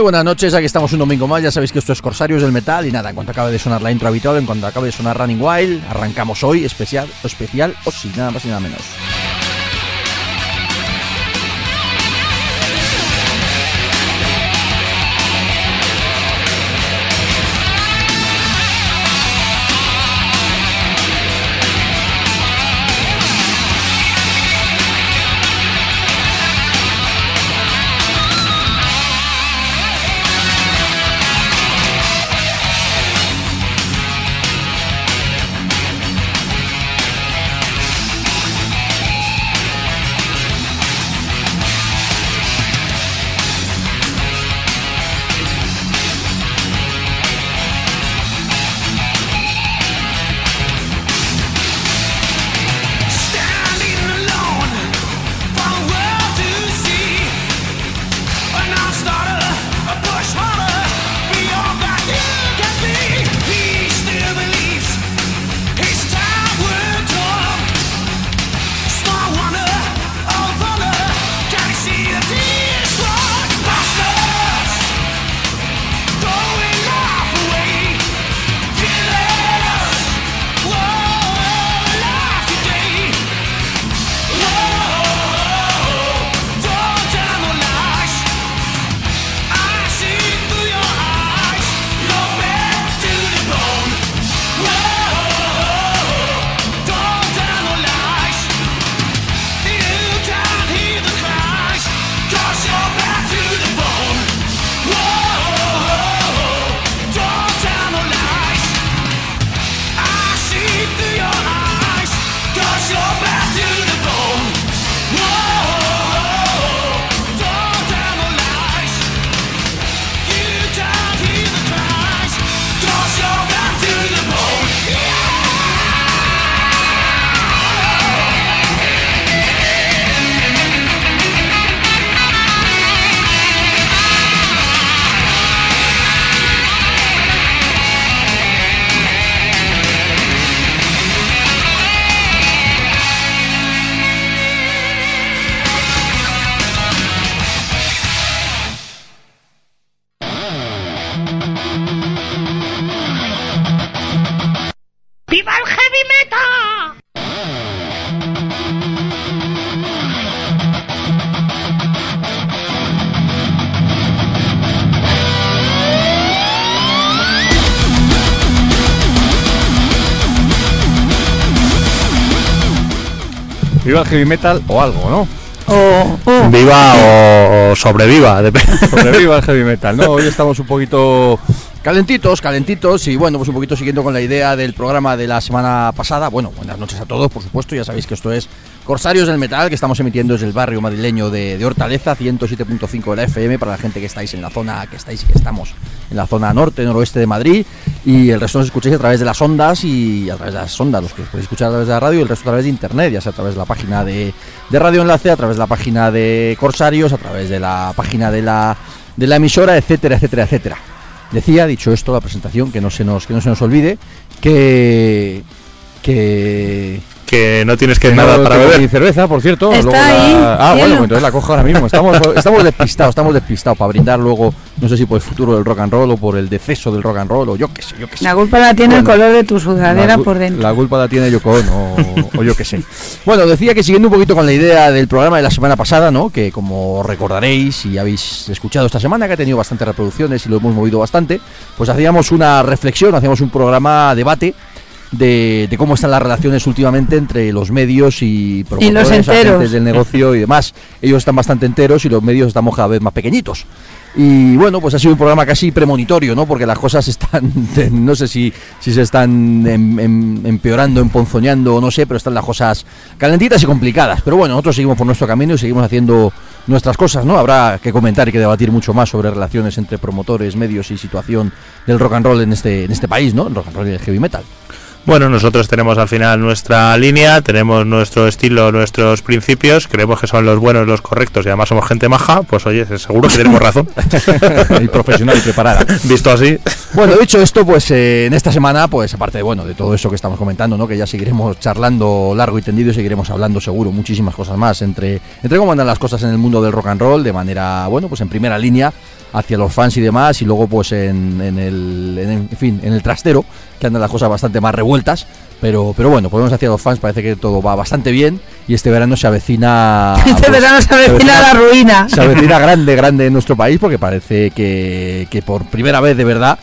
Muy buenas noches, aquí estamos un domingo más, ya sabéis que esto es Corsarios del Metal y nada, en cuanto acabe de sonar la intro habitual, en cuanto acabe de sonar Running Wild, arrancamos hoy especial, especial o sí, nada más y nada menos. Heavy metal o algo, ¿no? O, Viva o, o sobreviva. Sobreviva el heavy metal, ¿no? Hoy estamos un poquito Calentitos, calentitos y bueno, pues un poquito siguiendo con la idea del programa de la semana pasada. Bueno, buenas noches a todos, por supuesto, ya sabéis que esto es Corsarios del Metal, que estamos emitiendo desde el barrio madrileño de, Hortaleza, 107.5 de la FM, para la gente que estáis en la zona, que estáis y que estamos en la zona norte, noroeste de Madrid, y el resto nos escucháis a través de las ondas y a través de las ondas, los que podéis escuchar a través de la radio y el resto a través de internet, ya sea a través de la página de, de Radio Enlace, a través de la página de Corsarios, a través de la página de la, de la emisora, etcétera, etcétera, etcétera. Decía, dicho esto, la presentación, que no se nos, que no se nos olvide, que. que. Que no tienes que nada para tengo beber. ni cerveza, por cierto. Está luego la- ahí, Ah, bueno, pues entonces la cojo ahora mismo. Estamos, estamos despistados, estamos despistados para brindar luego, no sé si por el futuro del rock and roll o por el deceso del rock and roll o yo qué sé, yo qué sé. La culpa la tiene el color de tu sudadera La por dentro. La culpa la tiene Yoko Ono o, o yo qué sé. Bueno, decía que siguiendo un poquito con la idea del programa de la semana pasada, ¿no? Que como recordaréis y habéis escuchado esta semana, que ha tenido bastantes reproducciones y lo hemos movido bastante, pues hacíamos una reflexión, hacíamos un programa debate de, de cómo están las relaciones últimamente entre los medios y promotores, agentes del negocio y demás. Ellos están bastante enteros y los medios estamos cada vez más pequeñitos. Y bueno, pues ha sido un programa casi premonitorio, ¿no? Porque las cosas están, no sé si, si se están em- em- empeorando, emponzoñando o no sé, pero están las cosas calentitas y complicadas. Pero bueno, nosotros seguimos por nuestro camino y seguimos haciendo nuestras cosas, ¿no? Habrá que comentar y que debatir mucho más sobre relaciones entre promotores, medios y situación del rock and roll en este, en este país, ¿no? El rock and roll y el heavy metal. Bueno, nosotros tenemos al final nuestra línea, tenemos nuestro estilo, nuestros principios, creemos que son los buenos, los correctos y además somos gente maja, pues oye, seguro que tenemos razón. y profesional y preparada. Visto así. Bueno, dicho esto, pues eh, en esta semana, pues aparte de, bueno, de todo eso que estamos comentando, ¿no? Que ya seguiremos charlando largo y tendido y seguiremos hablando seguro muchísimas cosas más entre, entre cómo andan las cosas en el mundo del rock and roll de manera, bueno, pues en primera línea hacia los fans y demás y luego pues en, en el en, en fin en el trastero que andan las cosas bastante más revueltas pero pero bueno podemos hacia los fans parece que todo va bastante bien y este verano se avecina Este pues, verano se avecina la ruina. se avecina grande grande en nuestro país porque parece que, que por primera vez de verdad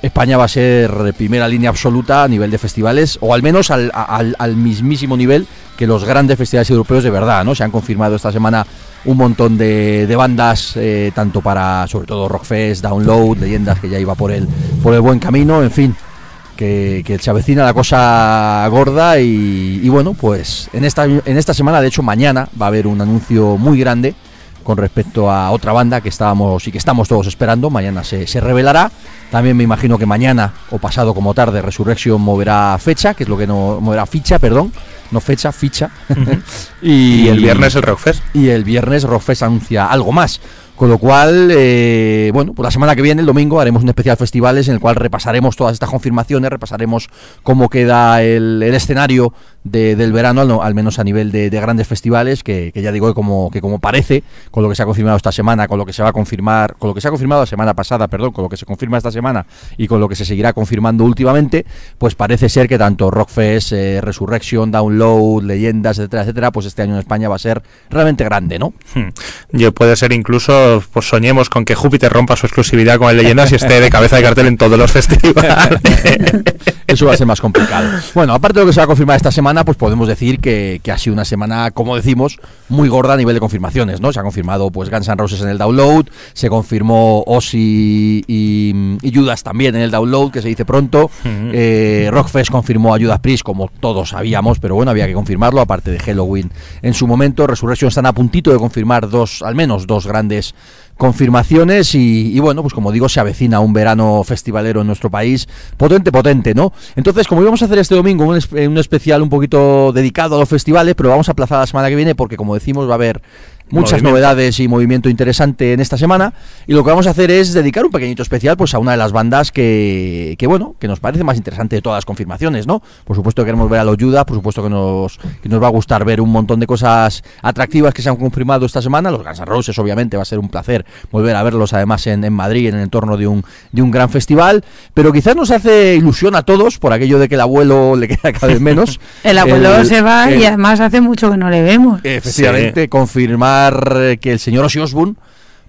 España va a ser primera línea absoluta a nivel de festivales, o al menos al, al- al mismísimo nivel que los grandes festivales europeos de verdad, ¿no? Se han confirmado esta semana un montón de, de bandas, eh, tanto para, sobre todo, Rockfest, Download, Leyendas, que ya iba por el, por el buen camino, en fin, que, que se avecina la cosa gorda y, y bueno, pues en esta, en esta semana, de hecho mañana, va a haber un anuncio muy grande con respecto a otra banda que estábamos y que estamos todos esperando. Mañana se, se revelará. También me imagino que mañana o pasado como tarde Resurrection moverá fecha, que es lo que no moverá ficha, perdón, no fecha, ficha. Y el viernes el Rockfest. y el viernes Rockfest anuncia algo más. Con lo cual, eh, bueno, pues la semana que viene, el domingo, haremos un especial festivales en el cual repasaremos todas estas confirmaciones, repasaremos cómo queda el, el escenario de- del verano, al, al menos a nivel de, de grandes festivales, que, que ya digo que como, que como parece, con lo que se ha confirmado esta semana, con lo que se va a confirmar, con lo que se ha confirmado la semana pasada, perdón, con lo que se confirma esta semana y con lo que se seguirá confirmando últimamente, pues parece ser que tanto Rockfest, eh, Resurrection, Download, Leyendas, etcétera, etcétera, pues este año en España va a ser realmente grande, ¿no? Hmm. Yo puede ser incluso, pues soñemos con que Júpiter rompa su exclusividad con el Leyendas y esté de cabeza de cartel en todos los festivales. Eso va a ser más complicado. Bueno, aparte de lo que se va a confirmar esta semana, pues podemos decir que, que ha sido una semana, como decimos, muy gorda a nivel de confirmaciones, ¿no? Se ha confirmado pues Guns N' Roses en el download, se confirmó Ozzy y, y Judas también en el download, que se dice pronto. Eh, Rockfest confirmó a Judas Priest, como todos sabíamos, pero bueno, había que confirmarlo, aparte de Halloween en su momento. Resurrection están a puntito de confirmar dos, al menos dos grandes confirmaciones y, y bueno, pues como digo, se avecina un verano festivalero en nuestro país potente, potente, ¿no? Entonces, como íbamos a hacer este domingo un, un especial un poquito dedicado a los festivales, pero vamos a aplazar la semana que viene porque, como decimos, va a haber muchas Movimiento. novedades y movimiento interesante en esta semana y lo que vamos a hacer es dedicar un pequeñito especial pues a una de las bandas que, que bueno, que nos parece más interesante de todas las confirmaciones, ¿no? Por supuesto que queremos ver a los Judas, por supuesto que nos, que nos va a gustar ver un montón de cosas atractivas que se han confirmado esta semana, los Guns N' Roses obviamente va a ser un placer volver a verlos además en, en Madrid en el entorno de un, de un gran festival, pero quizás nos hace ilusión a todos por aquello de que el abuelo le queda cada vez menos. El abuelo El- se va y el- además hace mucho que no le vemos. Efectivamente, confirmar eh, que el señor Ozzy Osbourne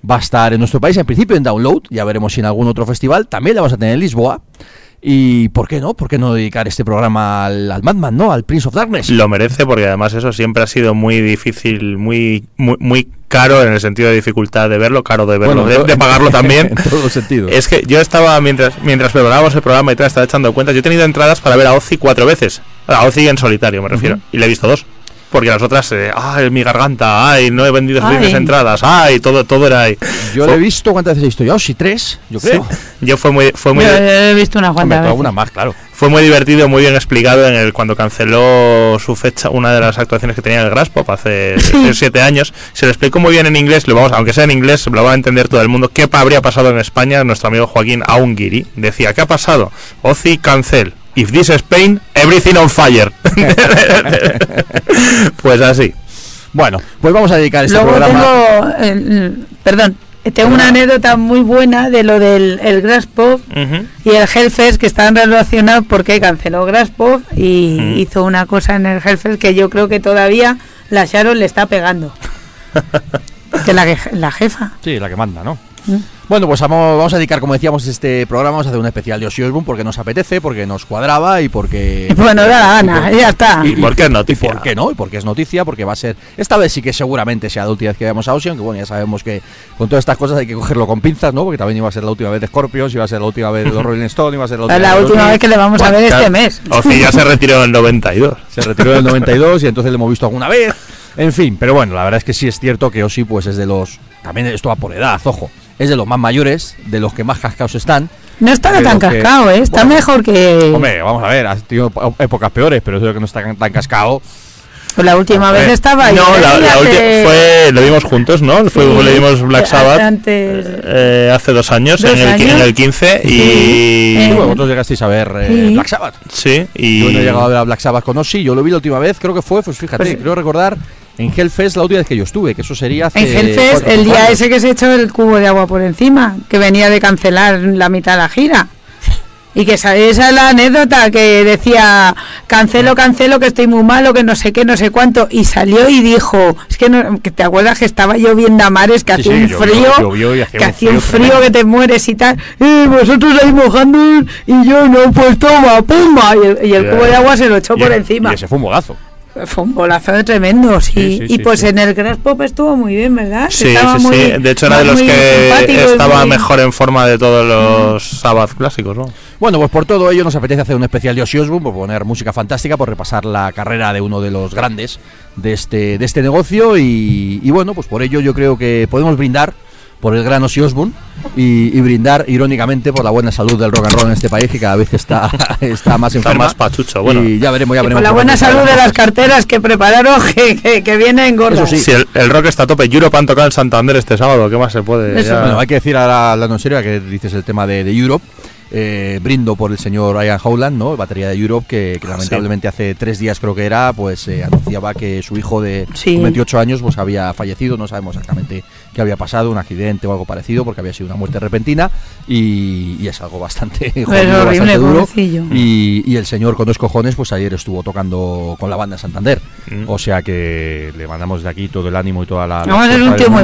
va a estar en nuestro país, en principio en Download, ya veremos si en algún otro festival, también la vamos a tener en Lisboa. Y ¿por qué no? ¿Por qué no dedicar este programa al, al Madman, ¿no? Al Prince of Darkness. Lo merece porque además eso siempre ha sido muy difícil, muy, muy, muy caro en el sentido de dificultad de verlo, caro de verlo, Bueno, de, to- de pagarlo también. en todos los sentidos. Es que yo estaba, mientras mientras preparábamos el programa y tal, estaba echando cuentas, yo he tenido entradas para ver a Ozzy cuatro veces. A Ozzy en solitario, me refiero. Y le he visto dos. Porque las otras, eh, ay, mi garganta, ay, no he vendido suficientes entradas, ay, todo, todo era ahí. Yo lo he visto, ¿cuántas veces he visto yo? Sí, tres, yo Sí. creo. Yo fue muy, fue muy, Yo he visto unas cuantas veces. alguna más, claro. fue muy divertido, muy bien explicado en el cuando canceló su fecha, una de las actuaciones que tenía en el Graspop hace hace siete años. Se lo explicó muy bien en inglés, lo vamos, aunque sea en inglés, lo va a entender todo el mundo. ¿Qué habría pasado en España? Nuestro amigo Joaquín Aungiri decía, ¿qué ha pasado? Ozzy cancel. If this is Spain, everything on fire. pues así. Bueno, pues vamos a dedicar este Luego programa. tengo, perdón, tengo una anécdota muy buena de lo del el Grass Pop Ujú. y el Hellfest que están relacionados porque canceló Grass Pop y hizo una cosa en el Hellfest que yo creo que todavía la Sharon le está pegando. que la, que- la jefa. Sí, la que manda, ¿no? Mm. Bueno, pues vamos, vamos a dedicar, como decíamos, este programa, vamos a hacer un especial de Ozzy Osbourne porque nos apetece, porque nos cuadraba y porque... Bueno, da la gana, y ya está. Y porque es ¿Y noticia. por qué no? Y porque es noticia, porque va a ser... Esta vez sí que seguramente sea la última vez que veamos a Ozzy, aunque bueno, ya sabemos que con todas estas cosas hay que cogerlo con pinzas, ¿no? Porque también iba a ser la última vez de Scorpions, iba a ser la última vez de los Rolling Stones, iba a ser la última, Es la los última vez que le vamos a ver este mes. Ozzy ya se retiró en el 92. Se retiró en el 92 y entonces le hemos visto alguna vez. En fin, pero bueno, la verdad es que sí es cierto que Ozzy pues es de los... También esto va por edad, ojo. Es de los más mayores, de los que más cascaos están. No estaba Pero tan cascado, ¿eh? Está bueno, mejor que Hombre, vamos a ver, has tenido épocas peores, pero eso que no está tan cascado. pues la última vez estaba ahí. No, la, la ulti- fue, lo vimos juntos, ¿no? Fue, Sí. le dimos Black Sabbath antes- eh, hace dos años, ¿Dos en, el, años? en el 15, y... Sí. Y Eh, vosotros llegasteis a ver eh, Sí. Black Sabbath. Sí, y... Yo no he llegado a ver a Black Sabbath con Ozzy, yo lo vi la última vez, creo que fue, pues fíjate, Pues- creo recordar en Hellfest la última vez que yo estuve, que eso sería hace En Hellfest, cuatro el día años. ese que se echó el cubo de agua por encima, que venía de cancelar la mitad de la gira. Y que esa, esa es la anécdota que decía, cancelo, cancelo, que estoy muy malo, que no sé qué, no sé cuánto. Y salió y dijo, es que, no, que te acuerdas que estaba lloviendo a mares, que Sí, hacía sí, un llovió, frío, llovió y hacía que un hacía un frío que te mueres y tal. Eh, vosotros ahí mojando y yo no, pues toma, pumba. Y el, y el Ya. cubo de agua se lo echó Y- por encima. Y ese fue un bogazo. Fue un bolazo tremendo, sí. Sí, sí, y sí, pues sí. en el Grass Pop estuvo muy bien, ¿verdad? Sí, Estaba sí, muy- sí. De hecho, era de los que estaba muy- mejor en forma de todos los Sabbath clásicos, ¿no? Bueno, pues por todo ello nos apetece hacer un especial de Ozzy Osbourne, por poner música fantástica, por repasar la carrera de uno de los grandes de este, de este negocio y, y bueno, pues por ello yo creo que podemos brindar por el gran Ozzy Osbourne y, y brindar irónicamente por la buena salud del rock and roll en este país que cada vez está, está más Está enferma. más pachucho, bueno. Y ya veremos, ya y veremos. por la buena salud de las carteras que prepararon que, que, que vienen gordas. Eso sí. Si el, el rock está a tope, Europe han tocado en Santander este sábado, ¿qué más se puede? Ya- Bueno, hay que decir ahora, hablando en serio, que dices el tema de, de Europe. eh, brindo por el señor Ian Howland, ¿no? Batería de Europe, que, que Ah, lamentablemente hace tres días creo que era, pues eh, anunciaba que su hijo de Sí. con 28 años pues había fallecido, no sabemos exactamente qué había pasado, un accidente o algo parecido, porque había sido una muerte repentina y, y es algo bastante jodido, horrible, bastante duro. Y, y el señor con dos cojones, pues ayer estuvo tocando con la banda Santander. Mm. O sea que le mandamos de aquí todo el ánimo y toda la. Vamos, es un tío muy.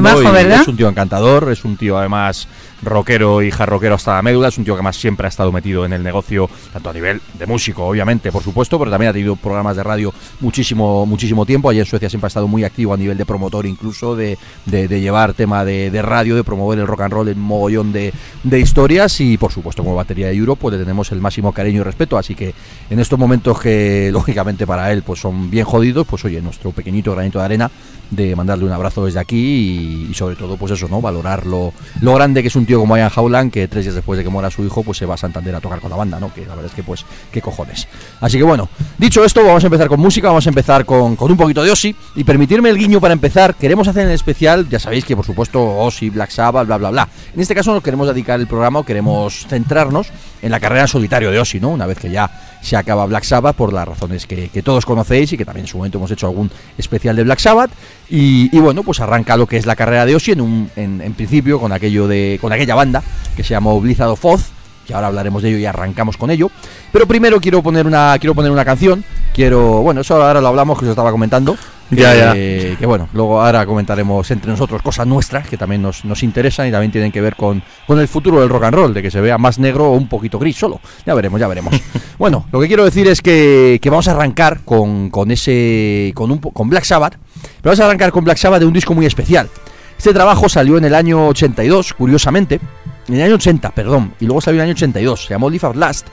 Es un tío encantador, es un tío además rockero y jarroquero hasta la médula, es un tío que además siempre ha estado metido en el negocio, tanto a nivel de músico, obviamente, por supuesto, pero también ha tenido programas de radio muchísimo, muchísimo tiempo. Allí en Suecia siempre ha estado muy activo a nivel de promotor, incluso de, de- de llevar tema de, de radio, de promover el rock and roll en mogollón de, de historias y, por supuesto, como batería de Europe, pues le tenemos el máximo cariño y respeto. Así que en estos momentos que, lógicamente, para él pues son bien jodidos, pues oye, nuestro pequeñito granito de arena de mandarle un abrazo desde aquí y, sobre todo pues eso, ¿no? Valorar lo, grande que es un tío como Ian Howland que tres días después de que muera su hijo pues se va a Santander a tocar con la banda, ¿no? Que la verdad es que pues qué cojones. Así que bueno, dicho esto vamos a empezar con música, vamos a empezar con, con un poquito de Ozzy y permitirme el guiño para empezar, queremos hacer en especial, ya sabéis que por supuesto Ozzy, Black Sabbath, bla bla bla. En este caso nos queremos dedicar el programa queremos centrarnos en la carrera en solitario de Ozzy, ¿no? Una vez que ya se acaba Black Sabbath por las razones que, todos conocéis y que también en su momento hemos hecho algún especial de Black Sabbath. Y, bueno, pues arranca lo que es la carrera de Ozzy en, un, en, en principio con aquello de con aquella banda que se llamó Blizzard of Oz, que ahora hablaremos de ello y arrancamos con ello. Pero primero quiero poner una quiero poner una canción. Quiero, bueno, eso ahora lo hablamos que os estaba comentando. Que, Ya, ya. que bueno, luego ahora comentaremos entre nosotros cosas nuestras que también nos, nos interesan y también tienen que ver con, con el futuro del rock and roll, de que se vea más negro o un poquito gris solo. Ya veremos, ya veremos. bueno, lo que quiero decir es que, que vamos a arrancar con, con ese. con un con Black Sabbath. Pero vamos a arrancar con Black Sabbath de un disco muy especial. Este trabajo salió en el año 82, curiosamente. En el año 80, perdón. Y luego salió en el año 82. Se llamó Live at Last.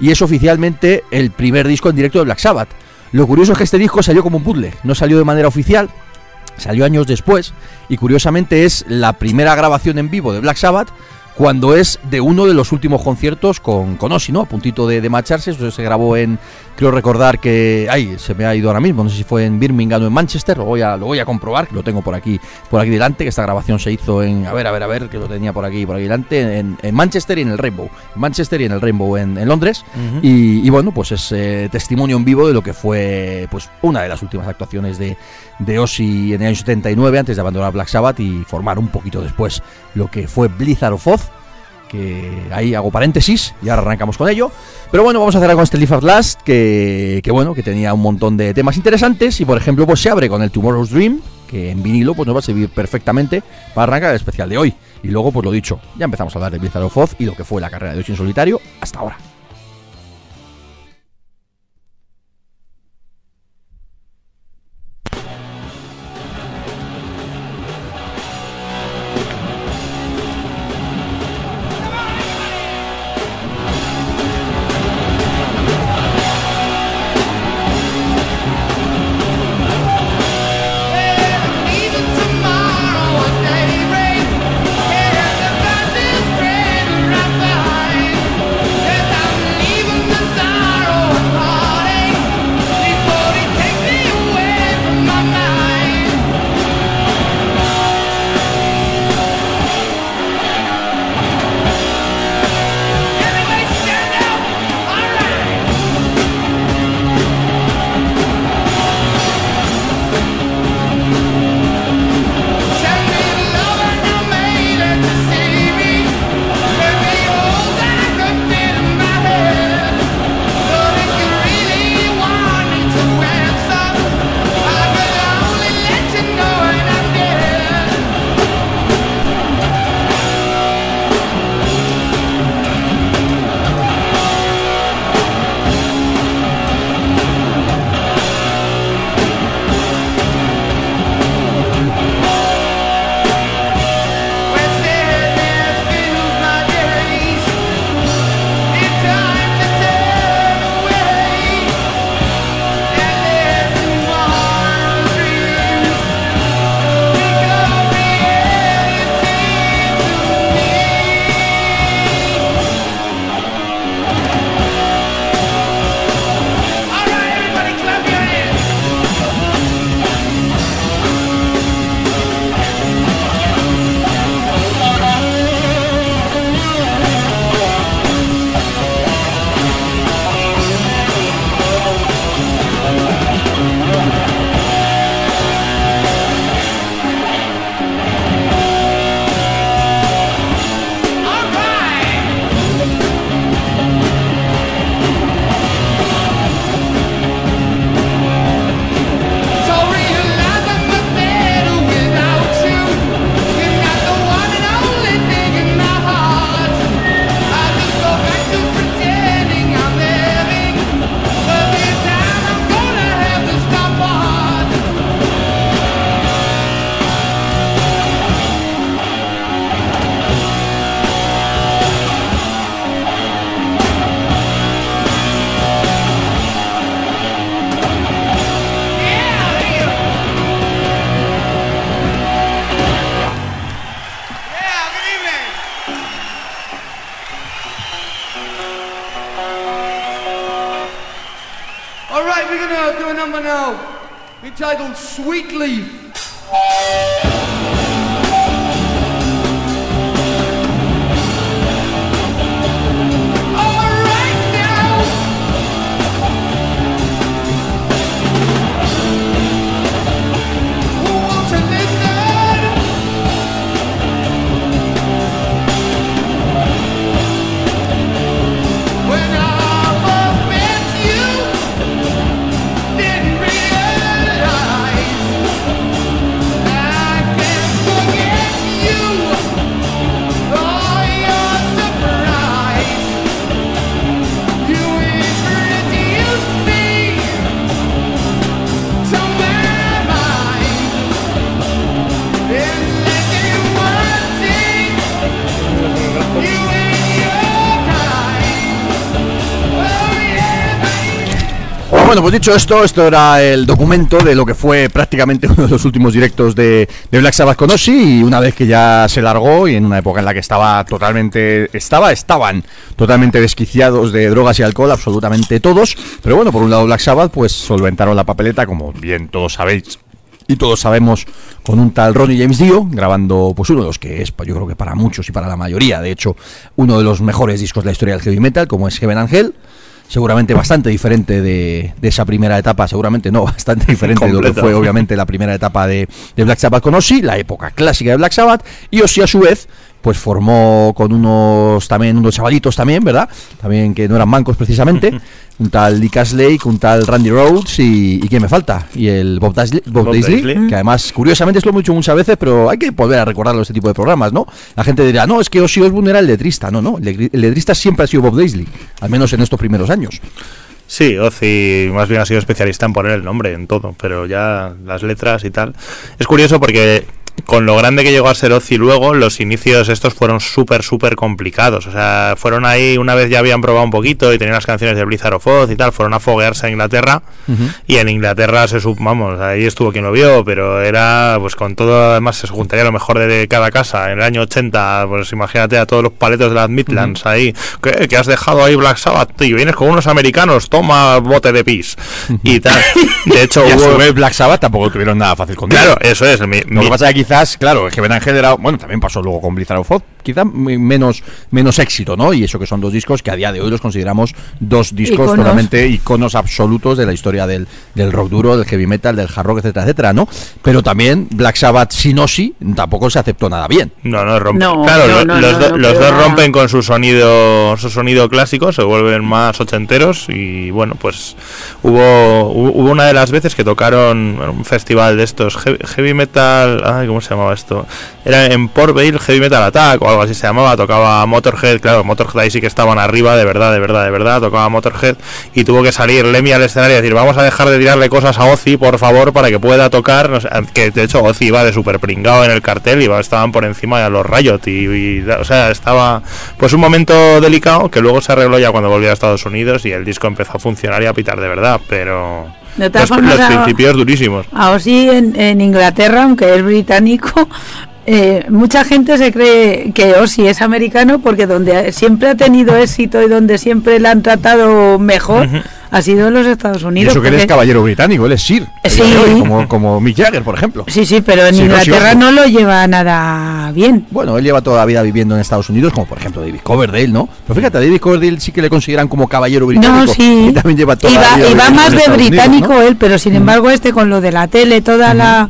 Y es oficialmente el primer disco en directo de Black Sabbath. Lo curioso es que este disco salió como un puzzle. No salió de manera oficial. Salió años después. Y curiosamente es la primera grabación en vivo de Black Sabbath. Cuando es de uno de los últimos conciertos con, con Ozzy, ¿no? A puntito de, de marcharse. Eso se grabó en, creo recordar que, ay, se me ha ido ahora mismo, no sé si fue en Birmingham o en Manchester, lo voy a, lo voy a comprobar, que lo tengo por aquí, por aquí delante, que esta grabación se hizo en, a ver, a ver, a ver, que lo tenía por aquí, por aquí delante, en, en Manchester y en el Rainbow, en Manchester y en el Rainbow en, en Londres, y, y bueno, pues es eh, testimonio en vivo de lo que fue, pues, una de las últimas actuaciones de, de Ozzy en el año 79, antes de abandonar Black Sabbath y formar un poquito después lo que fue Blizzard of Oz, que ahí hago paréntesis y ahora arrancamos con ello. Pero bueno, vamos a cerrar con este Live at Last, que, que bueno, que tenía un montón de temas interesantes y por ejemplo pues se abre con el Tomorrow's Dream, que en vinilo pues nos va a servir perfectamente para arrancar el especial de hoy. Y luego pues lo dicho, ya empezamos a hablar de Blizzard of Oz y lo que fue la carrera de Ozzy en solitario hasta ahora. All right, we're gonna do a number now entitled Sweet Leaf. Bueno, pues dicho esto, esto era el documento de lo que fue prácticamente uno de los últimos directos de, de Black Sabbath con Ozzy y una vez que ya se largó y en una época en la que estaba totalmente, estaba, estaban totalmente desquiciados de drogas y alcohol, absolutamente todos, pero bueno, por un lado Black Sabbath pues solventaron la papeleta, como bien todos sabéis, y todos sabemos con un tal Ronnie James Dio grabando pues uno de los que es yo creo que para muchos y para la mayoría de hecho uno de los mejores discos de la historia del heavy metal como es Heaven Angel seguramente bastante diferente de, de esa primera etapa seguramente no bastante diferente de lo que fue obviamente la primera etapa de, de Black Sabbath. Con Ozzy la época clásica de Black Sabbath y Ozzy a su vez pues formó con unos también unos chavalitos también, ¿verdad? También que no eran mancos precisamente, un tal Dick Aslake, un tal Randy Rhodes y, y ¿quién me falta? Y el Bob Daisley, Bob Bob Daisley, Daisley. que además curiosamente es lo hemos dicho muchas veces, pero hay que volver a recordarlo este tipo de programas, ¿no? La gente dirá, no, es que Ozzy Osbourne era el letrista, no, no, el letrista siempre ha sido Bob Daisley, al menos en estos primeros años. Sí, Ozzy más bien ha sido especialista en poner el nombre en todo, pero ya las letras y tal. Es curioso porque con lo grande que llegó a ser Ozzy luego, los inicios estos fueron súper, súper complicados. O sea, fueron ahí, una vez ya habían probado un poquito y tenían las canciones de Blizzard of Oz y tal, fueron a foguearse a Inglaterra. Y en Inglaterra se sub, vamos, ahí estuvo quien lo vio, pero era pues con todo, además se juntaría lo mejor de cada casa. En el año 80, pues imagínate a todos los paletos de las Midlands ahí, que, has dejado ahí Black Sabbath y vienes con unos americanos, toma bote de pis y tal. De hecho, hubo... Black Sabbath tampoco tuvieron nada fácil con Claro, eso es. mi- Lo que pasa es que quizás, claro, es que Ben Ángel era, bueno, también pasó luego con Blizzard of Oz, quizá m- menos, menos éxito, ¿no? Y eso que son dos discos que a día de hoy los consideramos dos discos Iconos. totalmente iconos absolutos de la historia del, del rock duro, del heavy metal, del hard rock, etcétera, etcétera, ¿no? Pero también Black Sabbath sin Ozzy tampoco se aceptó nada bien. No, no, rompe. No, claro, no, lo- no, los, no, do- no los dos nada. rompen con su sonido, su sonido clásico, se vuelven más ochenteros y bueno, pues hubo, hu- hubo una de las veces que tocaron un festival de estos heavy, heavy metal, ay, ¿cómo se llamaba esto? Era en Port Vale Heavy Metal Attack o algo así se llamaba, tocaba Motorhead, claro, Motorhead ahí sí que estaban arriba, de verdad, de verdad, de verdad, tocaba Motorhead y tuvo que salir Lemmy al escenario y decir, vamos a dejar de tirarle cosas a Ozzy, por favor, para que pueda tocar, no sé, que de hecho Ozzy iba de super pringado en el cartel, iba, estaban por encima de los Riot y, y, o sea, estaba pues un momento delicado que luego se arregló ya cuando volvió a Estados Unidos y el disco empezó a funcionar y a pitar de verdad, pero De todas los, formas, los a- principios durísimos. Ahora sí, en, en Inglaterra, aunque es británico, eh, mucha gente se cree que Ozzy es americano porque donde siempre ha tenido éxito y donde siempre le han tratado mejor ha sido en los Estados Y Unidos. eso que él es caballero británico, él es Sir. Sí. Como, como Mick Jagger, por ejemplo. Sí, sí, pero en Sí, no, sí, Inglaterra no lo lleva nada bien. Bueno, él lleva toda la vida viviendo en Estados Unidos, como por ejemplo David Coverdale, ¿no? Pero fíjate, a David Coverdale sí que le consideran como caballero británico. No, sí. Y también lleva toda y la va, vida y va más de Unidos, británico ¿no? él, pero sin embargo este con lo de la tele, toda la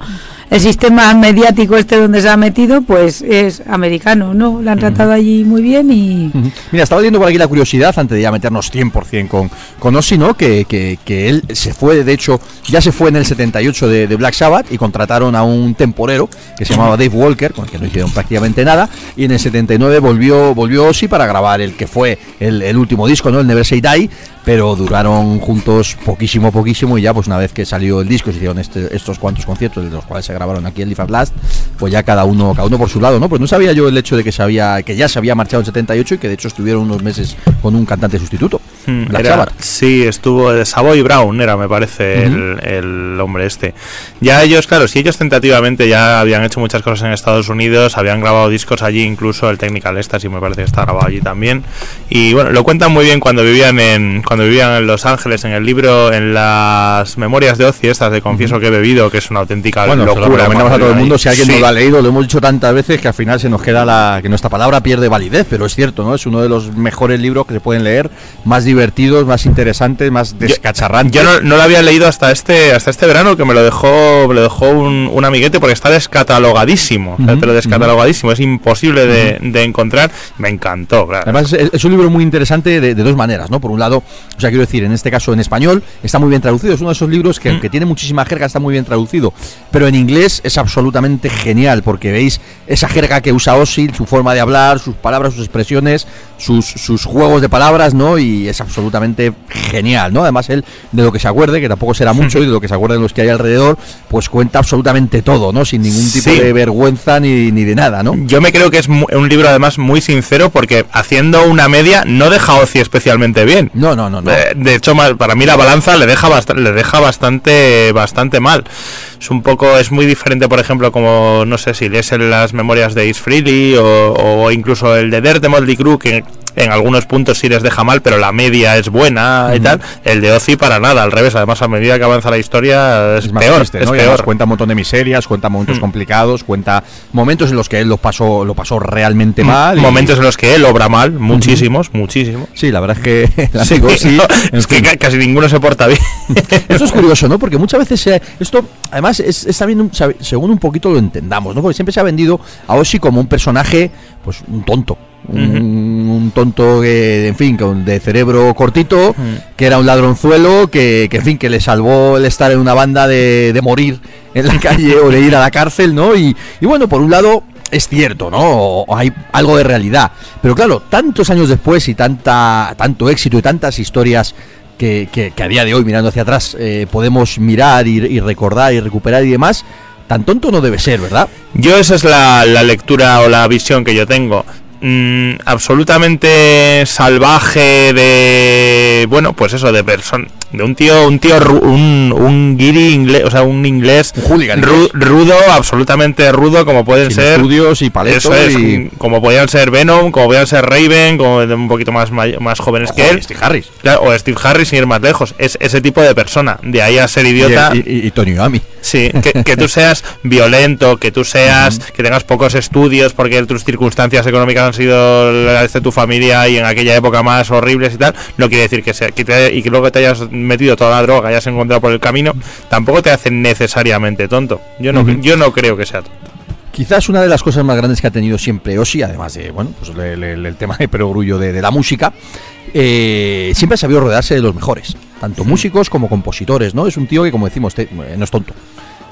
el sistema mediático este donde se ha metido, pues es americano, ¿no? Le han tratado allí muy bien y. Mira, estaba viendo por aquí la curiosidad, antes de ya meternos 100% con, con Ozzy, ¿no? Que, que, que él se fue, de hecho, ya se fue en el 78 de, de Black Sabbath y contrataron a un temporero que se llamaba Dave Walker, con el que no hicieron prácticamente nada, y en el 79 volvió, volvió Ozzy para grabar el que fue el, el último disco, ¿no? El Never Say Die, pero duraron juntos poquísimo, poquísimo, y ya pues una vez que salió el disco, se hicieron este- estos cuantos conciertos, de los cuales se grabaron aquí en Live at Last, pues ya cada uno, cada uno por su lado, ¿no? Pues no sabía yo el hecho de que se había, que ya se había marchado en 78 y que de hecho estuvieron unos meses con un cantante sustituto, Mm, Black era- sí, estuvo de Savoy Brown, era, me parece, el, el hombre este. Ya ellos, claro, si ellos tentativamente ya habían hecho muchas cosas en Estados Unidos, habían grabado discos allí, incluso el Technical Ecstasy me parece que está grabado allí también. Y bueno, lo cuentan muy bien cuando vivían en cuando vivían en Los Ángeles, en el libro, en las memorias de Ozzy, estas de Confieso que he bebido, que es una auténtica Bueno, lo locura. recomendamos a todo el mundo. Si alguien no lo ha leído, lo hemos dicho tantas veces que al final se nos queda la que nuestra palabra pierde validez, pero es cierto, ¿no? Es uno de los mejores libros que se pueden leer, más divertidos, más interesantes, más descacharrantes. Yo no, no lo había leído hasta este hasta este verano que me lo dejó me lo dejó un, un amiguete porque está descatalogadísimo, sea, Ujú, pero descatalogadísimo, es imposible de, de encontrar. Me encantó, claro. Además, es, es un libro muy interesante de, de dos maneras, ¿no? Por un lado, o sea, quiero decir, en este caso en español, está muy bien traducido. Es uno de esos libros que, aunque tiene muchísima jerga, está muy bien traducido. Pero en inglés es absolutamente genial, porque veis esa jerga que usa Ozzy, su forma de hablar, sus palabras, sus expresiones, sus, sus juegos de palabras, ¿no? Y es absolutamente genial, ¿no? Además, él, de lo que se acuerde, que tampoco será mucho, y de lo que se acuerden los que hay alrededor, pues cuenta absolutamente todo, ¿no? Sin ningún tipo Sí. de vergüenza ni, ni de nada, ¿no? Yo me creo que es un libro además muy sincero porque haciendo una media no deja Ozzy especialmente bien. No, no, no, no. Eh, De hecho, para mí la balanza le deja bast- le deja bastante bastante mal. Es un poco es muy diferente, por ejemplo, como no sé si lees en las memorias de Ace Frehley o, o incluso el de Dirt de Motley Crue que en algunos puntos sí les deja mal, pero la media es buena y tal. El de Ozzy para nada, al revés. Además, a medida que avanza la historia es, es más peor, triste, es ¿no? Y además peor. cuenta un montón de miserias, cuenta momentos Mm. complicados, cuenta momentos en los que él lo pasó, lo pasó realmente mal. y- Momentos en los que él obra mal, muchísimos, muchísimos. Sí, la verdad es que el Sí, amigo sí, no, en es que fin. ca- casi ninguno se porta bien. Esto es curioso, ¿no? Porque muchas veces se- esto, además, es, está bien, un- según un poquito lo entendamos, ¿no? Porque siempre se ha vendido a Ozzy como un personaje, pues, un tonto. Un, un tonto, que, en fin, con- de cerebro cortito, que era un ladronzuelo, que, que, en fin, que le salvó el estar en una banda de, de morir en la calle o de ir a la cárcel, ¿no? Y, y bueno, por un lado, es cierto, ¿no? O hay algo de realidad. Pero claro, tantos años después y tanta, tanto éxito y tantas historias que, que- que a día de hoy, mirando hacia atrás, eh, podemos mirar y, y recordar y recuperar y demás, tan tonto no debe ser, ¿verdad? Yo esa es la, la lectura o la visión que yo tengo. Mm, absolutamente salvaje de bueno pues eso de persona de un tío un tío un, un guiri inglés o sea un inglés Un hooligan ru- inglés. rudo absolutamente rudo como pueden Sin ser estudios y paletos eso es y... como podían ser Venom como podían ser Raven como un poquito más más jóvenes que él Steve Harris. Claro, o Steve Harris sin ir más lejos es ese tipo de persona de ahí a ser idiota Y, y- y Tony Iommi. Sí, que, que tú seas violento, que tú seas, que tengas pocos estudios porque tus circunstancias económicas han sido las de tu familia y en aquella época más horribles y tal, no quiere decir que sea que te- y que luego te hayas metido toda la droga, hayas encontrado por el camino, tampoco te hace necesariamente tonto. Yo no, yo no creo que sea tonto. Quizás una de las cosas más grandes que ha tenido siempre Ozzy, además de, bueno, pues el, el- el tema de perogrullo de, de la música, eh, siempre ha sabido rodearse de los mejores, tanto músicos como compositores, ¿no? Es un tío que, como decimos, te- eh, no es tonto.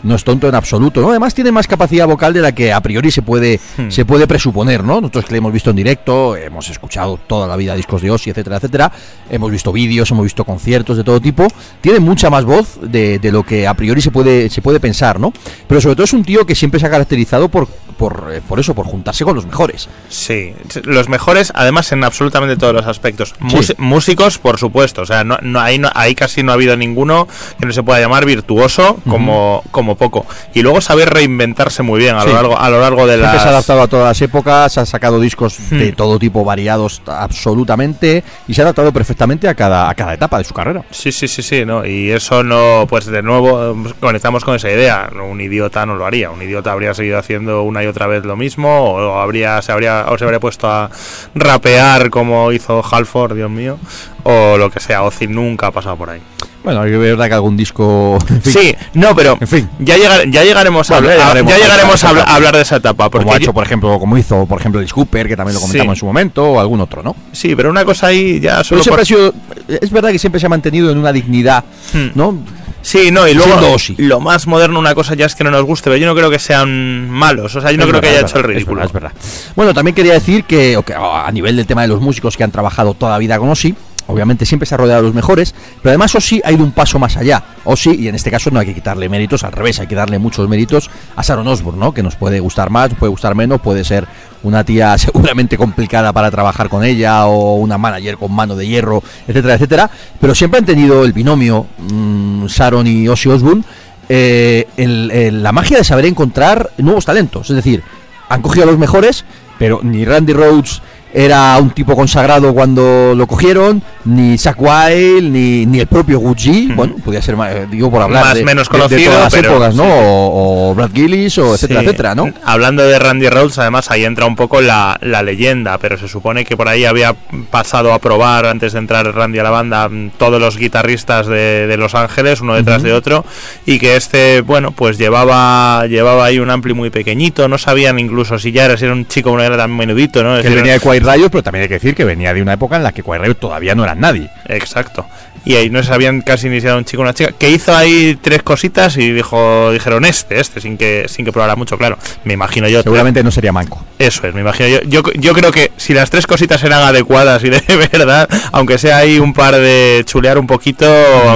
No es tonto en absoluto, ¿no? Además tiene más capacidad vocal de la que a priori se puede, Hmm. se puede presuponer, ¿no? Nosotros que le hemos visto en directo, hemos escuchado toda la vida discos de Ozzy, etcétera, etcétera, hemos visto vídeos, hemos visto conciertos de todo tipo, tiene mucha más voz de, de lo que a priori se puede, se puede pensar, ¿no? Pero sobre todo es un tío que siempre se ha caracterizado por, por, eh, por eso, por juntarse con los mejores. Sí, los mejores, además en absolutamente todos los aspectos. Sí. Músicos, por supuesto, o sea, no, no, ahí, no, ahí casi no ha habido ninguno que no se pueda llamar virtuoso como, como poco. Y luego saber reinventarse muy bien a Sí. lo largo, a lo largo de Siempre las... se ha adaptado a todas las épocas, ha sacado discos de Hmm. todo tipo, variados absolutamente, y se ha adaptado perfectamente a cada, a cada etapa de su carrera. Sí, sí, sí, sí, ¿no? Y eso no, pues de nuevo conectamos con esa idea. Un idiota no lo haría. Un idiota habría seguido haciendo una y otra vez lo mismo, o habría, se habría, o se habría puesto a rapear como hizo Halford, Dios mío, o lo que sea. Ozzy nunca ha pasado por ahí. Bueno, es verdad que algún disco... en fin, Sí, no, pero En fin. ya, llegar- ya llegaremos, a, Bueno, llegaremos ya llegaremos a, hablar de esa etapa. Porque como ha hecho, por ejemplo, como hizo, por ejemplo, Alice Cooper, que también lo comentamos Sí. en su momento, o algún otro, ¿no? sí, pero una cosa ahí ya solo siempre por- ha sido, es verdad que siempre se ha mantenido en una dignidad, Hmm. ¿no? Sí, no, y luego lo más moderno, una cosa ya es que no nos guste, pero yo no creo que sean malos. O sea, yo no Es creo verdad, que haya hecho el es ridículo. verdad, es verdad. Bueno, también quería decir que, a nivel del tema de los músicos que han trabajado toda la vida con Ozzy, obviamente siempre se ha rodeado de los mejores, pero además Ozzy ha ido un paso más allá. Ozzy, y en este caso no hay que quitarle méritos, al revés, hay que darle muchos méritos a Sharon Osbourne, ¿no? Que nos puede gustar más, puede gustar menos, puede ser una tía seguramente complicada para trabajar con ella o una manager con mano de hierro, etcétera, etcétera, pero siempre han tenido el binomio mm, Sharon y Ozzy Osbourne eh, la magia de saber encontrar nuevos talentos. Es decir, han cogido a los mejores, pero ni Randy Rhodes era un tipo consagrado cuando lo cogieron, ni Zack Wild, ni, ni el propio Gucci. Bueno, podía ser más, eh, digo por hablar Más de, menos de- de conocido, todas las pero épocas, ¿no? sí. O, o Brad Gillis, o etcétera, Sí. etcétera, ¿no? Hablando de Randy Rhodes, además ahí entra un poco la, la leyenda, pero se supone que por ahí había pasado a probar antes de entrar Randy a la banda mm, todos los guitarristas de, de Los Ángeles, uno detrás de otro, y que este, bueno, pues llevaba llevaba ahí un ampli muy pequeñito, no sabían incluso si ya era, si era un chico o no era tan menudito, ¿no? Es Que decir, venía de Quiet Riot, pero también hay que decir que venía de una época en la que Quiet Riot todavía no nadie. Exacto. Y ahí no sabían casi ni si era un chico o una chica. Que hizo ahí tres cositas y dijo, dijeron este, este, sin que, sin que probara mucho, claro. Me imagino yo. Seguramente no sería manco. Eso es, me imagino yo. yo. Yo creo que si las tres cositas eran adecuadas y de verdad, aunque sea ahí un par de chulear un poquito,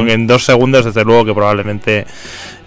en dos segundos, desde luego que probablemente,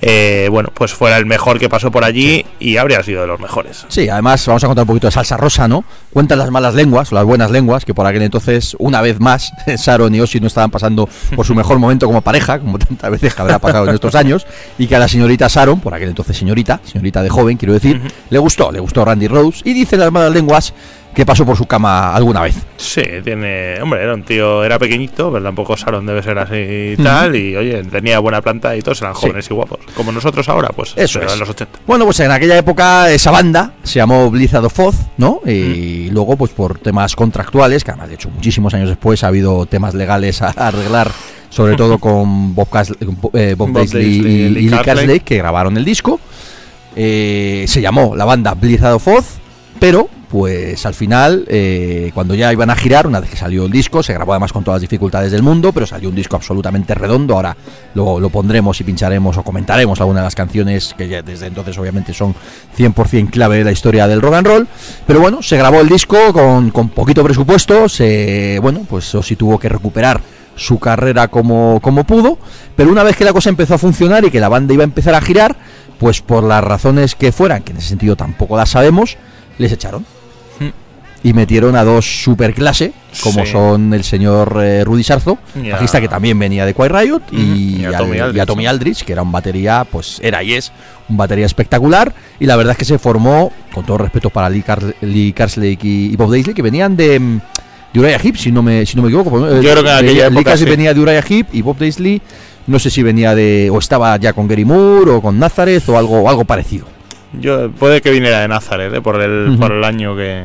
eh, bueno, pues fuera el mejor que pasó por allí y habría sido de los mejores. Sí, además vamos a contar un poquito de salsa rosa, ¿no? Cuentan las malas lenguas, o las buenas lenguas, que por aquel entonces, una vez más, Sharon y Ozzy no estaban pasando por su mejor momento como pareja, como tantas veces que habrá pasado en estos años, y que a la señorita Sharon, por aquel entonces señorita, señorita de joven, quiero decir, le gustó, le gustó Randy Rhodes, y dicen las malas lenguas que pasó por su cama alguna vez. Sí, tiene. Hombre, era un tío, era pequeñito, pero tampoco Sharon debe ser así y tal. Y oye, tenía buena planta y todos eran Sí. jóvenes y guapos. Como nosotros ahora, pues. Eso es. en los 80. Bueno, pues en aquella época esa banda se llamó Blizzard of Oz, ¿no? Y luego, pues por temas contractuales, que además de hecho muchísimos años después ha habido temas legales a arreglar, sobre todo con Bob, Cas- eh, Bob Bob Daisley Daisley y, Lee. Carsley, que grabaron el disco. Eh, se llamó la banda Blizzard of Oz, pero pues al final, eh, cuando ya iban a girar, una vez que salió el disco, se grabó además con todas las dificultades del mundo, pero salió un disco absolutamente redondo. Ahora lo, pondremos y pincharemos o comentaremos algunas de las canciones que ya desde entonces obviamente son 100% clave de la historia del rock and roll. Pero bueno, se grabó el disco con, con poquito presupuesto, se, bueno, pues Ozzy tuvo que recuperar su carrera como, como pudo, pero una vez que la cosa empezó a funcionar y que la banda iba a empezar a girar, pues por las razones que fueran, que en ese sentido tampoco las sabemos, les echaron. Y metieron a dos superclase, como Sí. son el señor eh, Rudy Sarzo, Y a- bajista que también venía de Quiet Riot, y, Y a al- Tommy y a Tommy ¿no? Aldridge, que era un batería, pues era y es un batería espectacular. Y la verdad es que se formó, con todo respeto para Lee, Car- Lee Carslake y, y Bob Daisley, que venían de, mm, de Uriah Heep, si no me, si no me equivoco. Yo creo que en aquella Lee época sí. venía de Uriah Heep y Bob Daisley, no sé si venía de, o estaba ya con Gary Moore o con Nazareth o algo, algo parecido. Yo, puede que viniera de Nazaret, ¿eh? por, el, por el año que.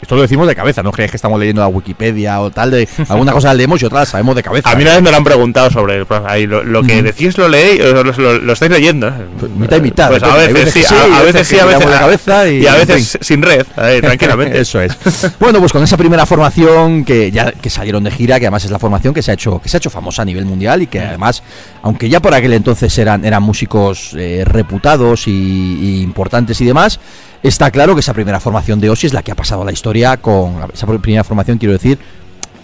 Esto lo decimos de cabeza, no creéis que estamos leyendo la Wikipedia o tal, de alguna cosa la leemos y otra la sabemos de cabeza. A mí una vez me lo han preguntado sobre el. Ahí lo, lo que decís lo leéis, o lo, lo- lo estáis leyendo. ¿eh? Pues mitad y mitad, Pues a veces, sí, a, veces sí, a veces de cabeza y- a en veces sin red, ahí, tranquilamente. Eso es. Bueno, pues con esa primera formación que ya que salieron de gira, que además es la formación que se ha hecho que se ha hecho famosa a nivel mundial y que además, aunque ya por aquel entonces eran eran músicos eh, reputados y, y importantes y demás, está claro que esa primera formación de Ozzy es la que ha pasado a la historia con esa primera formación quiero decir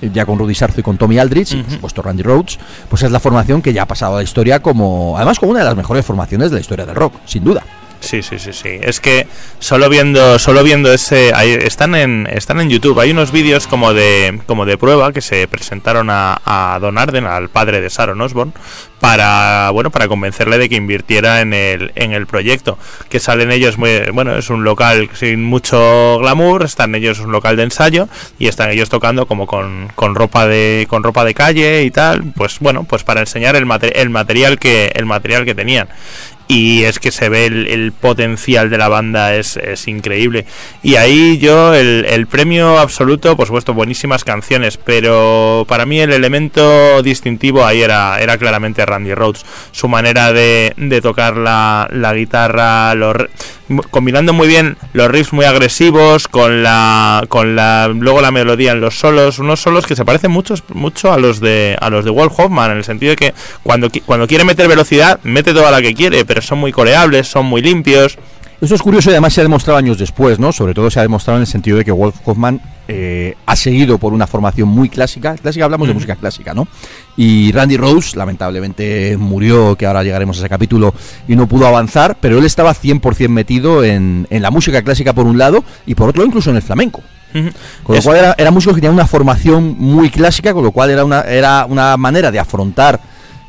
ya con Rudy Sarzo y con Tommy Aldrich, y por supuesto Randy Rhodes, pues es la formación que ya ha pasado a la historia como, además como una de las mejores formaciones de la historia del rock, sin duda. Sí, sí, sí, sí. Es que solo viendo, solo viendo ese, ahí están en, están en YouTube. Hay unos vídeos como de, como de prueba que se presentaron a, a Don Arden, al padre de Sharon Osbourne, para, bueno, para convencerle de que invirtiera en el, en el proyecto. Que salen ellos muy, bueno, es un local sin mucho glamour, están ellos un local de ensayo y están ellos tocando como con, con ropa de, con ropa de calle y tal. Pues bueno, pues para enseñar el, mate- el material que, el material que tenían y es que se ve el, potencial de la banda es, es increíble. Y ahí yo el, premio absoluto por supuesto buenísimas canciones pero para mí el elemento distintivo ahí era, era claramente Randy Rhodes. Su manera de, de tocar la, la guitarra los combinando muy bien los riffs muy agresivos con la con la luego la melodía en los solos unos solos que se parecen muchos mucho a los de a los de Walt Hoffman en el sentido de que cuando cuando quiere meter velocidad mete toda la que quiere pero son muy coreables son muy limpios Esto es curioso y además se ha demostrado años después, ¿no? Sobre todo se ha demostrado en el sentido de que Wolf Hoffman eh, ha seguido por una formación muy clásica. Clásica hablamos de música clásica, ¿no? Y Randy Rose, lamentablemente, murió, que ahora llegaremos a ese capítulo, y no pudo avanzar, pero él estaba 100% metido en, en la música clásica por un lado y por otro incluso en el flamenco. Con lo cual era, era músico que tenía una formación muy clásica, con lo cual era una, era una manera de afrontar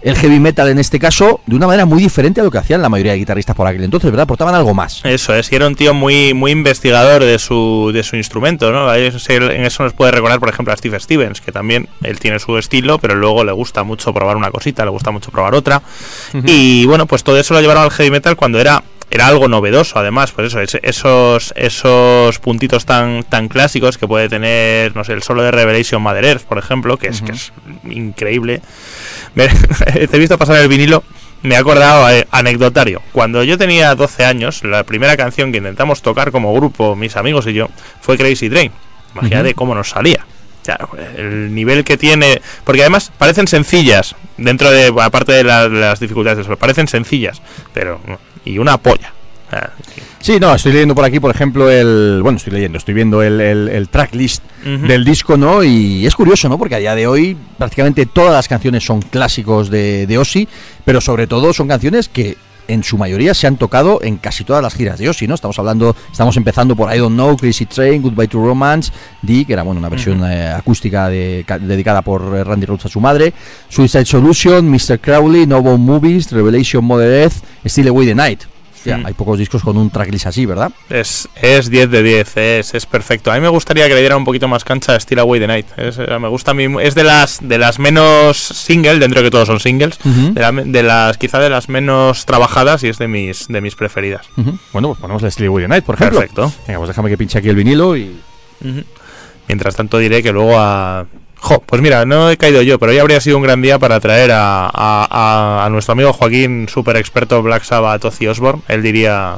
el heavy metal en este caso de una manera muy diferente a lo que hacían la mayoría de guitarristas por aquel entonces, ¿verdad? Aportaban algo más. Eso es, y era un tío muy muy investigador de su, de su instrumento, ¿no? En eso nos puede recordar, por ejemplo, a Steve Stevens, que también él tiene su estilo, pero luego le gusta mucho probar una cosita, le gusta mucho probar otra. Y bueno, pues todo eso lo llevaron al heavy metal cuando era era algo novedoso, además, pues eso, esos esos puntitos tan tan clásicos que puede tener, no sé, el solo de Revelation Mother Earth, por ejemplo, que es que es increíble. Me- te he visto pasar el vinilo me he acordado, eh, anecdotario. Cuando yo tenía 12 años, la primera canción que intentamos tocar como grupo, mis amigos y yo, fue Crazy Train. Imagínate Ujú. cómo nos salía. El nivel que tiene. Porque además parecen sencillas, dentro de. Aparte de la- las dificultades de eso, parecen sencillas, pero. Y una polla. Sea, Sí, no, estoy leyendo por aquí, por ejemplo, el. Bueno, estoy leyendo, estoy viendo el, el, el tracklist del disco, ¿no? Y es curioso, ¿no? Porque a día de hoy prácticamente todas las canciones son clásicos de, de Ozzy, pero sobre todo son canciones que en su mayoría se han tocado en casi todas las giras de Ozzy, ¿no? Estamos hablando, estamos empezando por I Don't Know, Crazy Train, Goodbye to Romance, D, que era bueno una versión eh, acústica de- ca- dedicada por eh, Randy Rhoads a su madre, Suicide Solution, Mr. Crowley, No Bone Movies, Revelation Mother Earth, Still Away the Night. Mm. Hay pocos discos con un tracklist así, ¿verdad? Es, es 10 de 10, es, es perfecto. A mí me gustaría que le diera un poquito más cancha a Still Away the Night. Es, eh, me gusta a mí, es de las de las menos single, dentro de que todos son singles, de, la- de las quizá de las menos trabajadas y es de mis de mis preferidas. Bueno, pues ponemos la Still Away the Night, por ejemplo. Perfecto. Venga, pues déjame que pinche aquí el vinilo y... Mientras tanto diré que luego a... Jo, pues mira, no he caído yo, pero hoy habría sido un gran día para traer a, a- a- a nuestro amigo Joaquín, super experto Black Sabbath, Ozzy Osbourne. Él diría...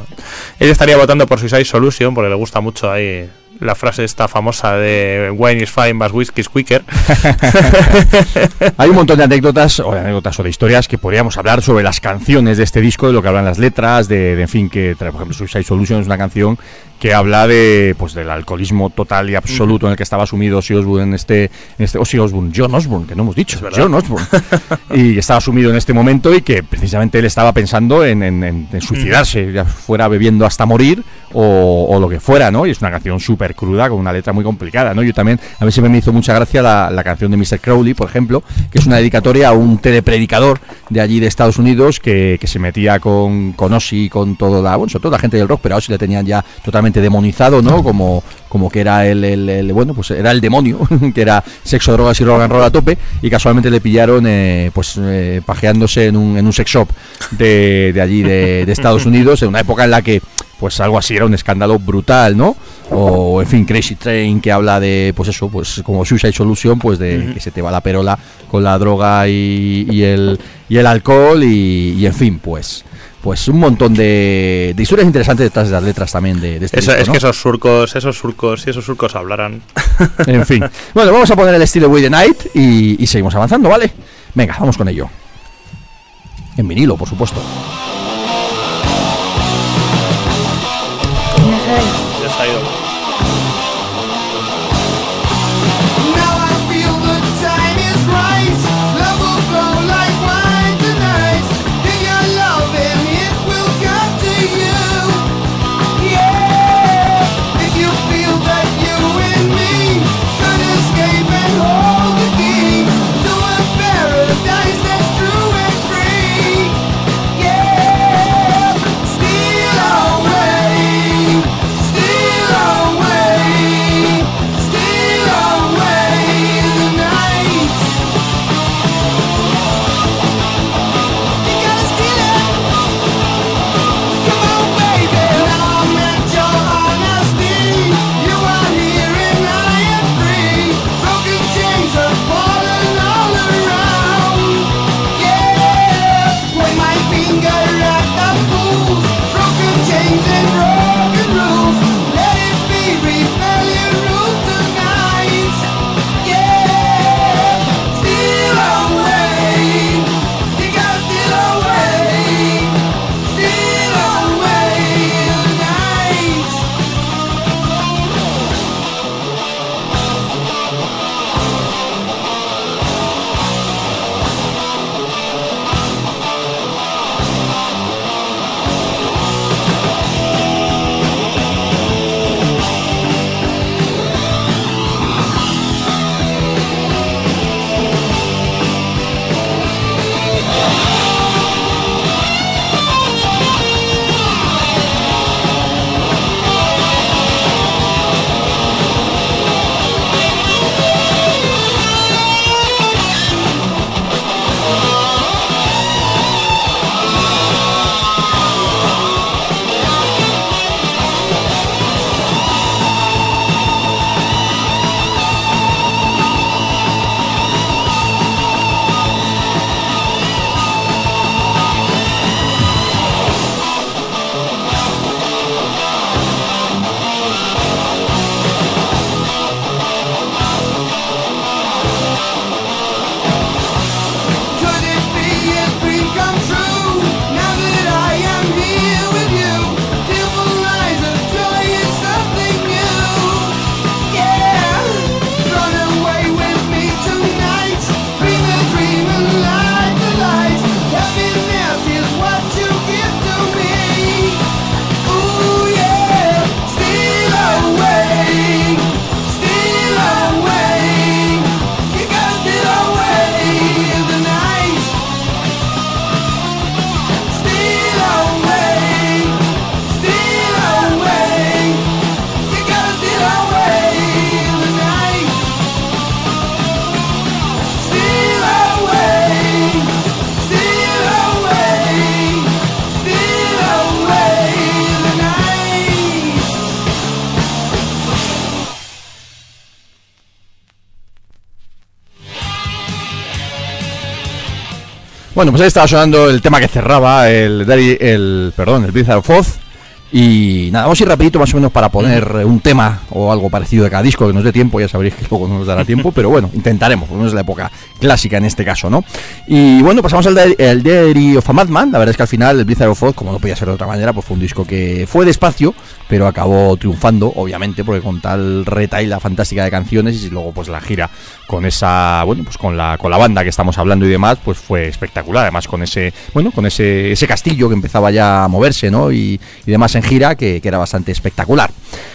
Él estaría votando por Suicide Solution porque le gusta mucho ahí la frase esta famosa de Wine is fine, but whiskey is quicker. Hay un montón de anécdotas, o de anécdotas o de historias que podríamos hablar sobre las canciones de este disco, de lo que hablan las letras, de, de, en fin, que trae, por ejemplo Suicide Solution es una canción que habla de pues del alcoholismo total y absoluto en el que estaba sumido Ozzy Osbourne en este, en este Ozzy Osbourne, John Osbourne, que no hemos dicho. John Osbourne, y estaba sumido en este momento y que precisamente él estaba pensando en, en- en- en suicidarse, ya fuera bebiendo hasta morir o, o lo que fuera, ¿no? Y es una canción súper cruda con una letra muy complicada, ¿no? Yo también, a mí siempre me hizo mucha gracia la, canción de Mr. Crowley, por ejemplo, que es una dedicatoria a un telepredicador de allí de Estados Unidos que, que se metía con, con Ozzy, con toda la, bueno, todo la gente del rock, pero a Ozzy le tenían ya totalmente demonizado, ¿no? Como, como que era el- bueno, pues era el demonio, que era sexo, drogas y rock and roll a tope, y casualmente le pillaron, eh, pues, eh, pajeándose en un, en un sex shop de, de allí de, de Estados Unidos, en una época en la que, pues, algo así era un escándalo brutal, ¿no? O, en fin, Crazy Train, que habla de, pues eso, pues, como Suicide Solution, pues, de que se te va la perola con la droga y, y el, y el alcohol, y, y, en fin, pues... Pues un montón de, de historias interesantes detrás de las letras también de, de este Eso, disco, es ¿no? que esos surcos, esos surcos, si esos surcos hablaran. En fin. Bueno, vamos a poner el estilo Way the Night y, y seguimos avanzando, ¿vale? Venga, vamos con ello. En vinilo, por supuesto. Bueno, pues ahí estaba sonando el tema que cerraba el, Daddy- el perdón, el Blizzard of Oz. Y nada, vamos a ir rapidito más o menos para poner un tema o algo parecido de cada disco que nos dé tiempo, ya sabréis que luego no nos dará tiempo, pero bueno, intentaremos, porque no es la época clásica en este caso, ¿no? Y bueno, pasamos al el Diary of a Madman, la verdad es que al final el Blizzard of Oz, como no podía ser de otra manera, pues fue un disco que fue despacio, pero acabó triunfando, obviamente, porque con tal retaila fantástica de canciones y luego pues la gira con esa, bueno, pues con la, con la banda que estamos hablando y demás, pues fue espectacular, además con ese, bueno, con ese, ese castillo que empezaba ya a moverse, ¿no? Y, y demás en gira, que, que era bastante espectacular.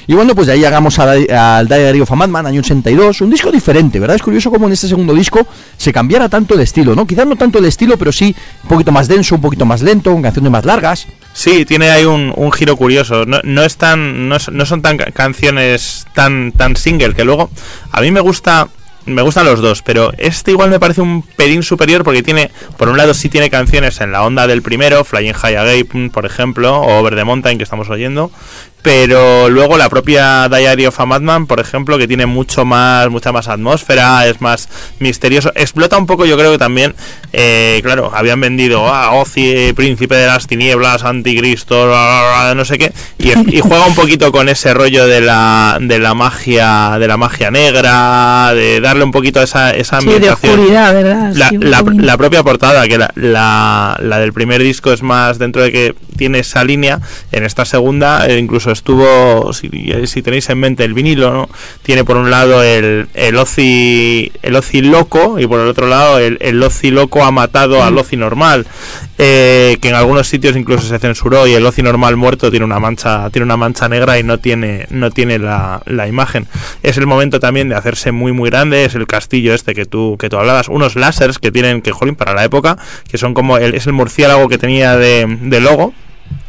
Y bueno, pues de ahí llegamos al Diary of a Madman, año 82, un disco diferente, ¿verdad? Es curioso cómo en este segundo disco se cambiara tanto el estilo, ¿no? Quizás no tanto el estilo, pero sí un poquito más denso, un poquito más lento, con canciones más largas. Sí, tiene ahí un, un giro curioso. No, no es tan, no, no son tan ca- canciones tan, tan single que luego a mí me gusta. Me gustan los dos, pero este igual me parece un pelín superior porque tiene, por un lado sí tiene canciones en la onda del primero, Flying High Again, por ejemplo, o Over the Mountain que estamos oyendo, pero luego la propia Diary of a Madman, por ejemplo, que tiene mucho más, mucha más atmósfera, es más misterioso, explota un poco, yo creo que también, eh, claro, habían vendido a Ozzy, príncipe de las tinieblas, anticristo, bla, bla, bla, no sé qué, y, y juega un poquito con ese rollo de la, de la magia, de la magia negra, de darle un poquito esa, esa Sí, de ambientación oscuridad, ¿verdad? la, Sí, la- la propia portada, que la, la, la del primer disco es más dentro de que tiene esa línea, en esta segunda eh, incluso estuvo, si, si tenéis en mente el vinilo, ¿no? tiene por un lado el, el Ozzy el Ozzy loco y por el otro lado el, el Ozzy loco ha matado al Ozzy normal, eh, que en algunos sitios incluso se censuró y el Ozzy normal muerto tiene una mancha tiene una mancha negra y no tiene no tiene la, la imagen. Es el momento también de hacerse muy muy grande, es el castillo este que tú que tú hablabas, unos láseres que tienen que jolín para la época, que son como el, es el murciélago que tenía de, de logo.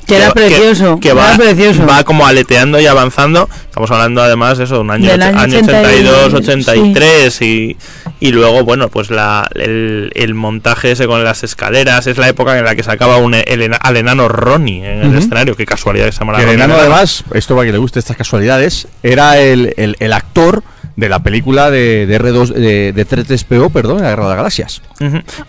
Que era precioso, que era va, precioso. va como aleteando y avanzando. Estamos hablando además de eso, de un año, año año 82, 82, 83 y, y luego, bueno, pues la, el, el montaje ese con las escaleras, es la época en la que sacaba un, el ena- al enano Ronnie en el escenario, qué casualidad que se el enano, enano. además, esto para que le guste estas casualidades, era el, el- el actor de la película de, de R2, de, de 3PO, perdón, la Guerra de las Galaxias.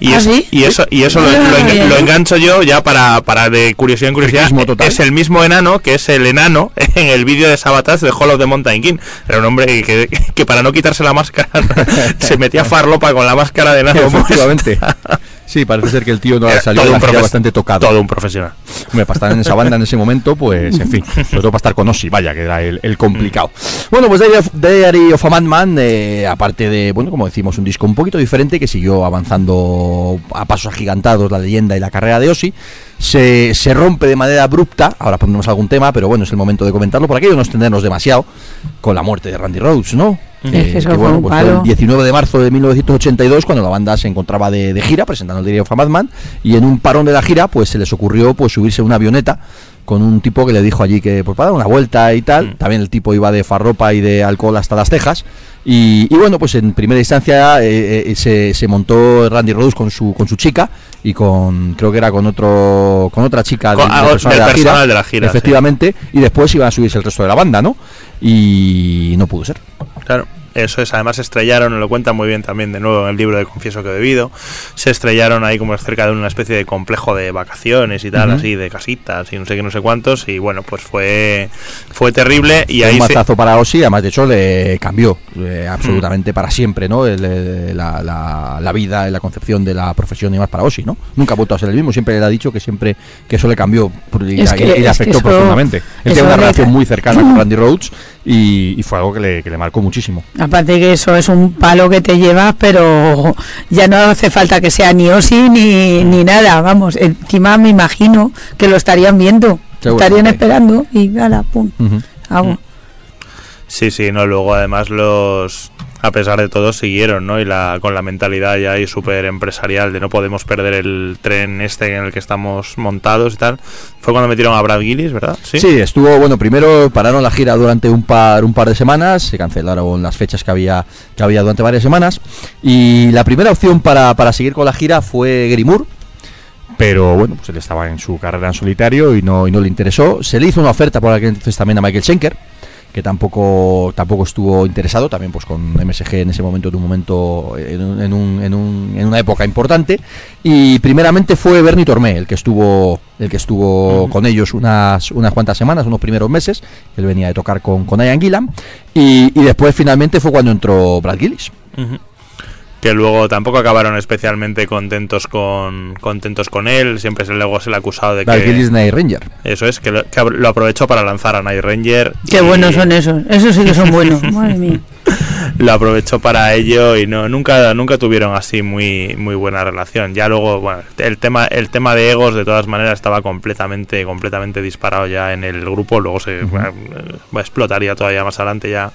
Y, ¿Ah, es- sí? y eso, y eso lo, engancho yo ya para, para de curiosidad en curiosidad. Total. Es el mismo enano que es el enano en el vídeo de Sabatas de Hall of the Mountain King. Era un hombre que, que para no quitarse la máscara se metía farlopa con la máscara de enano. Efectivamente. Sí, parece ser que el tío no Era salió todo de la bastante tocado. Todo un profesional. Hombre, para estar en esa banda en ese momento, pues, en fin, sobre todo para estar con Ozzy, vaya, que era el, el complicado. Bueno, pues Diary of, a Madman, eh, aparte de, bueno, como decimos, un disco un poquito diferente que siguió avanzando a pasos agigantados la leyenda y la carrera de Ozzy, se, se rompe de manera abrupta, ahora pondremos algún tema, pero bueno, es el momento de comentarlo, por aquello no extendernos demasiado, con la muerte de Randy Rhodes, ¿no? Es que bueno, pues fue el 19 de marzo de 1982 cuando la banda se encontraba de, de gira presentando el Diario of a Madman. Y en un parón de la gira pues se les ocurrió pues subirse a una avioneta con un tipo que le dijo allí que pues para dar una vuelta y tal, Mm. también el tipo iba de farropa y de alcohol hasta las cejas y, y bueno pues en primera instancia eh, eh, se, se montó Randy Rhodes con su con su chica y con creo que era con otro con otra chica Con- del, ah, del de la gira, personal de la gira, sí. efectivamente y después iban a subirse el resto de la banda no y no pudo ser Claro. Eso es, además se estrellaron, lo cuenta muy bien también de nuevo en el libro de Confieso que he bebido. Se estrellaron ahí como cerca de una especie de complejo de vacaciones y tal, así de casitas y no sé qué, no sé cuántos. Y bueno, pues fue fue terrible. Y un ahí se, mazazo para Ozzy, además de hecho le cambió eh, absolutamente para siempre, ¿no? El, la, la- la vida y la concepción de la profesión y más para Ozzy, ¿no? Nunca ha vuelto a ser el mismo, siempre le ha dicho que siempre que eso le cambió y, Es y- que- y le es que afectó eso- profundamente. Él tiene una relación muy cercana con Randy Rhodes y, y fue algo que le, que le marcó muchísimo. Aparte que eso es un palo que te llevas, pero ya no hace falta que sea ni Osi ni, ni nada, vamos. Encima me imagino que lo estarían viendo, estarían esperando y nada, pum, Ujú. hago. Sí, sí, no, luego además los a pesar de todo siguieron, ¿no? Y la con la mentalidad ya ahí súper empresarial de no podemos perder el tren este en el que estamos montados y tal. Fue cuando metieron a Brad Gillis, ¿verdad? Sí. estuvo, bueno, primero pararon la gira durante un par, un par de semanas, se cancelaron las fechas que había, que había durante varias semanas, y la primera opción para, para seguir con la gira fue Moore, pero bueno, pues él estaba en su carrera en solitario y no, y no le interesó. Se le hizo una oferta por aquel entonces también a Michael Schenker, que tampoco tampoco estuvo interesado, también pues con MSG en ese momento, de un momento, en, un- en un- en un- en una época importante. Y primeramente fue Bernie Tormé el que estuvo el que estuvo con ellos unas, unas cuantas semanas, unos primeros meses. Él venía de tocar con, con Ian Gillan. Y, y después finalmente fue cuando entró Brad Gillis. Que luego tampoco acabaron especialmente contentos con contentos con él siempre se luego se le ha acusado de Brad que Gillis Night Ranger. eso es que lo, que lo aprovechó para lanzar a Night Ranger Qué y buenos son esos. Esos sí que son buenos. Madre mía. lo aprovechó para ello y no nunca nunca tuvieron así muy muy buena relación. Ya luego bueno el tema el tema de egos de todas maneras estaba completamente completamente disparado ya en el grupo. Luego se bueno, eh, explotaría todavía más adelante ya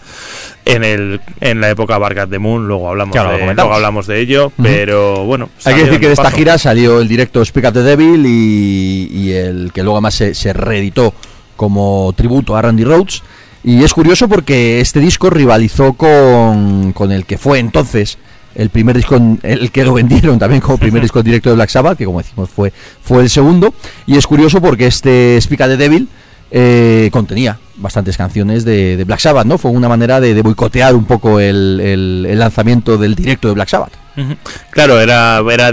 en el en la época Barcat de Moon luego hablamos de, luego hablamos de ello pero bueno Hay que decir que de esta gira salió el directo Speak the Devil y, y el que luego además se, se reeditó como tributo a Randy Rhodes. Y es curioso porque este disco rivalizó con, con el que fue entonces el primer disco, en- el que lo vendieron también como primer disco en directo de Black Sabbath, que como decimos fue, fue el segundo. Y es curioso porque este Up the Devil eh, contenía bastantes canciones de, de Black Sabbath, ¿no? Fue una manera de, de boicotear un poco el, el- el lanzamiento del directo de Black Sabbath. Claro, era, era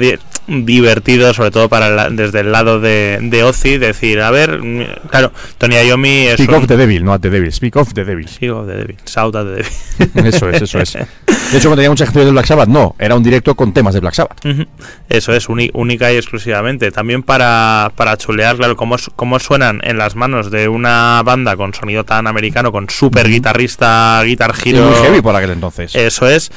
divertido, sobre todo para la- desde el lado de, de Ozzy, decir, a ver, mm, claro, Tony Iommi es Speak un- of the Devil, no at the Devil. Speak of the Devil. Sí, of the Devil, Shout at the Devil. Eso es, eso es. De hecho, cuando tenía muchas canciones de Black Sabbath, no, era un directo con temas de Black Sabbath. Eso es, única y exclusivamente. También para, para chulear, claro, cómo, cómo suenan en las manos de una banda con sonido tan americano, con super guitarrista, guitar Y hero. muy heavy por aquel entonces. Eso es,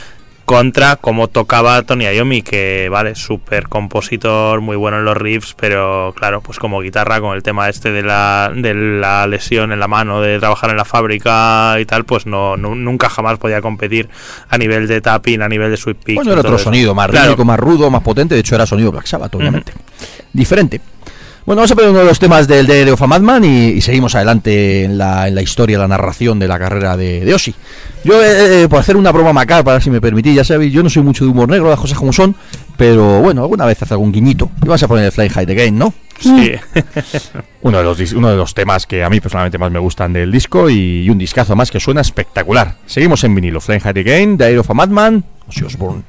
contra cómo tocaba Tony Iommi, que vale, súper compositor, muy bueno en los riffs, pero claro, pues como guitarra, con el tema este de la, de la lesión en la mano, de trabajar en la fábrica y tal, pues no, nu- nunca jamás podía competir a nivel de tapping, a nivel de sweep pick. Bueno, era otro sonido, más Claro. rítmico, más rudo, más potente. De hecho, era sonido Black Sabbath, obviamente. Diferente. Bueno, vamos a ver uno de los temas del Day of a Madman y, y seguimos adelante en la, en la historia, la narración de la carrera de, de. Yo, eh, eh, por hacer una broma macabra, si me permitís, ya sabéis, yo no soy mucho de humor negro, las cosas como son, pero bueno, alguna vez hace algún guiñito. Y vas a poner el Fly High Again, ¿no? Sí. Uno de, los, uno de los temas que a mí personalmente más me gustan del disco y, y un discazo más que suena espectacular. Seguimos en vinilo. Flying High Again, The Air of a Madman, Ozzy Osbourne.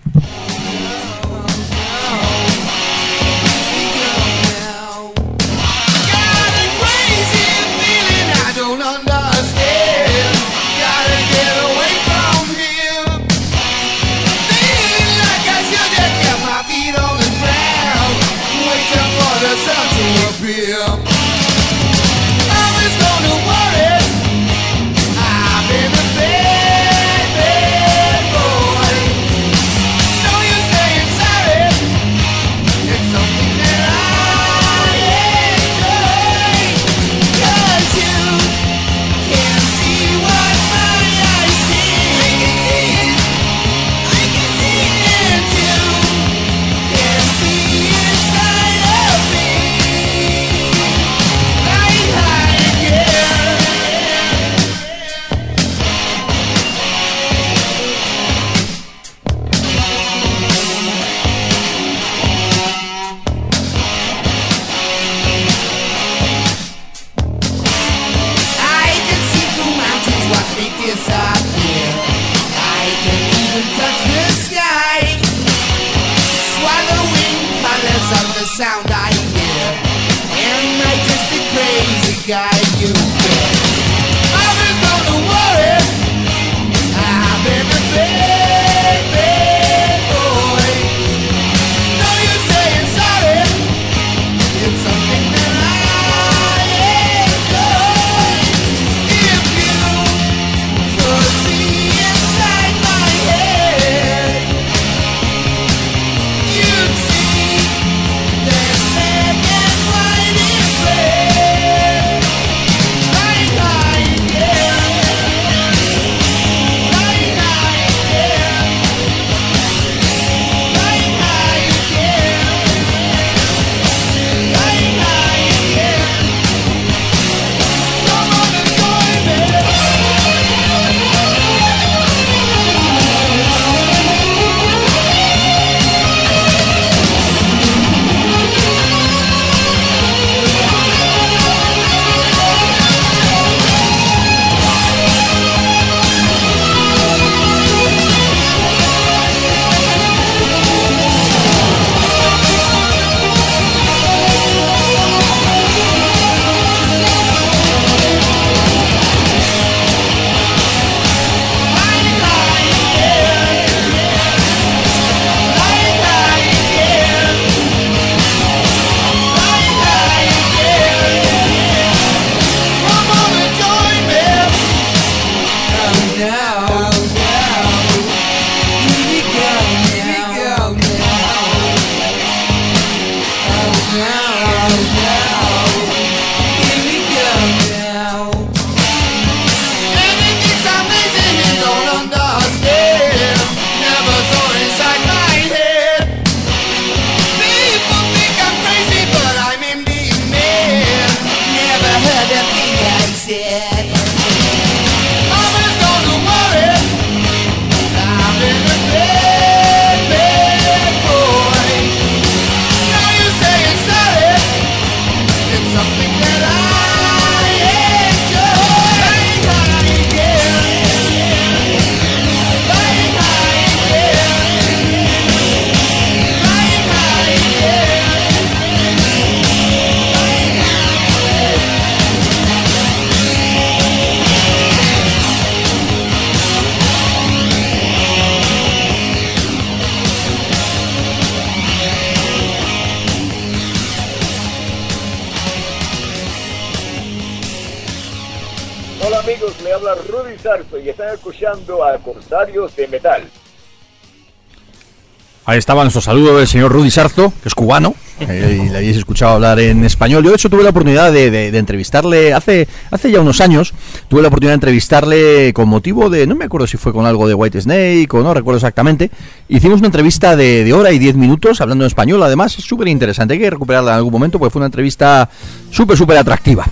Ahí estaba nuestro saludo del señor Rudy Sarzo, que es cubano, eh, y le habéis escuchado hablar en español. Yo, de hecho, tuve la oportunidad de, de- de entrevistarle hace, hace ya unos años. Tuve la oportunidad de entrevistarle con motivo de, no me acuerdo si fue con algo de White Snake o no recuerdo exactamente. Hicimos una entrevista de, de hora y diez minutos hablando en español, además, es súper interesante. Hay que recuperarla en algún momento porque fue una entrevista súper, súper atractiva.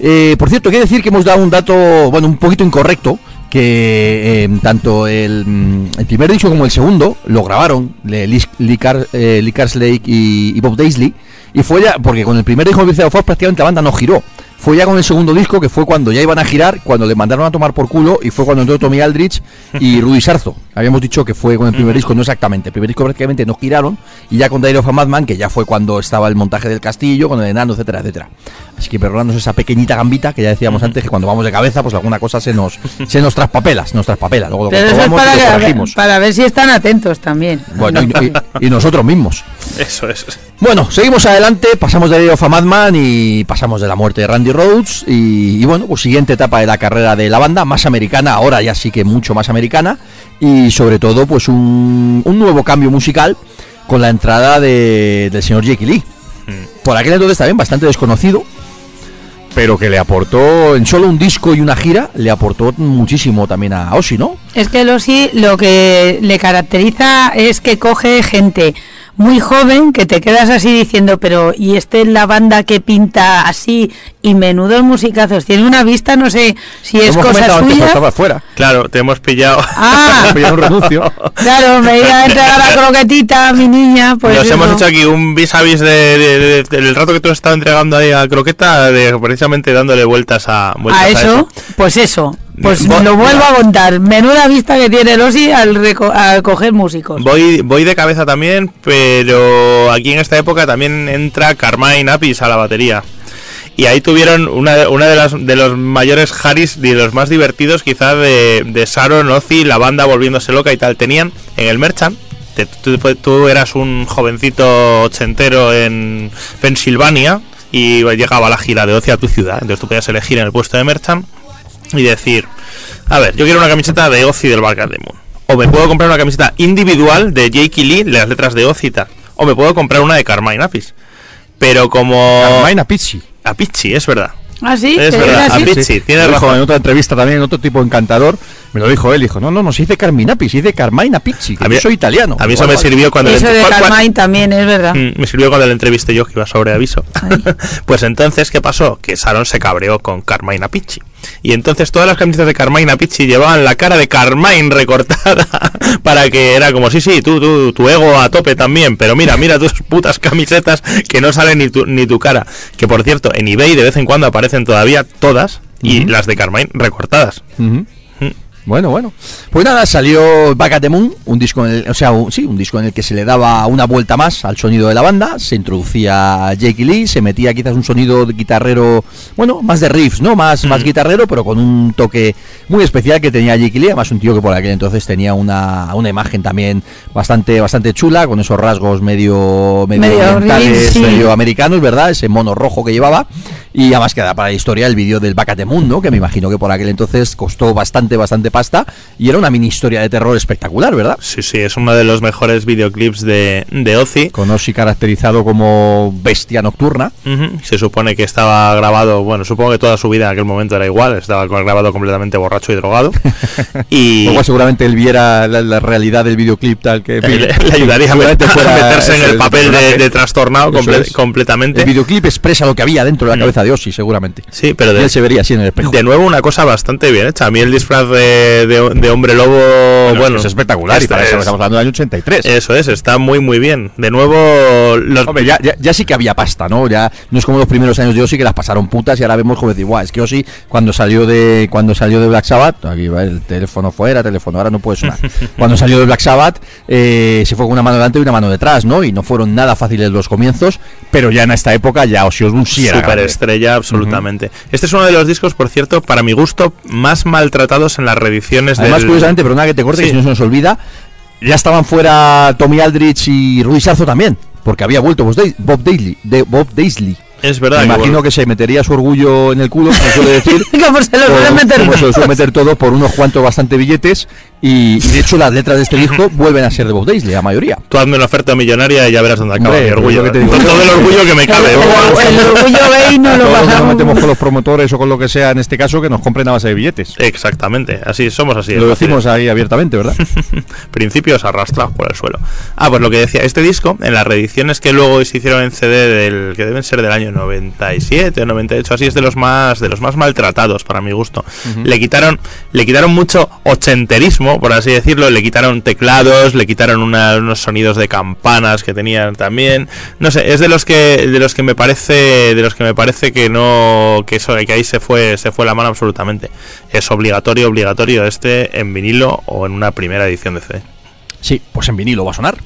Eh, por cierto, que decir que hemos dado un dato, bueno, un poquito incorrecto, que eh, tanto el, mm, el primer disco como el segundo lo grabaron Lee, Lee eh, y, Bob Daisley, y fue ya, porque con el primer disco de Fox prácticamente la banda no giró. Fue ya con el segundo disco, que fue cuando ya iban a girar, cuando le mandaron a tomar por culo, y fue cuando entró Tommy Aldrich y Rudy Sarzo. Habíamos dicho que fue con el primer disco, no exactamente. El primer disco prácticamente no giraron, y ya con Diary of a Madman, que ya fue cuando estaba el montaje del castillo, con el enano, etcétera, etcétera. Así que perdonadnos esa pequeñita gambita que ya decíamos antes, que cuando vamos de cabeza, pues alguna cosa se nos, se nos traspapela, se nos traspapela. Luego lo Pero eso es comprobamos y para, lo que- corregimos. para ver si están atentos también. Bueno, y, y- y nosotros mismos. Eso es. Bueno, seguimos adelante, pasamos de Diary of a Madman y pasamos de la muerte de Randy Rhodes y, y bueno, pues siguiente etapa de la carrera de la banda, más americana, ahora ya sí que mucho más americana y sobre todo pues un, un nuevo cambio musical con la entrada de- del señor Jake Lee. Por aquel entonces también bastante desconocido, pero que le aportó en solo un disco y una gira, le aportó muchísimo también a Ozzy, ¿no? Es que Losi lo que le caracteriza es que coge gente muy joven que te quedas así diciendo, pero ¿y este es la banda que pinta así y menudos musicazos? Tiene una vista, no sé si es Hemos cosa suya. estaba fuera. Claro, te hemos pillado. Ah, un renuncio. claro, me iba a entregar la croquetita a mi niña. Pues Nos eso. hemos hecho aquí un vis a vis de, de- de- del rato que tú has estado entregando ahí a Croqueta, de, precisamente dándole vueltas a, vueltas a eso, pues eso. Pues Bo- lo vuelvo mira. a contar. Menuda vista que tiene Losi al, reco- al coger músicos. Voy, voy de cabeza también, pero aquí en esta época también entra Carmine Apis a la batería. Y ahí tuvieron una, una de, las, de los mayores Harris, de los más divertidos quizás de, de Sharon, Ozzy, la banda volviéndose loca y tal. Tenían en el Merchant, te- tú, tú eras un jovencito ochentero en Pensilvania y llegaba la gira de Ozzy a tu ciudad. Entonces tú podías elegir en el puesto de Merchant y decir, a ver, yo quiero una camiseta de Ozzy del Barca de Moon. O me puedo comprar una camiseta individual de Jake Lee, las letras de Ozzy y tal. O me puedo comprar una de Carmine Apis. Pero como... Carmine Apicci. Apici, es verdad. Ah, sí, Es ¿Te verdad, dice así? a Pizzi, Sí, dijo razón. en otra entrevista también, otro tipo encantador, me lo dijo él, dijo, no, no, no, se dice Carminapi, se dice Carmina Pizzi, que A mí- yo soy italiano. A mí eso me sirvió cuando... Eso le- de Carmine también es verdad. Mm, me sirvió cuando le entrevisté yo que iba sobre aviso. pues entonces, ¿qué pasó? Que Sharon se cabreó con Carmine Apicci. Y entonces todas las camisetas de Carmine Apicci llevaban la cara de Carmine recortada para que era como, sí, sí, tú, tú, tu ego a tope también, pero mira, mira tus putas camisetas que no salen ni tu, ni tu cara. Que por cierto, en eBay de vez en cuando aparecen todavía todas y las de Carmine recortadas. Bueno, bueno. Pues nada, salió Back at the Moon, un disco en el, o sea, un- sí, un disco en el que se le daba una vuelta más al sonido de la banda, se introducía Jake Lee, se metía quizás un sonido de guitarrero, bueno, más de riffs, ¿no? Más, más guitarrero, pero con un toque muy especial que tenía Jake Lee, además un tío que por aquel entonces tenía una, una imagen también bastante, bastante chula, con esos rasgos medio, medio, Medio orientales, riff, sí. medio americanos, ¿verdad? Ese mono rojo que llevaba. Y además queda para la historia el vídeo del Moon, ¿no? Que me imagino que por aquel entonces costó bastante, bastante pasta. Y era una mini historia de terror espectacular, ¿verdad? Sí, sí, es uno de los mejores videoclips de, de Ozzy. Con Ozzy caracterizado como bestia nocturna. Ujú, Se supone que estaba grabado, bueno, supongo que toda su vida en aquel momento era igual, estaba grabado completamente borracho y drogado. y Luego seguramente él viera la, la realidad del videoclip tal que... le, le ayudaría a, meterse en el papel de, de trastornado comple- es. completamente. El videoclip expresa lo que había dentro de la Mm. Cabeza de Ozzy, seguramente. Sí, pero Y de, él se vería así en el espejo. de nuevo una cosa bastante bien hecha. A mí el disfraz de, de- de hombre lobo, bueno, es espectacular y este para eso es- estamos hablando del año 83. Eso es, está muy muy bien. De nuevo, los, Hombre, ya, ya, ya sí que había pasta, ¿no? Ya no es como los primeros años de Ozzy que las pasaron putas y ahora vemos como decir, guau, es que Ozzy cuando salió de cuando salió de Black Sabbath, aquí va el teléfono fuera, teléfono ahora no puede sonar. cuando salió de Black Sabbath eh, se fue con una mano delante y una mano detrás, ¿no? Y no fueron nada fáciles los comienzos, pero ya en esta época ya Ozzy Osbourne sí era Superestrella, absolutamente. Este es uno de los discos, por cierto, para mi gusto, más maltratados en las reediciones Además, del... curiosamente, perdona que te corte, que Sí. si no se nos olvida, ya estaban fuera Tommy Aldrich y Rudy Sarzo también, porque había vuelto Bob Daisley, de Bob Daisley. Es verdad. Me que imagino bueno, que se metería su orgullo en el culo, como suele decir. Como se lo suele meter como se lo todos. suele meter todo por unos cuantos bastante billetes. Y, y de hecho, las letras de este disco vuelven a ser de Bob Daisley, la mayoría. Tú hazme una oferta millonaria y ya verás dónde acaba Hombre, mi orgullo. pues que te digo. Con todo el orgullo que me cabe. vamos. El orgullo gay no lo nos pasamos. metemos con los promotores o con lo que sea, en este caso, que nos compren a base de billetes. Exactamente, así somos así. Lo decimos ahí abiertamente, ¿verdad? principios arrastrados por el suelo. Ah, pues lo que decía, este disco, en las reediciones que luego se hicieron en CD del que deben ser del año 97 o 98, así es de los más de los más maltratados para mi gusto. Le quitaron le quitaron mucho ochenterismo, por así decirlo, le quitaron teclados, le quitaron una- unos sonidos de campanas que tenían también. No sé, es de los que de los que me parece de los que me parece que no que eso que ahí se fue se fue la mano absolutamente. Es obligatorio obligatorio este en vinilo o en una primera edición de CD. Sí, pues en vinilo va a sonar.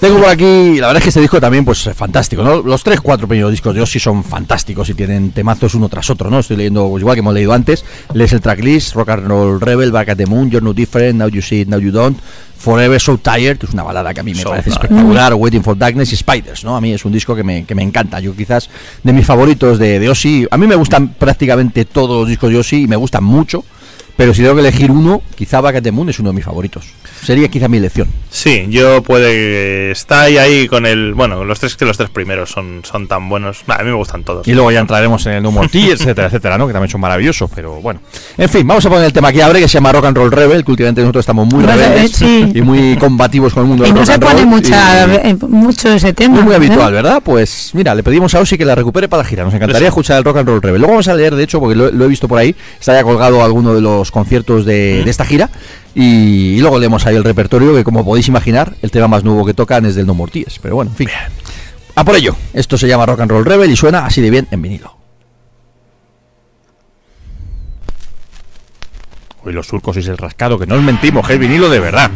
Tengo por aquí, la verdad es que este disco también, pues es fantástico, ¿no? Los tres, cuatro primeros discos de Ozzy son fantásticos y tienen temazos uno tras otro, ¿no? Estoy leyendo, pues igual que hemos leído antes, lees el tracklist, Rock and Roll Rebel, Back at the Moon, You're No Different, Now You See It, Now You Don't, Forever So Tired, que es una balada que a mí me So parece Tired. espectacular, Waiting for Darkness y Spiders, ¿no? A mí es un disco que me, que me encanta. Yo quizás de mis favoritos de, de Ozzy, a mí me gustan prácticamente todos los discos de Ozzy y me gustan mucho, pero si tengo que elegir uno, quizá the Moon es uno de mis favoritos. Sería quizá mi elección. Sí, yo puede está ahí ahí con el, bueno, los tres que los tres primeros son son tan buenos. A mí me gustan todos. Y luego ya entraremos en el No More Tears, etcétera, etcétera, ¿no? Que también son maravillosos, pero bueno. En fin, vamos a poner el tema que abre, que se llama Rock and Roll Rebel, que últimamente nosotros estamos muy rebeldes sí. y muy combativos con el mundo Y del no rock se and pone roll, mucha, y- eh, mucho ese tema. muy, muy habitual, ¿verdad? Pues mira, le pedimos a Osi que la recupere para la gira. Nos encantaría escuchar el Rock and Roll Rebel. Luego vamos a leer, de hecho, porque lo, lo he visto por ahí, está ya colgado alguno de los conciertos de, esta gira. Y, y luego leemos ahí el repertorio, que como podéis imaginar, el tema más nuevo que tocan es del No More Tears. Pero bueno, en fin. A por ello. Esto se llama Rock and Roll Rebel y suena así de bien en vinilo. Hoy los surcos sois el rascado, que no os mentimos, es vinilo de verdad.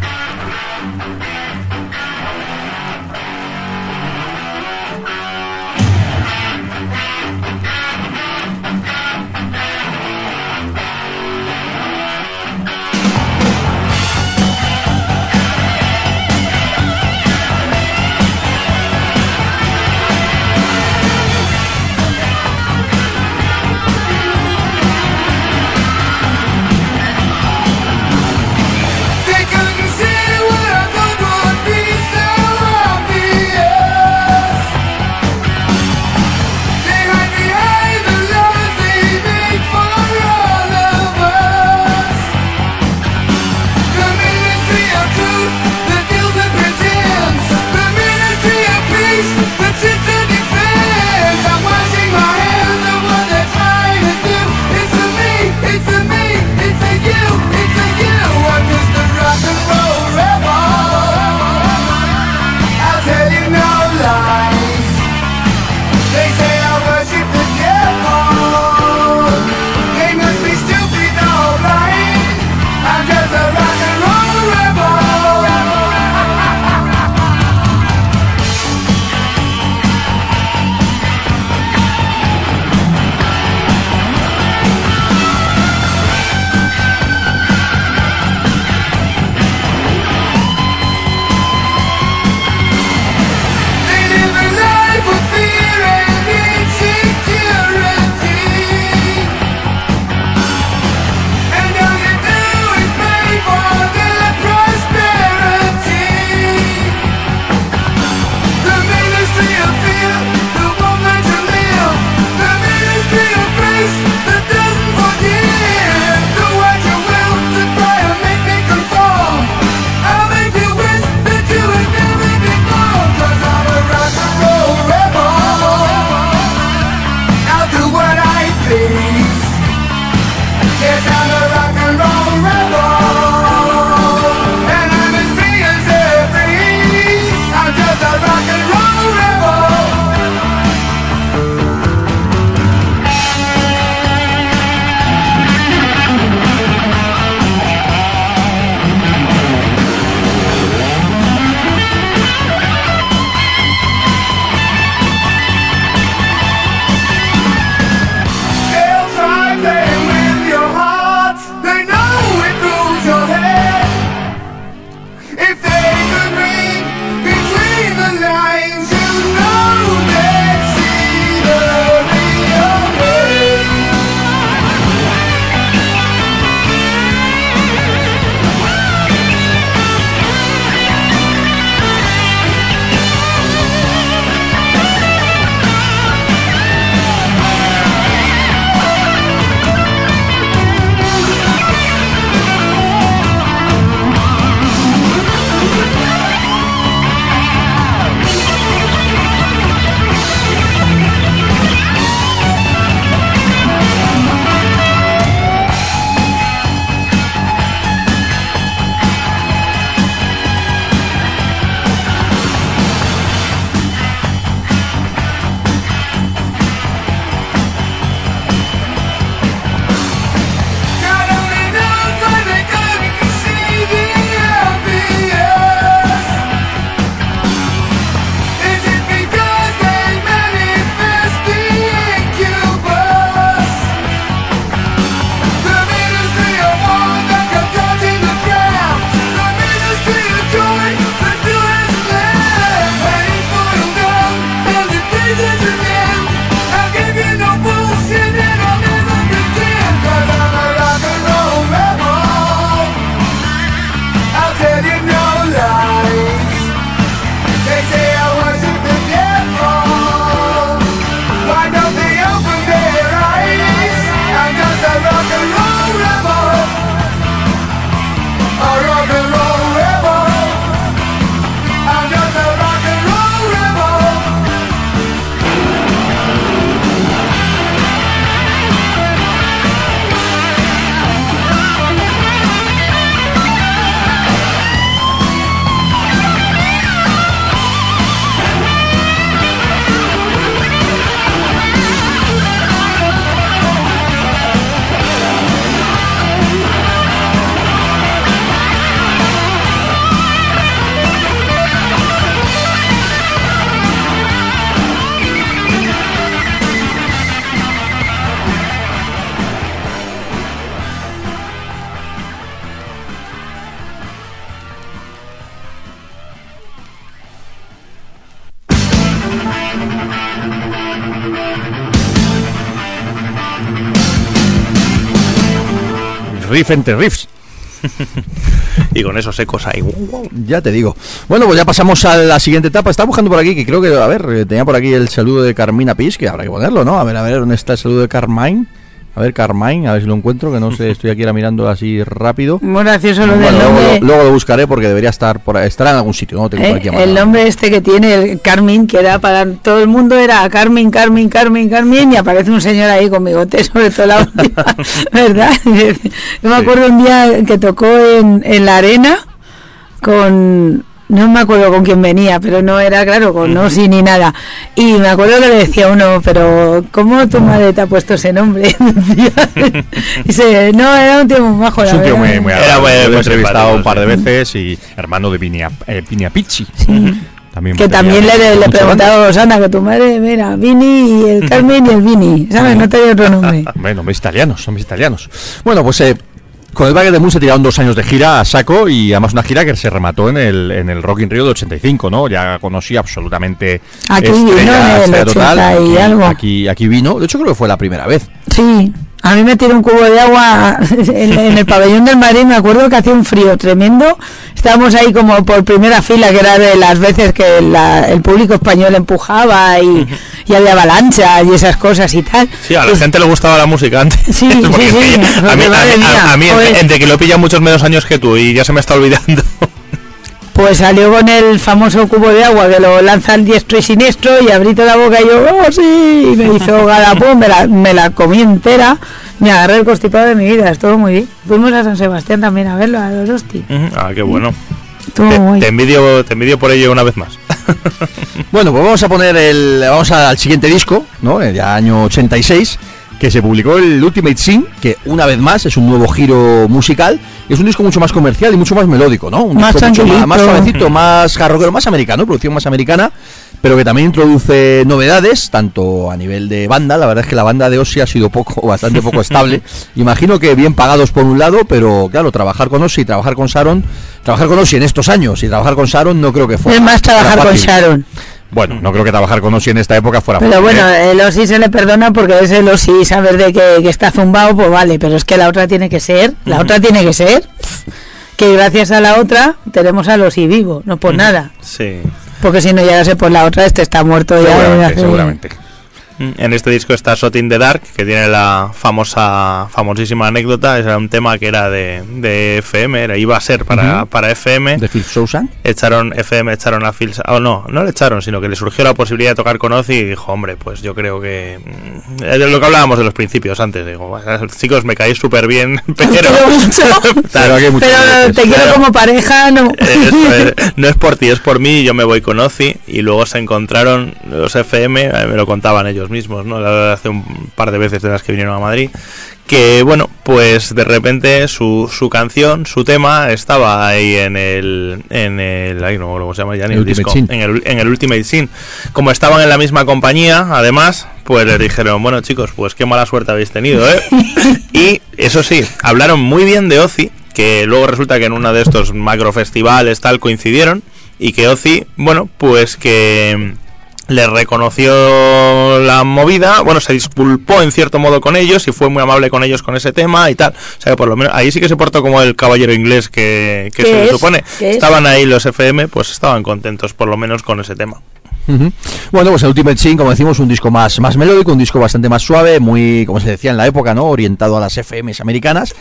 Riffs. Y con esos ecos ahí. Ya te digo. Bueno, pues ya pasamos a la siguiente etapa. Estaba buscando por aquí, que creo que, a ver, eh, tenía por aquí el saludo de Carmina Pis, que habrá que ponerlo, ¿no? A ver, a ver, ¿dónde está el saludo de Carmine? A ver, Carmine, a ver si lo encuentro, que no sé, estoy aquí ahora mirando así rápido. Muy gracioso lo Bueno, del luego, nombre. lo- luego lo buscaré porque debería estar por ahí. Estará en algún sitio, Eh, aquí a el nombre este que tiene, el Carmen, que era para todo el mundo era Carmen, Carmen, Carmen, Carmen, y aparece un señor ahí con bigote sobre todo la última, ¿verdad? Yo me acuerdo un día que tocó en, en la arena con, no me acuerdo con quién venía, pero no era, claro, con Osi ni nada. Y me acuerdo que le decía uno, pero ¿cómo tu madre te ha puesto ese nombre? Dice, no, era un tío muy la un tío verdad. muy, muy Era muy- entrevistado un par de sí. veces y hermano de Vinia, eh, Vinia Picci. También Que también le, le preguntaba a Rosana que tu madre, mira, Vini y el Carmen y el Vini, ¿sabes? No tenía otro nombre. Bueno, nombres italianos, nombres italianos. Bueno, pues eh, con el Bagger de Moon se tiraron dos años de gira a saco y además una gira que se remató en el, en el Rock in Rio de 85, ¿no? Ya conocí absolutamente Aquí vino estrella, en el estrella total. 80 y Aquí- algo. Aquí, aquí vino, de hecho creo que fue la primera vez. Sí, a mí me tiró un cubo de agua en, en el pabellón del Madrid, me acuerdo que hacía un frío tremendo. Estábamos ahí como por primera fila, que era de las veces que la- el público español empujaba y, y había avalanchas y esas cosas y tal. Sí, a la Pues- gente le gustaba la música antes. Sí, sí, sí, A mí, a a- a mí, entre que lo pilla muchos menos años que tú y ya se me está olvidando. Pues salió con el famoso cubo de agua que lo lanza al diestro y siniestro y abrí toda la boca y yo, ¡oh sí! Y me hizo galapón, me la, me la comí entera, me agarré el constipado de mi vida, estuvo muy bien. Fuimos a San Sebastián también a verlo, a los hosti. ah, qué bueno. Te, te envidio, te envidio por ello una vez más. Bueno, pues vamos a poner el. Vamos al siguiente disco, ¿no? El ya año 86, que se publicó el Ultimate Sin, que una vez más es un nuevo giro musical. Es un disco mucho más comercial y mucho más melódico, ¿no? Un Más disco mucho más, más suavecito, más jarroquero, más americano, producción más americana, pero que también introduce novedades, tanto a nivel de banda. La verdad es que la banda de Ozzy ha sido poco, bastante poco estable. Imagino que bien pagados por un lado, pero claro, trabajar con Ozzy, trabajar con Sharon, trabajar con Ozzy en estos años y trabajar con Sharon no creo que fuera. Es más trabajar con. Sharon. Bueno, no creo que trabajar con Ozzy en esta época fuera Pero fácil, bueno, ¿eh? el Osi se le perdona porque es el Osi, saber de que, que está zumbado, pues vale, pero es que la otra tiene que ser, la otra tiene que ser, que gracias a la otra tenemos al Osi vivo, no por nada. Sí. Porque si no llegase por la otra, este está muerto ya. seguramente. En este disco está Shot in the Dark, que tiene la famosa, famosísima anécdota. Era un tema que era de, de FM, era, iba a ser para, para FM. de Phil Sousa. Echaron FM, echaron a Phil. Oh, no, no le echaron, sino que le surgió la posibilidad de tocar con Ozzy y dijo, hombre, pues yo creo que. mm, Es lo que hablábamos de los principios antes. Digo, "Bueno, chicos, me caéis súper bien, pero. quiero mucho. Pero te quiero como pareja, no. Es. no es por ti, es por mí, yo me voy con Ozzy y luego se encontraron los FM, eh, me lo contaban ellos mismos, ¿no? Hace un par de veces de las que vinieron a Madrid, que bueno, pues de repente su, su canción, su tema estaba ahí en el, en el, ay, no cómo se llama ya ni El el, disco, Sin. en el, en el Ultimate Sin. Como estaban en la misma compañía, además, pues les dijeron, bueno chicos, pues qué mala suerte habéis tenido, ¿eh? y eso sí, hablaron muy bien de Ozzy, que luego resulta que en uno de estos macro festivales tal coincidieron y que Ozzy, bueno, pues que le reconoció la movida, bueno, se disculpó en cierto modo con ellos y fue muy amable con ellos con ese tema y tal. O sea, que por lo menos ahí sí que se portó como el caballero inglés que, que ¿Qué se le supone. Estaban ahí los FM, pues estaban contentos por lo menos con ese tema. Bueno, pues el Ultimate Sin, como decimos, un disco más, más melódico, un disco bastante más suave, muy, como se decía en la época, ¿no? Orientado a las FMs americanas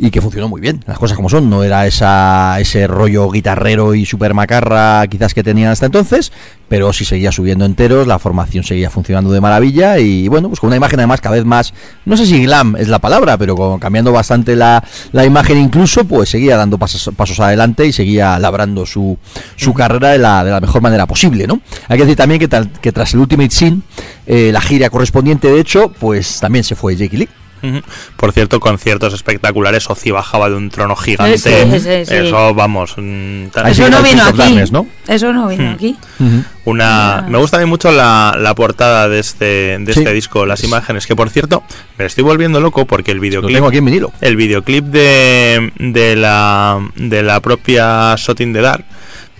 y que funcionó muy bien, las cosas como son, no era esa, ese rollo guitarrero y super macarra quizás que tenían hasta entonces, pero sí seguía subiendo enteros, la formación seguía funcionando de maravilla y bueno, pues con una imagen además cada vez más, no sé si glam es la palabra, pero con- cambiando bastante la, la imagen incluso, pues seguía dando pasos, pasos adelante y seguía labrando su, su carrera de la, de la mejor manera posible, ¿no? Hay que decir también que, tal- que tras el Ultimate Sin, eh, la gira correspondiente de hecho, pues también se fue Jake Lee. Por cierto, conciertos espectaculares, Ozzy bajaba de un trono gigante. Sí. Eso, vamos. mm, Eso no vino aquí. Darkness, ¿no? Eso no vino aquí. Una, me gusta a mí mucho la, la portada de este, de Sí. este disco, las imágenes, que por cierto, me estoy volviendo loco porque el Lo videoclip, tengo aquí en vinilo. el videoclip de, de la de la propia Shot in the Dark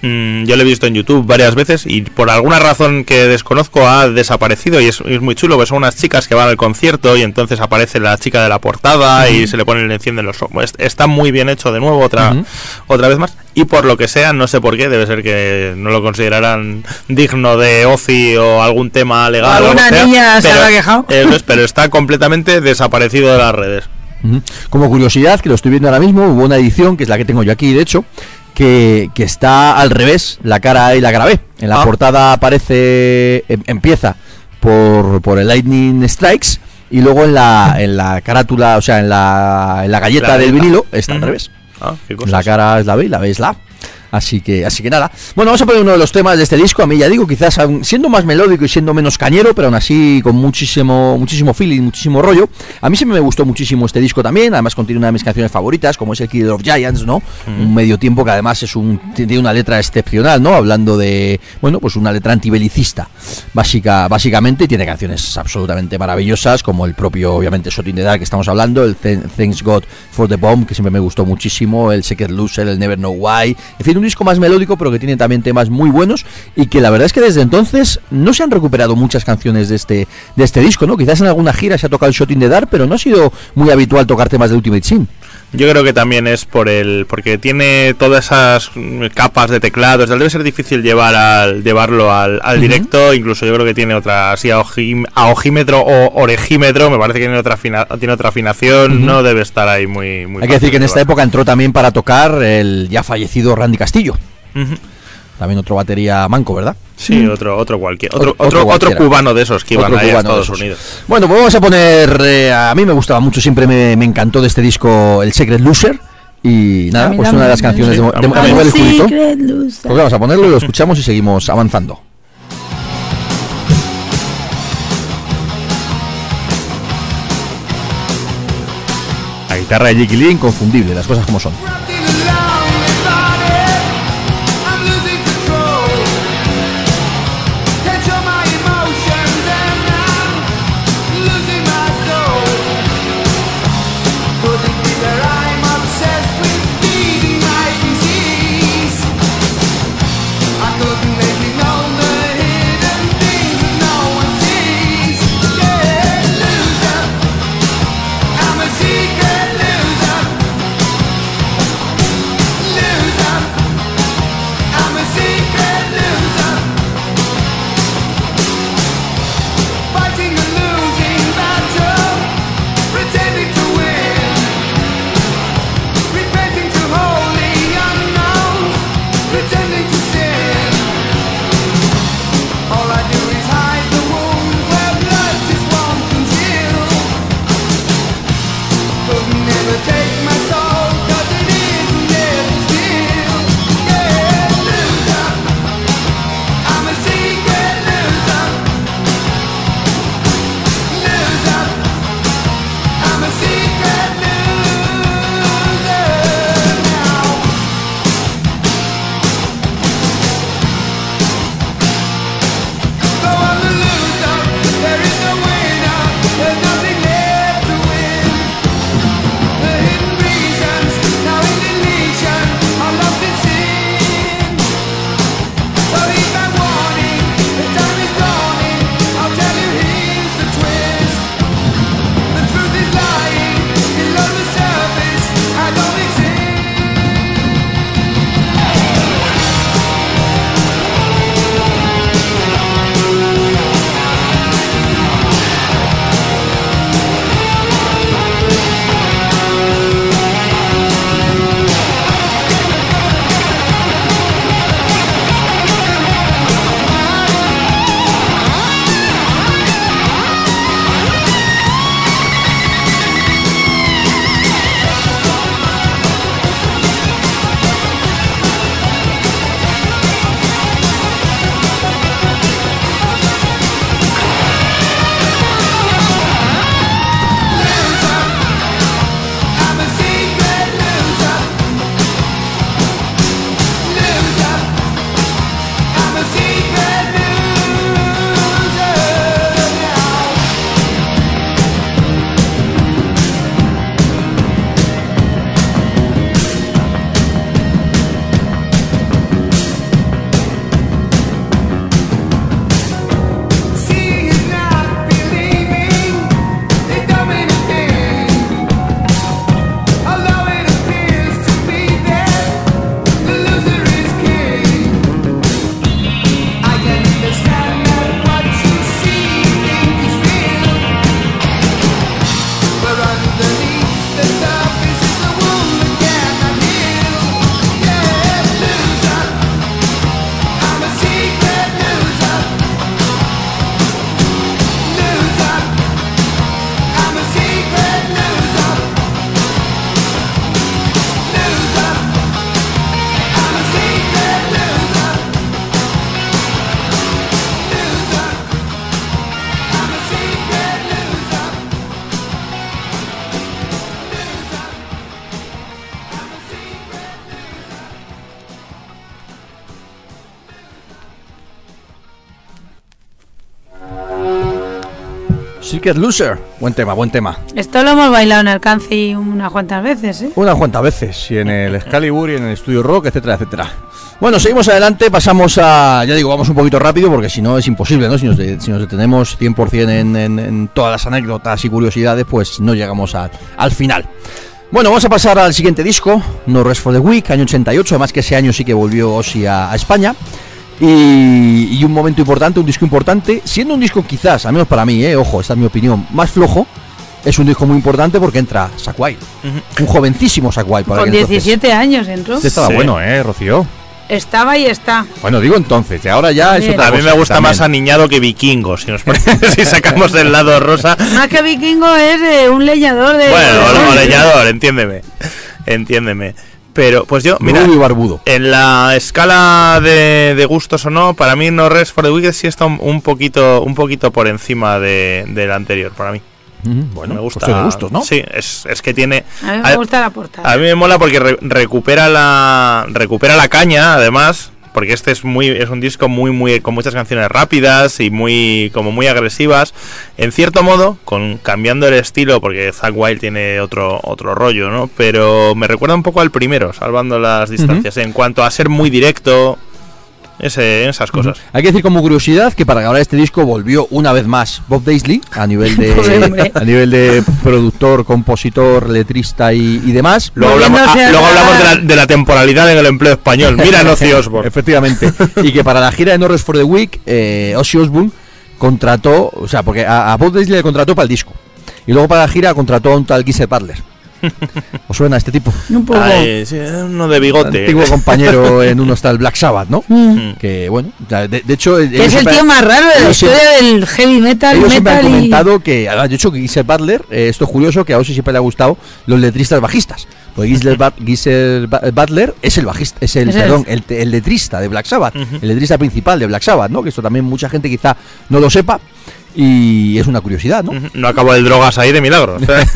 Mm, yo lo he visto en YouTube varias veces y por alguna razón que desconozco ha desaparecido y es, es muy chulo, pues son unas chicas que van al concierto y entonces aparece la chica de la portada y se le ponen le encienden los ojos. Es- Está muy bien hecho de nuevo otra otra vez más y por lo que sea, no sé por qué, debe ser que no lo considerarán digno de OCI o algún tema legal. Alguna sea, niña se pero- habrá quejado. es, pero está completamente desaparecido de las redes. Como curiosidad, que lo estoy viendo ahora mismo, hubo una edición, que es la que tengo yo aquí, de hecho, que, que está al revés, la cara A y la cara B. En la Ah. portada aparece, em- empieza por, por el Lightning Strikes y luego en la, en la carátula, o sea, en la, en la galleta La del vinilo está al revés. Ah, qué cosas. La cara es la B y la B es la A. Así que, así que nada. Bueno, vamos a poner uno de los temas de este disco. A mí ya digo, quizás siendo más melódico y siendo menos cañero, pero aún así con muchísimo, muchísimo feeling, muchísimo rollo. A mí siempre me gustó muchísimo este disco también. Además contiene una de mis canciones favoritas, como es el Killer of Giants, ¿no? Un medio tiempo que además es un tiene una letra excepcional, ¿no? Hablando de, bueno, pues una letra antibelicista, básica, básicamente. y Tiene canciones absolutamente maravillosas, como el propio, obviamente, Shot in the Dark que estamos hablando, el Th- Thanks God for the Bomb, que siempre me gustó muchísimo, el Secret Loser, el Never Know Why. En fin, un disco más melódico, pero que tiene también temas muy buenos y que la verdad es que desde entonces no se han recuperado muchas canciones de este, de este disco, ¿no? Quizás en alguna gira se ha tocado el Shot in the Dark, pero no ha sido muy habitual tocar temas de Ultimate Sin. Yo creo que también es por el porque tiene todas esas capas de teclados, debe ser difícil llevar al llevarlo al, al directo, incluso yo creo que tiene otra así a, ojim- a ojímetro o orejímetro, me parece que tiene otra afina- tiene otra afinación, no debe estar ahí muy muy Hay que decir que en esta época entró también para tocar el ya fallecido Randy Castillo. También otro batería manco, ¿verdad? Sí, otro otro cualquier otro Otro- otro, cubano de esos que iban a Estados. Unidos. Bueno, pues vamos a poner. eh, a mí me gustaba mucho, siempre me, me encantó de este disco el Secret Loser. Y nada, pues una de las canciones Sí, de, de también. Mover el Culito. Secret loser. Pues vamos a ponerlo y lo escuchamos y seguimos avanzando. La guitarra de Jiggy Lee inconfundible, las cosas como son. Loser. Buen tema, buen tema. Esto lo hemos bailado en el Canci unas cuantas veces, ¿eh? Unas cuantas veces, y en el Excalibur, y en el Estudio Rock, etcétera, etcétera. Bueno, seguimos adelante, pasamos a. Ya digo, vamos un poquito rápido porque si no es imposible, ¿no? Si nos, de- si nos detenemos 100% en, en, en todas las anécdotas y curiosidades, pues no llegamos a- al final. Bueno, vamos a pasar al siguiente disco, No Rest for the Week, año 88, además que ese año sí que volvió Ozzy a, a España. Y, y un momento importante, un disco importante, siendo un disco quizás, al menos para mí, eh, ojo, esta es mi opinión, más flojo, es un disco muy importante porque entra Zack Wild, un jovencísimo Wild. para Con aquel entonces. 17 años entró. Este estaba Sí. bueno, ¿eh, Rocío? Estaba y está. Bueno, digo entonces, y ahora ya es otra A mí me gusta también. más aniñado que vikingo, si nos si sacamos el lado rosa. Más que vikingo es eh, un leñador de. Bueno, o leñador, entiéndeme. Entiéndeme. Pero, pues yo, mira, Rubio y barbudo. en la escala de, de gustos o no, para mí No Rest for the Wicked sí está un, poquito un poquito por encima de, del anterior, para mí. Bueno, me gusta. cuestión de gustos, ¿no? Sí, es, es que tiene... A mí me gusta la portada. A mí me mola porque re- recupera la recupera la caña, además, porque este es muy es un disco muy muy con muchas canciones rápidas y muy como muy agresivas. En cierto modo, con cambiando el estilo porque Zack Wild tiene otro otro rollo, ¿no? Pero me recuerda un poco al primero, salvando las distancias en cuanto a ser muy directo, ese, esas cosas. Hay que decir como curiosidad que para grabar este disco volvió una vez más Bob Daisley a nivel de a nivel de productor, compositor, letrista y, y demás. Luego hablamos, ah, a luego la- hablamos de, la, de la temporalidad en el empleo español. Mira Ozzy Osbourne. Efectivamente. y que para la gira de No Rest for the Week, eh, Ozzy Osbourne contrató, o sea, porque a, a Bob Daisley le contrató para el disco. Y luego para la gira contrató a un tal Geezer Butler. ¿Os suena este tipo? Un poco. Ay, sí, uno de bigote. Antiguo compañero en uno está el Black Sabbath, ¿no? Mm. Que bueno, de, de hecho. Que es el tío más raro de la historia del heavy metal, Ellos siempre han metal y... comentado que, además, de hecho, que Geezer Butler, eh, esto es curioso, que a Ozzy siempre le ha gustado los letristas bajistas. Porque Geezer, Ba- Geezer Ba- Butler es el bajista, es el, es. perdón, el, el letrista de Black Sabbath, el letrista principal de Black Sabbath, ¿no? Que esto también mucha gente quizá no lo sepa y es una curiosidad, ¿no? No acabó el drogas ahí de milagro. o sea.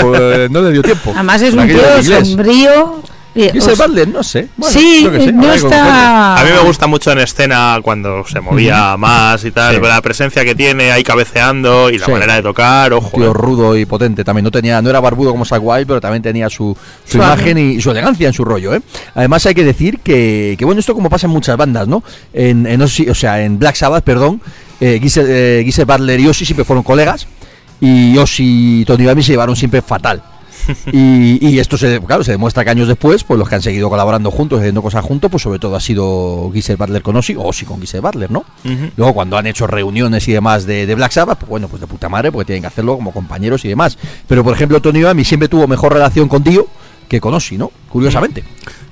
Pues no le dio tiempo. Además es un tío sombrío. y- os- Butler, no sé. Bueno, sí, sé, no está... A mí me gusta mucho en escena cuando se movía más y tal, Sí. la presencia que tiene ahí cabeceando y la Sí. manera de tocar, Un ojo. tío eh. rudo y potente también. No tenía, no era barbudo como Wild, pero también tenía su, su imagen y su elegancia en su rollo, ¿eh? Además hay que decir que, que, bueno, esto como pasa en muchas bandas, ¿no? En, en o sea, en Black Sabbath, perdón, eh, Geezer, eh, Butler y Ozzy siempre fueron colegas y Ozzy y Tony Iommi se llevaron siempre fatal. y, y esto se, claro, se demuestra que años después, pues los que han seguido colaborando juntos, haciendo cosas juntos, pues sobre todo ha sido Geezer Butler con Ozzy, o Ozzy con Geezer Butler, ¿no? Luego cuando han hecho reuniones y demás de, de Black Sabbath, pues bueno, pues de puta madre, porque tienen que hacerlo como compañeros y demás. Pero por ejemplo, Tony Iommi siempre tuvo mejor relación con Dio que con Ozzy, ¿no? Curiosamente.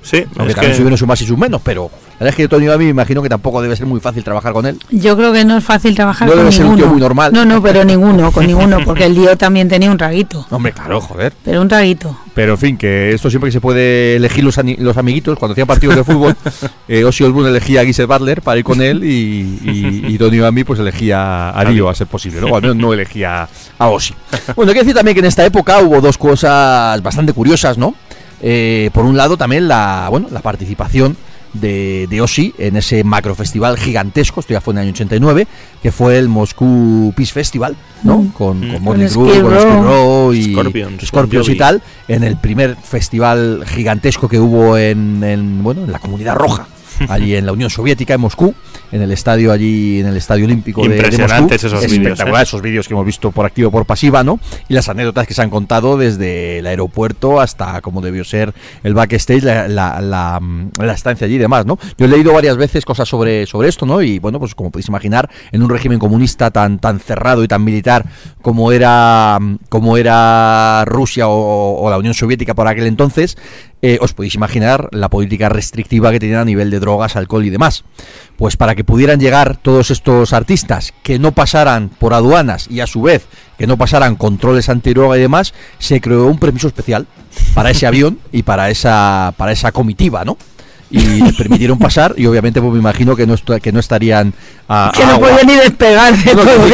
Sí, Aunque es también que- subieron sus más y sus menos, pero la verdad es que Tony Iommi me imagino que tampoco debe ser muy fácil trabajar con él. Yo creo que no es fácil trabajar No con debe ser un ninguno. tío muy normal. No, no, pero ninguno, con ninguno, porque el lío también tenía un traguito. Hombre, claro, joder. Pero un traguito. Pero en fin, que esto siempre que se puede elegir los, ani- los amiguitos, cuando hacían partidos de fútbol, eh, Ozzy Osbourne elegía a Geezer Butler para ir con él y, y, y Tony Iommi pues elegía a Dio a ser posible. Luego al menos no elegía a Ozzy. Bueno, hay que decir también que en esta época hubo dos cosas bastante curiosas, ¿no? Eh, por un lado también la, bueno, la participación de, de Ozzy en ese macrofestival gigantesco, esto ya fue en el año 89, que fue el Moscú Peace Festival, ¿no? Mm. Con, Mm. con Con Motley Crue, con Row. Skid Row y Scorpions, Scorpions y tal, en el primer festival gigantesco que hubo en, en, bueno, en la Comunidad Roja. Allí en la Unión Soviética, en Moscú, en el estadio allí, en el estadio olímpico de- de, Moscú. Impresionantes esos Es vídeos, ¿eh? esos vídeos que hemos visto por activo por pasiva, ¿no? Y las anécdotas que se han contado desde el aeropuerto hasta cómo debió ser el backstage, la, la, la, la estancia allí y demás, ¿no? Yo he leído varias veces cosas sobre, sobre esto, ¿no? Y bueno, pues como podéis imaginar, en un régimen comunista tan, tan cerrado y tan militar como era, como era Rusia o, o la Unión Soviética por aquel entonces, eh, os podéis imaginar la política restrictiva que tenían a nivel de drogas, alcohol y demás. Pues para que pudieran llegar todos estos artistas que no pasaran por aduanas y a su vez que no pasaran controles antidroga y demás, se creó un permiso especial para ese avión y para esa, para esa comitiva, ¿no? Y les permitieron pasar y obviamente pues me imagino que no, que no estarían a, Que a no agua. puede ni despegar de No, todo que,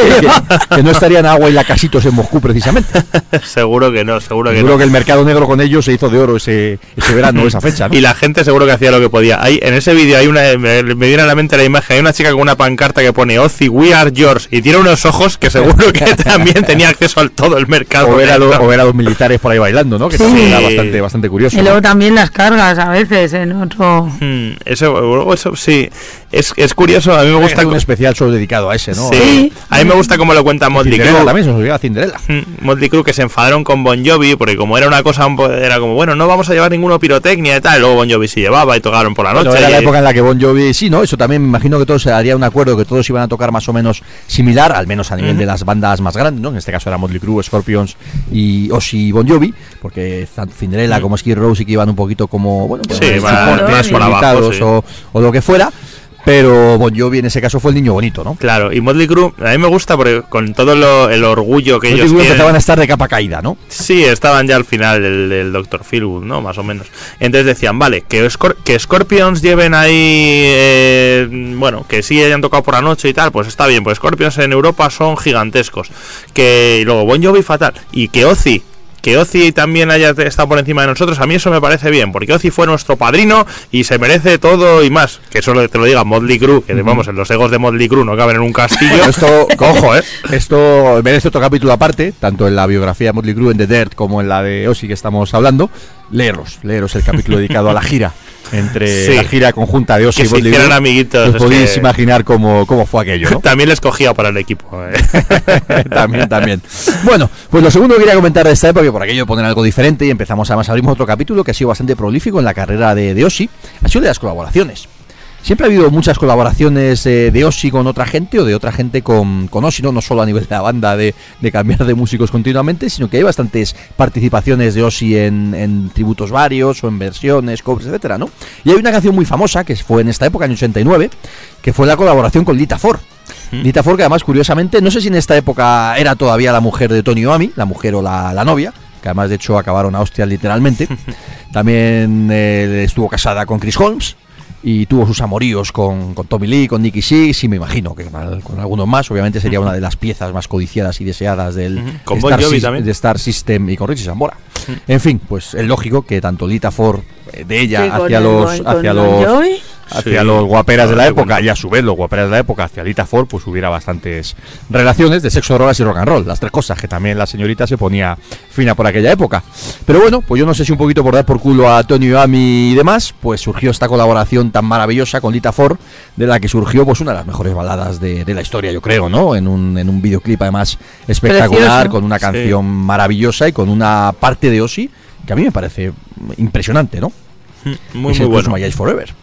que que- no estarían a agua y lacasitos en Moscú precisamente. seguro que no, seguro que Seguro no. que el mercado negro con ellos se hizo de oro ese, ese verano, esa fecha. ¿no? Y la gente seguro que hacía lo que podía. Hay, en ese vídeo hay una, me, me viene a la mente la imagen, hay una chica con una pancarta que pone Ozzy, we are yours, y tiene unos ojos que seguro que también tenía acceso al todo el mercado. o, ver a lo- negro. o ver a los militares por ahí bailando, ¿no? Que Sí. también era bastante, bastante curioso. Y ¿no? luego también las cargas a veces en otro. Hmm, eso, eso sí, es, es curioso, a mí me Gusta un especial solo dedicado a ese, ¿no? Sí. A mí me gusta cómo lo cuenta Motley Crue. también se nos olvidaba Cinderella. Mm, Motley Crue que se enfadaron con Bon Jovi porque como era una cosa un po- era como bueno no vamos a llevar ninguno pirotecnia y tal y luego Bon Jovi se llevaba y tocaron por la noche Bueno, era la época en la que Bon Jovi, sí, ¿no? Eso también me imagino que todos se haría un acuerdo que todos iban a tocar más o menos similar, al menos a nivel de las bandas más grandes, ¿no? En este caso era Motley Crue, Scorpions y Ozzy y Bon Jovi, porque tanto Cinderella como Skid Row sí que iban un poquito como, bueno, pues, Sí, van support, más por abajo, invitados sí. o, o lo que fuera, pero Bon Jovi en ese caso fue el niño bonito, ¿no? claro y Motley Crue a mí me gusta porque con todo lo- el orgullo que Motley ellos tienen empezaban a estar de capa caída, ¿no? Sí, estaban ya al final del, del Dr. Philwood, ¿no? Más o menos. Entonces decían, vale, que, Scor- que Scorpions lleven ahí, eh, bueno, que sí hayan tocado por la noche y tal, pues está bien, pues Scorpions en Europa son gigantescos. Que y luego Bon Jovi fatal. Y que Ozzy, que Ozzy también haya estado por encima de nosotros, a mí eso me parece bien, porque Ozzy fue nuestro padrino y se merece todo y más. Que eso te lo diga Motley Crue, que vamos, en los egos de Motley Crue no caben en un castillo. Esto, Ojo, ¿eh? Esto merece otro capítulo aparte, tanto en la biografía de Motley Crue en The Dirt como en la de Ozzy que estamos hablando. Leeros, leeros el capítulo dedicado a la gira, entre Sí. la gira conjunta de Ozzy Que y hicieran Crue. amiguitos, Os podéis que- imaginar cómo, cómo fue aquello, ¿no? También les cogía para el equipo. ¿eh? también, también. Bueno, pues lo segundo que quería comentar de esta época, por aquello poner algo diferente y empezamos además abrimos otro capítulo que ha sido bastante prolífico en la carrera de, de Ozzy, ha sido de las colaboraciones. Siempre ha habido muchas colaboraciones eh, de Ozzy con otra gente o de otra gente con, con ¿no? no solo a nivel de la banda de, de cambiar de músicos continuamente, sino que hay bastantes participaciones de Ozzy en, en tributos varios o en versiones, covers, etcétera, ¿no? Y hay una canción muy famosa que fue en esta época, en 89, que fue la colaboración con Lita Ford. Lita Ford, que además, curiosamente, no sé si en esta época era todavía la mujer de Tony Iommi, la mujer o la, la novia, que además, de hecho, acabaron a hostias literalmente. También eh, estuvo casada con Chris Holmes y tuvo sus amoríos con, con Tommy Lee, con Nicky Six y me imagino que con, con algunos más. Obviamente sería una de las piezas más codiciadas y deseadas del Star, Jovi Sys- también. de Star System y con Richie Sambora. En fin, pues es lógico que tanto Lita Ford eh, de ella hacia el los hacia los. Hacia Sí. los guaperas de la época bueno. y a su vez los guaperas de la época hacia Lita Ford, pues hubiera bastantes relaciones de sexo, drogas y rock and roll, las tres cosas que también la señorita se ponía fina por aquella época. Pero bueno, pues yo no sé si un poquito por dar por culo a Tony Iommi y demás, pues surgió esta colaboración tan maravillosa con Lita Ford, de la que surgió pues una de las mejores baladas de, de la historia, yo creo, ¿no? En un, en un videoclip además espectacular, Precioso. con una Sí. canción maravillosa y con una parte de Ozzy que a mí me parece impresionante, ¿no? Muy, es muy el bueno. My Eyes Forever.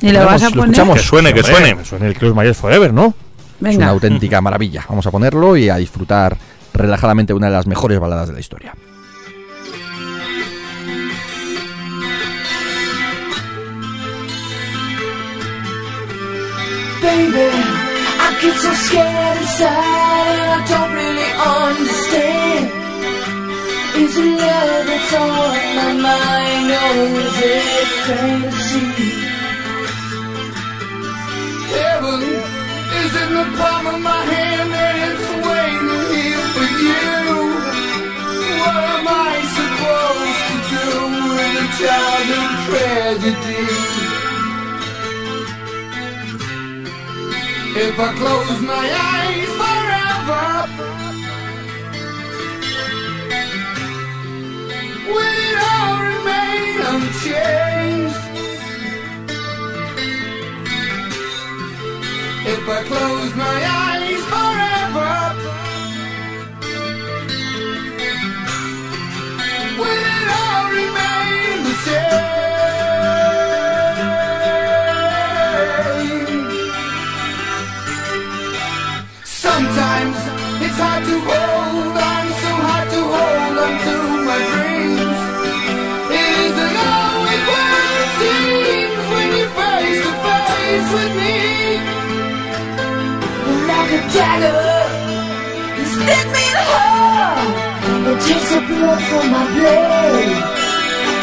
¿Y lo vas a ¿Lo poner? escuchamos? Que suene, que suene. que suene el Close My Eyes Forever, ¿no? Es Venga. una auténtica maravilla. Vamos a ponerlo y a disfrutar relajadamente una de las mejores baladas de la historia. Baby, I get so scared inside and I don't really understand. Is it love that's on my mind or is it fantasy? Heaven is in the palm of my hand and it's waiting here for you. What am I supposed to do with a childhood tragedy? If I close my eyes forever, will it all remain unchanged? I close my eyes forever, will it all remain the same? Sometimes it's hard to hold dagger, you stick me in the heart and takes the blood from my blade.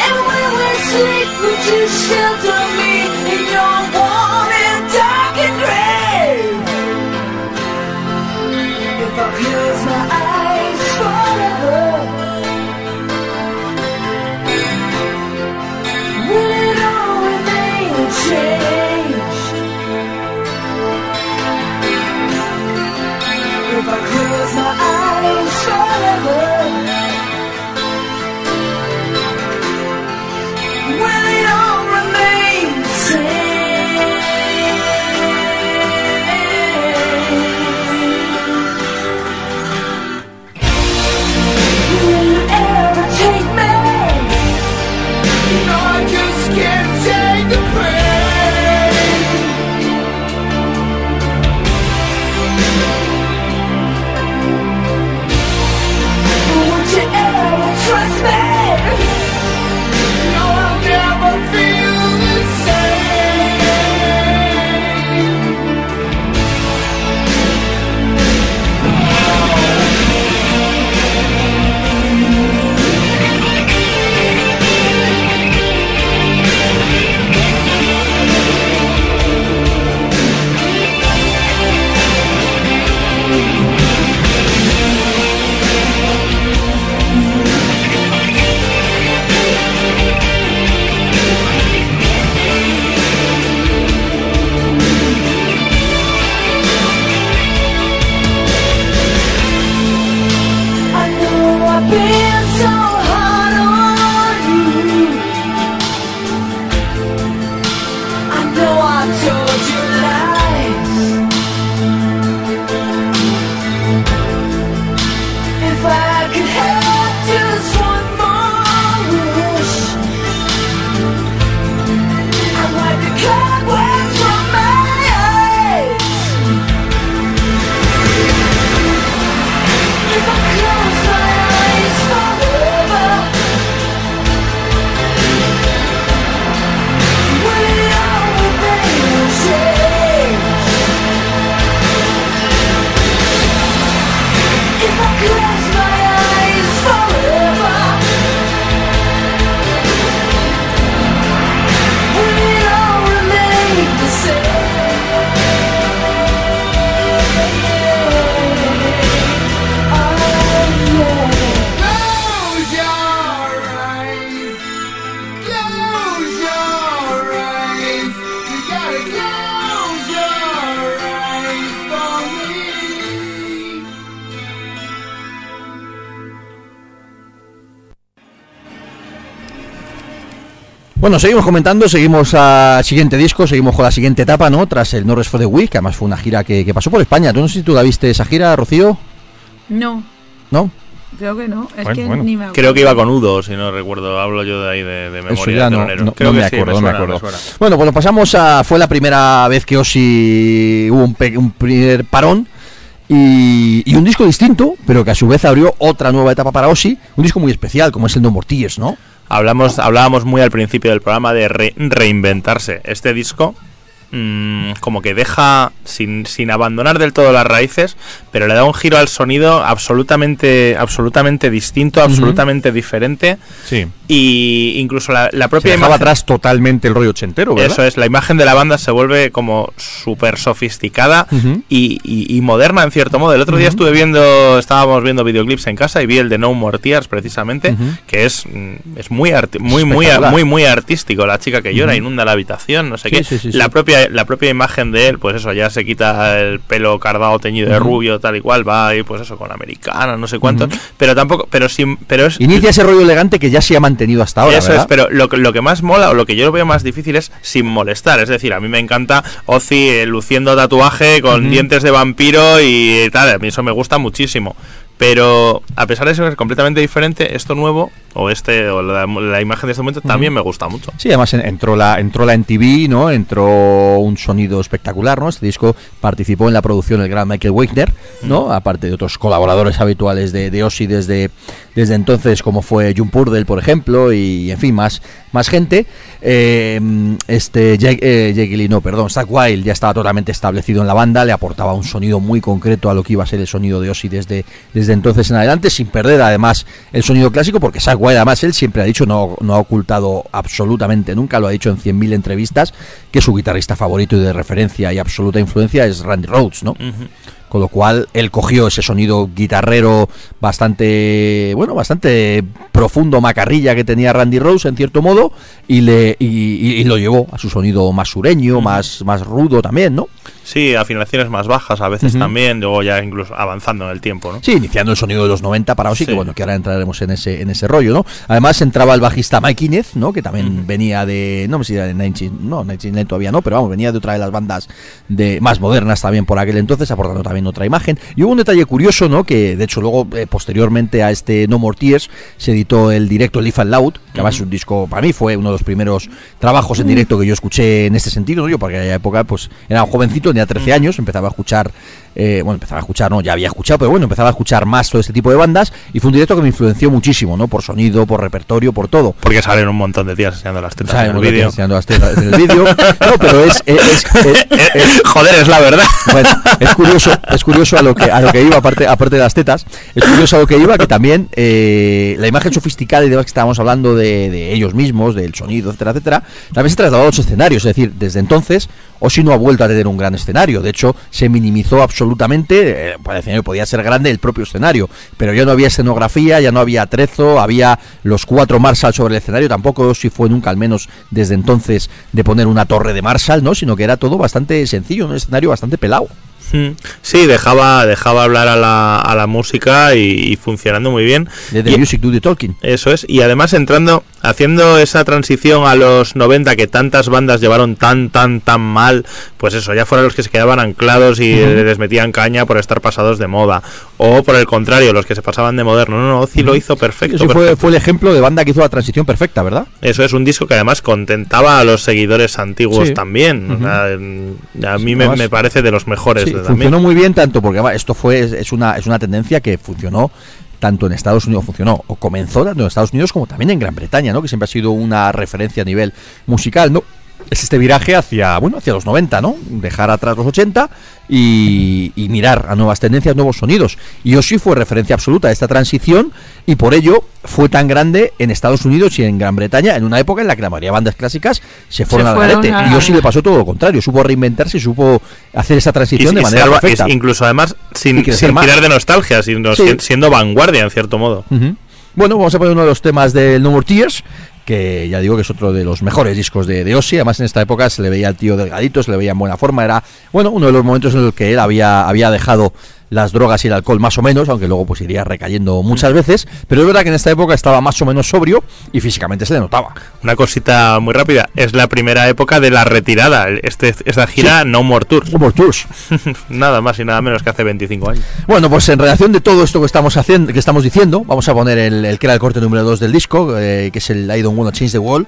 And when we sleep, we you shelter me in your warm and darkened grave. If I close my eyes Bueno, seguimos comentando, seguimos al siguiente disco, seguimos con la siguiente etapa, ¿no? Tras el No Rest for the Week, que además fue una gira que, que pasó por España. Tú no sé si tú la viste esa gira, Rocío, No, ¿no? creo que no. Es Bueno, que bueno. ni me acuerdo. Creo que iba con Udo, si no recuerdo. Hablo yo de ahí de, de memoria. Eso ya de no, no- Creo no que me sí, acuerdo, no me acuerdo. suena. Bueno, pues lo pasamos a. Fue la primera vez que Osi hubo un, pe- un primer parón y, y un disco distinto, pero que a su vez abrió otra nueva etapa para Osi. Un disco muy especial, como es el No More Tears, ¿no? Hablamos, hablábamos muy al principio del programa de re- reinventarse. Este disco mm, como que deja, sin, sin abandonar del todo las raíces, pero le da un giro al sonido absolutamente, absolutamente distinto, absolutamente diferente. Sí. Y incluso la, la Se propia dejaba imagen... atrás totalmente el rollo ochentero, ¿verdad? Eso es, la imagen de la banda se vuelve como súper sofisticada y, y- y moderna en cierto modo. El otro día estuve viendo, estábamos viendo videoclips en casa y vi el de No More Tears precisamente, que es, mm, es muy, arti- muy, muy, muy, muy artístico. La chica que llora, inunda la habitación, no sé Sí, qué. sí, sí, la. Propia, la propia imagen de él, pues eso, ya se quita el pelo cardado teñido de rubio, tal y cual, va ahí, pues eso, con americana, no sé cuánto. Pero tampoco, pero sin, pero es, Inicia ese rollo elegante que ya se ha mantenido hasta ahora, eso ¿verdad? es, pero lo, que- lo que más mola o lo que yo lo veo más difícil es sin molestar. Es decir, a mí me encanta Ozzy eh, luciendo tatuaje con dientes de vampiro y tal. A mí eso me gusta muchísimo. Pero a pesar de ser completamente diferente, esto nuevo, o este o la, la imagen de este momento, también me gusta mucho. Sí, además en- entró la entró la MTV, ¿no? Entró un sonido espectacular, ¿no? Este disco participó en la producción el gran Michael Wagner, ¿no? Aparte de otros colaboradores habituales de, de Ozzy desde, desde entonces, como fue June Purdell, por ejemplo, y en fin, más, más gente. Eh, este Jake, eh, Jake Lee, no, perdón, Zach Wild ya estaba totalmente establecido en la banda, le aportaba un sonido muy concreto a lo que iba a ser el sonido de Ozzy desde, desde entonces en adelante, sin perder además el sonido clásico, porque Zach además él siempre ha dicho, no, no ha ocultado absolutamente nunca, lo ha dicho en 100.000 entrevistas, que su guitarrista favorito y de referencia y absoluta influencia es Randy Rhodes, ¿no? Con lo cual él cogió ese sonido guitarrero bastante, bueno, bastante profundo, macarrilla que tenía Randy Rose en cierto modo y le y, y- y lo llevó a su sonido más sureño, más más rudo también, ¿no? Sí, afinaciones más bajas a veces también, luego ya incluso avanzando en el tiempo, ¿no? Sí, iniciando el sonido de los 90 para Ozzy, Sí. que bueno, que ahora entraremos en ese en ese rollo, ¿no? Además entraba el bajista Mike Inez, ¿no? Que también venía de no me sé si era de 19, no, 19 todavía no, pero vamos, venía de otra de las bandas de más modernas también por aquel entonces, aportando también otra imagen. Y hubo un detalle curioso, ¿no? Que de hecho luego eh, posteriormente a este No More Tears se editó el directo Live and Loud, que además es un disco para mí fue uno de los primeros trabajos en directo que yo escuché en este sentido, ¿no? Yo porque en aquella época pues era un jovencito, tenía 13 años, empezaba a escuchar eh, bueno, empezaba a escuchar, no, ya había escuchado, pero bueno, empezaba a escuchar más todo este tipo de bandas y fue un directo que me influenció muchísimo, ¿no? Por sonido, por repertorio, por todo. Porque salen un montón de días enseñando las tetas en el vídeo. enseñando las tetas en el vídeo. No, pero es, es- es- es- Joder, es la verdad. bueno, es curioso, es curioso a lo que a lo que iba aparte aparte de las tetas, es curioso a lo que iba que también eh, la imagen sofisticada y demás que estábamos hablando de, de ellos mismos, del sonido, etcétera, etcétera, también se trasladó a los escenarios, es decir, desde entonces Osi no ha vuelto a tener un gran escenario, de hecho se minimizó absolutamente, eh, para el escenario podía ser grande el propio escenario, pero ya no había escenografía, ya no había atrezo, había los cuatro Marshall sobre el escenario, tampoco si fue nunca al menos desde entonces de poner una torre de Marshall, ¿no? sino que era todo bastante sencillo, un escenario bastante pelado. Sí, dejaba, dejaba hablar a la, a la música y, y funcionando muy bien. De The Y- Music Do the Talking. Eso es, y además entrando, haciendo esa transición a los 90 que tantas bandas llevaron tan, tan, tan mal, pues eso, ya fueron los que se quedaban anclados y les metían caña por estar pasados de moda, o por el contrario, los que se pasaban de moderno. No, no, Ozzy lo hizo perfecto. Ese fue, perfecto. fue el ejemplo de banda que hizo la transición perfecta, ¿verdad? Eso es un disco que además contentaba a los seguidores antiguos Sí. también. O Ujú. sea, a Sí, mí me, parece de los mejores Sí, de-. Funcionó muy bien tanto porque esto fue es una es una tendencia que funcionó tanto en Estados Unidos funcionó o comenzó tanto en Estados Unidos como también en Gran Bretaña, ¿no? Que siempre ha sido una referencia a nivel musical, ¿no? Es este viraje hacia, bueno, hacia los 90, ¿no? Dejar atrás los 80 y, y mirar a nuevas tendencias, nuevos sonidos. Y Ozzy fue referencia absoluta de esta transición y por ello fue tan grande en Estados Unidos y en Gran Bretaña en una época en la que la mayoría de bandas clásicas se fueron al fueron garete. a- Y Ozzy le pasó todo lo contrario, supo reinventarse y supo hacer esa Y- transición de y manera ser- perfecta. incluso además sin, sin tirar de nostalgia, sino Sí. siendo vanguardia en cierto modo. Bueno, vamos a poner uno de los temas del No More Tears, que ya digo que es otro de los mejores discos de, de. Además, en esta época se le veía al tío delgadito, se le veía en buena forma. Era, bueno, uno de los momentos en los que él había, había dejado las drogas y el alcohol más o menos, aunque luego pues iría recayendo muchas veces. Pero es verdad que en esta época estaba más o menos sobrio y físicamente se le notaba. Una cosita muy rápida, es la primera época de la retirada. Este, esta gira No More Tours. No More Tours. nada más y nada menos que hace 25 años. Bueno, pues en relación de todo esto que estamos haciendo, que estamos diciendo, vamos a poner el, el que era el corte número 2 del disco, eh, que es el I Don't Wanna Change the World.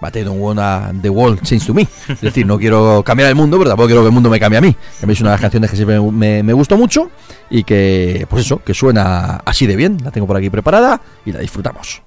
But I don't wanna the world change to me. Es decir, no quiero cambiar el mundo, pero tampoco quiero que el mundo me cambie a mí. Es una de las canciones que siempre me- me gustó mucho y que, pues eso, que suena así de bien. La tengo por aquí preparada y la disfrutamos.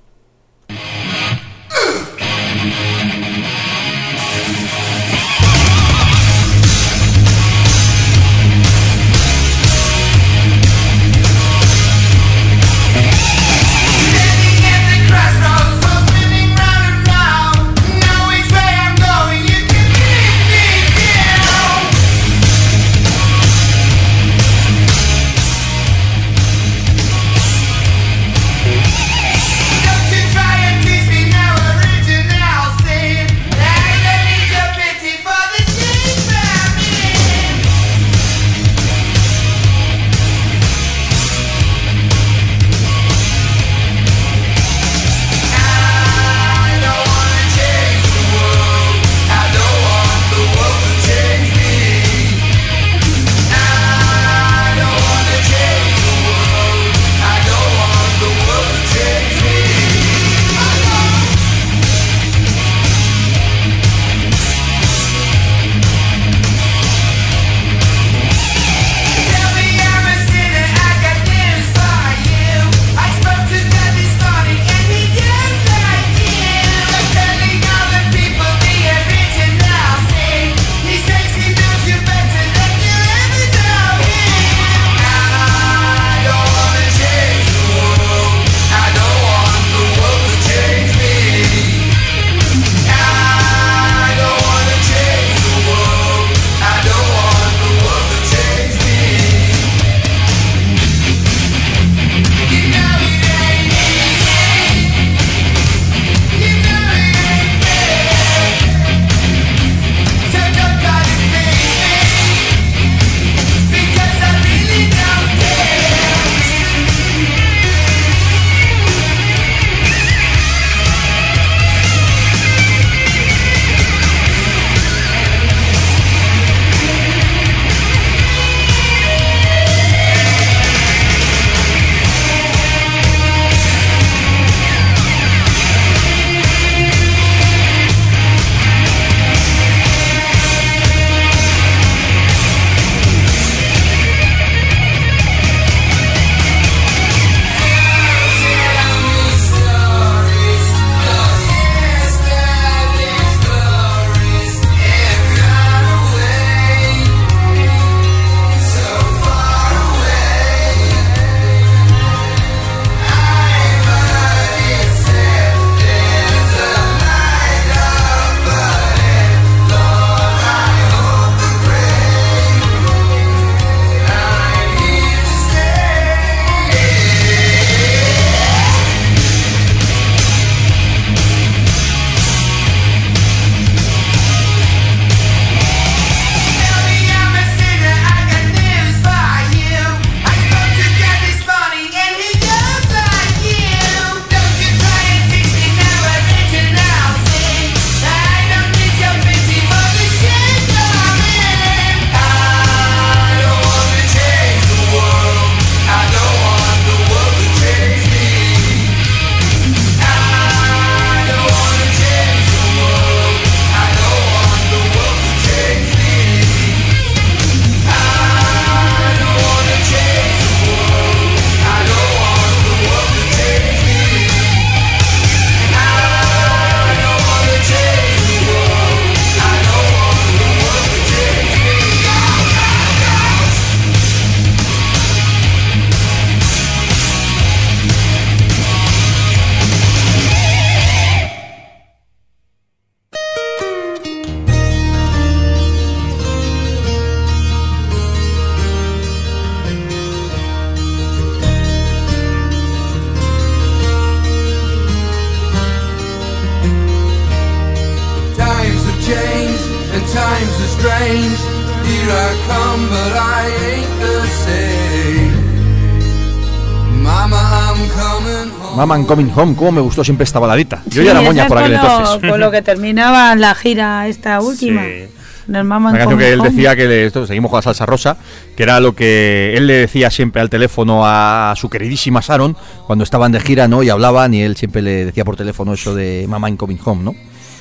Coming home. Maman Coming Home, cómo me gustó siempre esta baladita. Yo Sí, ya era moña por aquel entonces. Con lo que terminaba la gira esta última. Sí. Una canción que él decía que le- esto, seguimos con la salsa rosa, que era lo que él le decía siempre al teléfono a su queridísima Sharon cuando estaban de gira, ¿no? Y hablaban y él siempre le decía por teléfono eso de Mama in Coming Home, ¿no?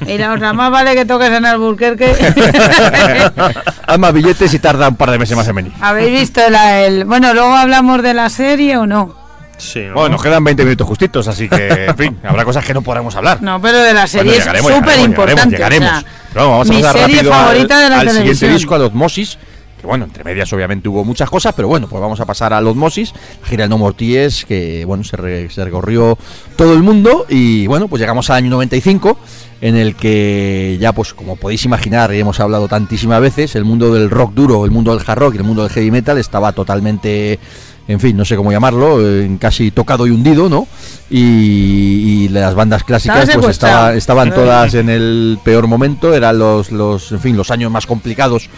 Y la otra, más vale que toques en Alburquerque. Haz más billetes y tarda un par de meses más en venir. ¿Habéis visto la, el... Bueno, luego hablamos de la serie o no? Sí, ¿no? Bueno, nos quedan 20 minutos justitos, así que, en fin, habrá cosas que no podremos hablar. No, pero de la serie Bueno, es llegaremos, súper importante. llegaremos, o sea, llegaremos. Pero vamos a mi pasar serie rápido al- favorita de la al siguiente disco, al Osmosis. Que bueno, entre medias obviamente hubo muchas cosas, pero bueno, pues vamos a pasar al Osmosis, la gira del No que bueno, se, re- se recorrió todo el mundo y bueno, pues llegamos al año 95, en el que ya pues como podéis imaginar y hemos hablado tantísimas veces, el mundo del rock duro, el mundo del hard rock y el mundo del heavy metal estaba totalmente en fin, no sé cómo llamarlo, eh, casi tocado y hundido, ¿no? Y, y las bandas clásicas pues estaba- estaban todas en el peor momento, eran los, los, en fin, los años más complicados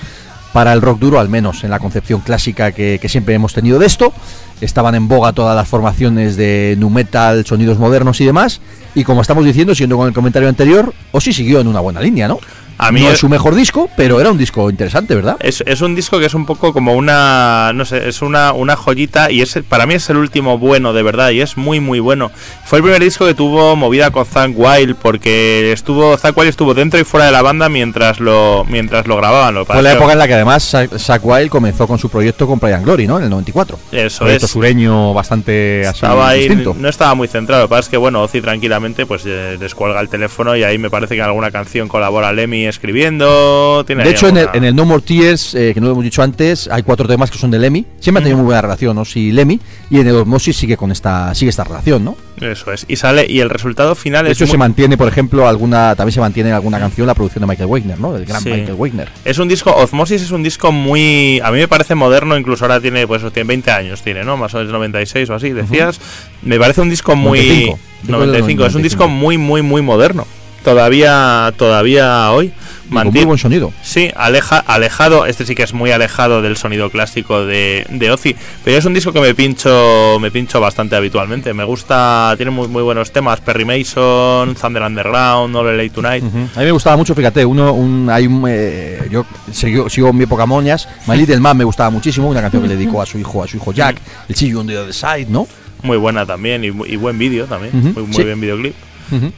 para el rock duro, al menos en la concepción clásica que, que siempre hemos tenido de esto. Estaban en boga todas las formaciones de nu metal, sonidos modernos y demás. Y como estamos diciendo, siendo con el comentario anterior, Ozzy siguió en una buena línea, ¿no? A mí no es su mejor disco, pero era un disco interesante, ¿verdad? Es, es un disco que es un poco como una, no sé, es una, una joyita y es para mí es el último bueno de verdad y es muy muy bueno. Fue el primer disco que tuvo movida con Zack Wild porque estuvo Zack Wild estuvo dentro y fuera de la banda mientras lo mientras lo grababan. Lo Fue la época en la que además Zack Wild comenzó con su proyecto con Brian Glory, ¿no? En el 94. Eso proyecto es. sureño bastante así Estaba ahí, distinto. no estaba muy centrado. Lo que pasa es que, bueno, Ozzy tranquilamente pues eh, descuelga el teléfono y ahí me parece que en alguna canción colabora Lemmy escribiendo. Tiene De hecho, en el, alguna- en el No More Tears, eh, que no lo hemos dicho antes, hay cuatro temas que son de Lemmy. Siempre han tenido muy buena relación, ¿no? Sí, Lemmy. Y en el Osmosis sigue con esta, sigue esta relación, ¿no? Eso es. Y sale, y el resultado final De es hecho, se mantiene, por ejemplo, alguna, también se mantiene en alguna canción la producción de Michael Wagner, ¿no? Del gran Sí. Michael Wagner. Es un disco, Osmosis es un disco muy. A mí me parece moderno, incluso ahora tiene, pues tiene 20 años, tiene, ¿no? Más o menos 96 o así, decías. Me parece un disco muy. 95. 95. Es un 95. disco muy, muy, muy moderno. Todavía, todavía hoy. Muy buen sonido. Sí, aleja, alejado, este sí que es muy alejado del sonido clásico de, de Ozzy, pero es un disco que me pincho, me pincho bastante habitualmente. Me gusta, tiene muy, muy buenos temas, Perry Mason, Thunder Underground, All Late Tonight. Ujú. A mí me gustaba mucho, fíjate, uno, un, hay un, eh, yo sigo, sigo mi época moñas, My Little Man me gustaba muchísimo, una canción que le dedicó a su hijo, a su hijo Jack, el You on the Other Side, ¿no? Muy buena también y, y buen vídeo también, muy, muy sí. bien videoclip.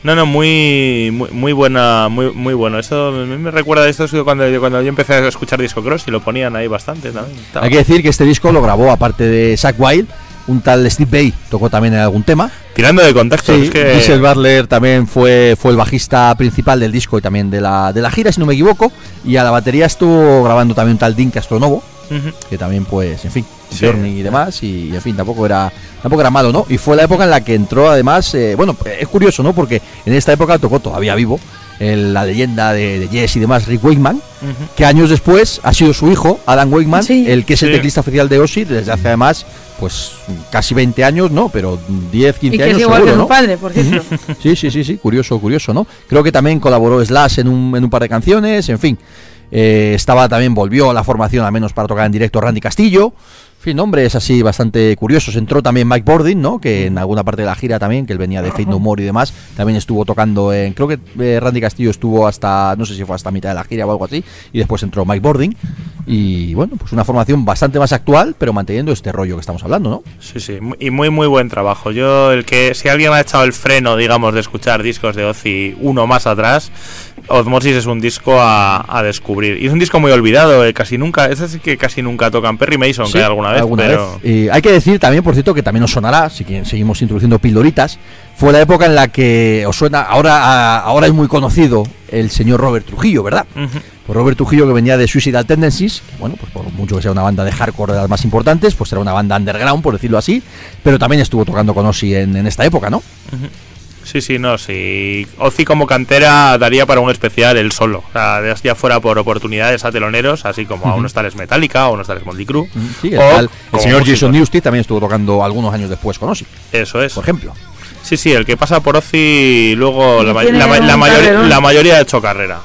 No, no, muy, muy, muy buena, muy, muy bueno. Mí me recuerda a esto es cuando yo, cuando yo empecé a escuchar Disco Cross y lo ponían ahí bastante también. Hay que decir que este disco lo grabó, aparte de Zack Wild, un tal Steve Bay tocó también en algún tema. Tirando de contacto, Sí, es que Diesel Butler también fue, fue el bajista principal del disco y también de la, de la gira, si no me equivoco. Y a la batería estuvo grabando también un tal Dean Castronovo, Ujú. que también, pues, en fin, Sí. Journey y demás. Y, en fin, tampoco era, tampoco era malo, ¿no? Y fue la época en la que entró, además, eh, bueno, es curioso, ¿no? Porque en esta época tocó todavía vivo el- la leyenda de, de Yes y demás, Rick Wakeman, que años después ha sido su hijo, Adam Wakeman, Sí. el que es el teclista oficial de Ozzy desde hace además, pues, casi 20 años, ¿no? Pero 10, 15 Y que años es igual seguro, que ¿no? su padre, por cierto. Sí, sí, sí, sí, curioso, curioso, ¿no? Creo que también colaboró Slash en un, en un par de canciones, en fin. Eh, estaba también, volvió a la formación al menos para tocar en directo Randy Castillo. Fin, nombres así bastante curiosos. Entró también Mike Bordin, ¿no? Que en alguna parte de la gira también, que él venía de Fate No More y demás, también estuvo tocando en. Creo que eh, Randy Castillo estuvo hasta, no sé si fue hasta mitad de la gira o algo así, y después entró Mike Bordin. Y bueno, pues una formación bastante más actual, pero manteniendo este rollo que estamos hablando, ¿no? Sí, sí, y muy, muy buen trabajo. Yo, el que, si alguien me ha echado el freno, digamos, de escuchar discos de Ozzy uno más atrás, Osmosis es un disco a, a descubrir. Y es un disco muy olvidado, eh, casi nunca, es decir, que casi nunca tocan Perry Mason, que hay alguna vez, pero... vez. Eh, hay que decir también, por cierto, que también os sonará, si seguimos introduciendo pildoritas, fue la época en la que os suena, ahora, a- ahora es muy conocido el señor Robert Trujillo, ¿verdad? Ujú. Pues Robert Trujillo que venía de Suicidal Tendencies, que bueno, pues por mucho que sea una banda de hardcore de las más importantes, pues era una banda underground, por decirlo así, pero también estuvo tocando con Ozzy en, en esta época, ¿no? Sí, sí, no, sí. Ozi como cantera daría para un especial el solo. Ya fuera por oportunidades a teloneros, así como a unos tales Metallica, a unos tales Motley Crue. Uh -huh. Sí, el, el señor. Jason Newsted también estuvo tocando algunos años después con Ozzy. Eso es. Por ejemplo. Sí, sí, el que pasa por Ozzy luego la, la, la, mayoría, la mayoría ha hecho carrera.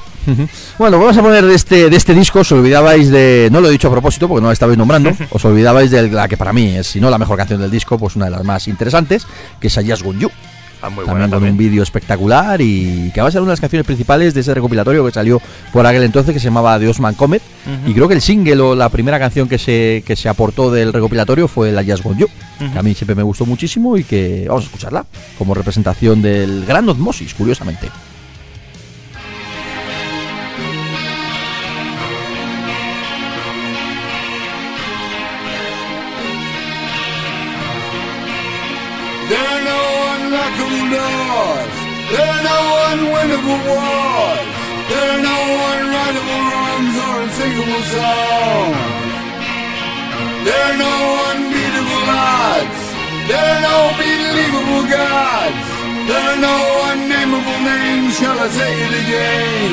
Bueno, pues vamos a poner de este, de este disco, os olvidabais de, no lo he dicho a propósito porque no la estabais nombrando, os olvidabais de la que para mí es, si no la mejor canción del disco, pues una de las más interesantes, que es Ayas Gunyu. También, con un vídeo espectacular y que va a ser una de las canciones principales de ese recopilatorio que salió por aquel entonces que se llamaba The Osman Comet. Y creo que el single o la primera canción que se, que se aportó del recopilatorio fue La Jazz Gone You, que a mí siempre me gustó muchísimo y que vamos a escucharla como representación del gran Osmosis, curiosamente. There are no unwinnable wars. There are no unwritable rooms or unsinkable songs. There are no unbeatable odds. There are no believable gods. There are no unnameable names. Shall I say it again?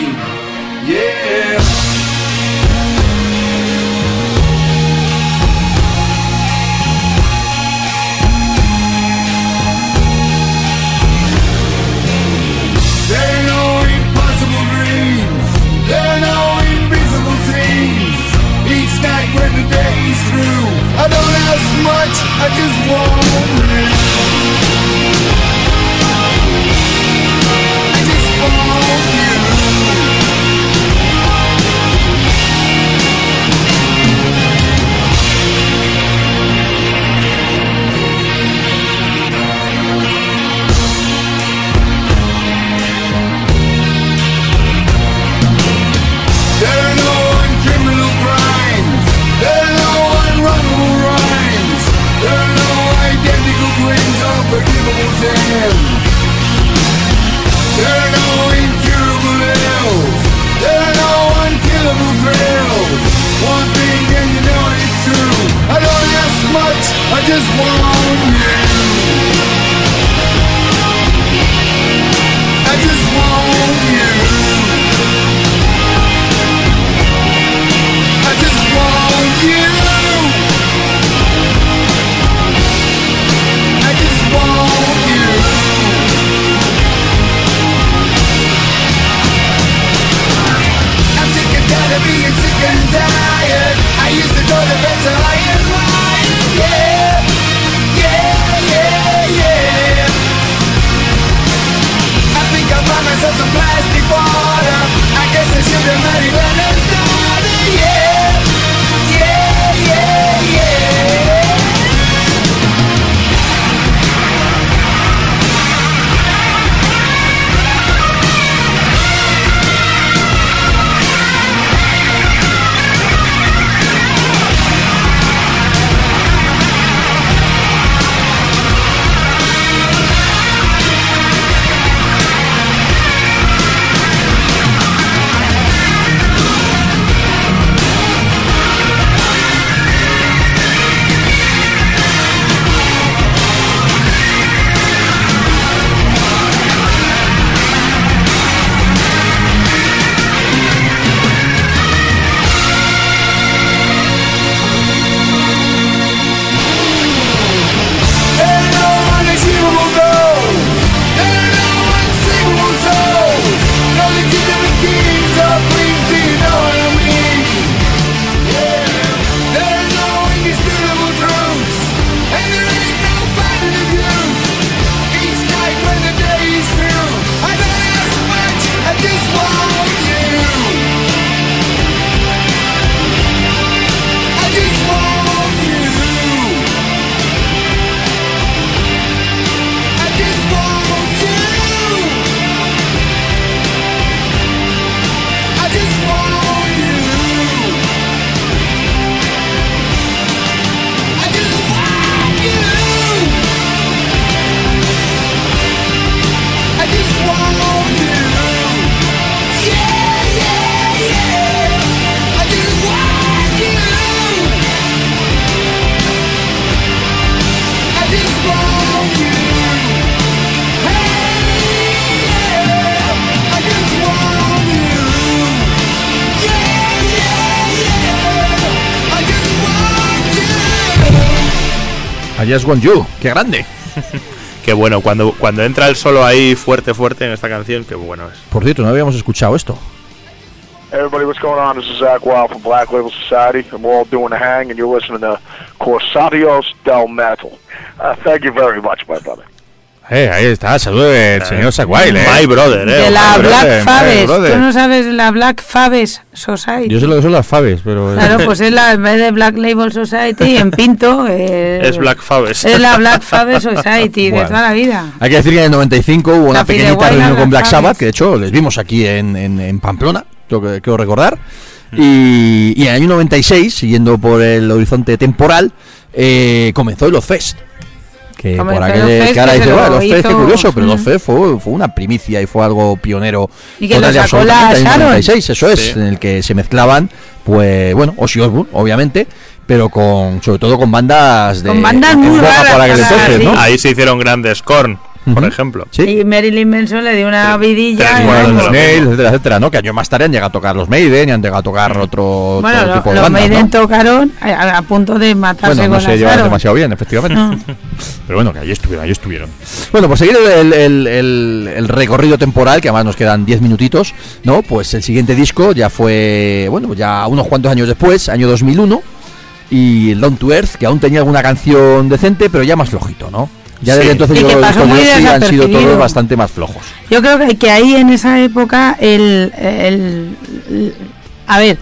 Yeah. They no impossible dreams. They're no invisible things. Each night when the through, I don't ask much. I just want you. I just want you. Want You. ¡Qué grande! qué bueno, cuando, cuando entra el solo ahí fuerte, fuerte en esta canción, qué bueno es. Por cierto, no habíamos escuchado esto. Everybody, what's going on? This is Zach Wild from Black Label Society, and we're all doing a hang, and you're listening to Corsatios del Metal. Uh, thank you very much. Eh, ahí está, saludo del señor Saguail, eh. My brother, eh. De la brother, Black my Faves. brother. Tú no sabes la Black Faves Society. Yo sé lo que son las faves, pero... Claro, pues es la en vez de Black Label Society en Pinto. eh, Es Black Faves. Es la Black Faves Society Bueno. de toda la vida. Hay que decir que en el 95 hubo una pequeñita reunión con Black Sabbath, que de hecho les vimos aquí en, en- en Pamplona, creo que quiero recordar. Y, y en el año 96, siguiendo por el horizonte temporal, eh, comenzó el Fest. Que por Comenzó aquel el Ozfest, que ahora dice, bueno, el Ozfest, qué curioso, pero el Mm. Ozfest fue, fue una primicia y fue algo pionero. Y que total lo sacó la absolutamente en el Sharon. 96, eso es, Sí. en el que se mezclaban, pues, bueno, Ozzy Osbourne, obviamente, pero con, sobre todo con bandas de. Con bandas muy raras por aquel entonces. ¿no? Ahí se hicieron grandes Korn, por ejemplo. Sí. Y Marilyn Manson le dio una vidilla. los lo Nails, etcétera, etcétera, ¿no? Que años más tarde han llegado a tocar los Maiden y han llegado a tocar otro, Bueno, otro lo- tipo de los bandas, Maiden ¿no? tocaron a, a punto de matarse Bueno, no con se llevan demasiado bien, efectivamente. No. Pero bueno, que ahí estuvieron, ahí estuvieron. Bueno, pues seguir el, el- el- el recorrido temporal, que además nos quedan 10 minutitos, ¿no? Pues el siguiente disco ya fue, bueno, ya unos cuantos años después, año 2001, y el Down to Earth, que aún tenía alguna canción decente, pero ya más flojito, ¿no? Ya desde Sí. entonces Y yo creo han sido todos bastante más flojos. Yo creo que, que ahí en esa época el, el- el- a ver,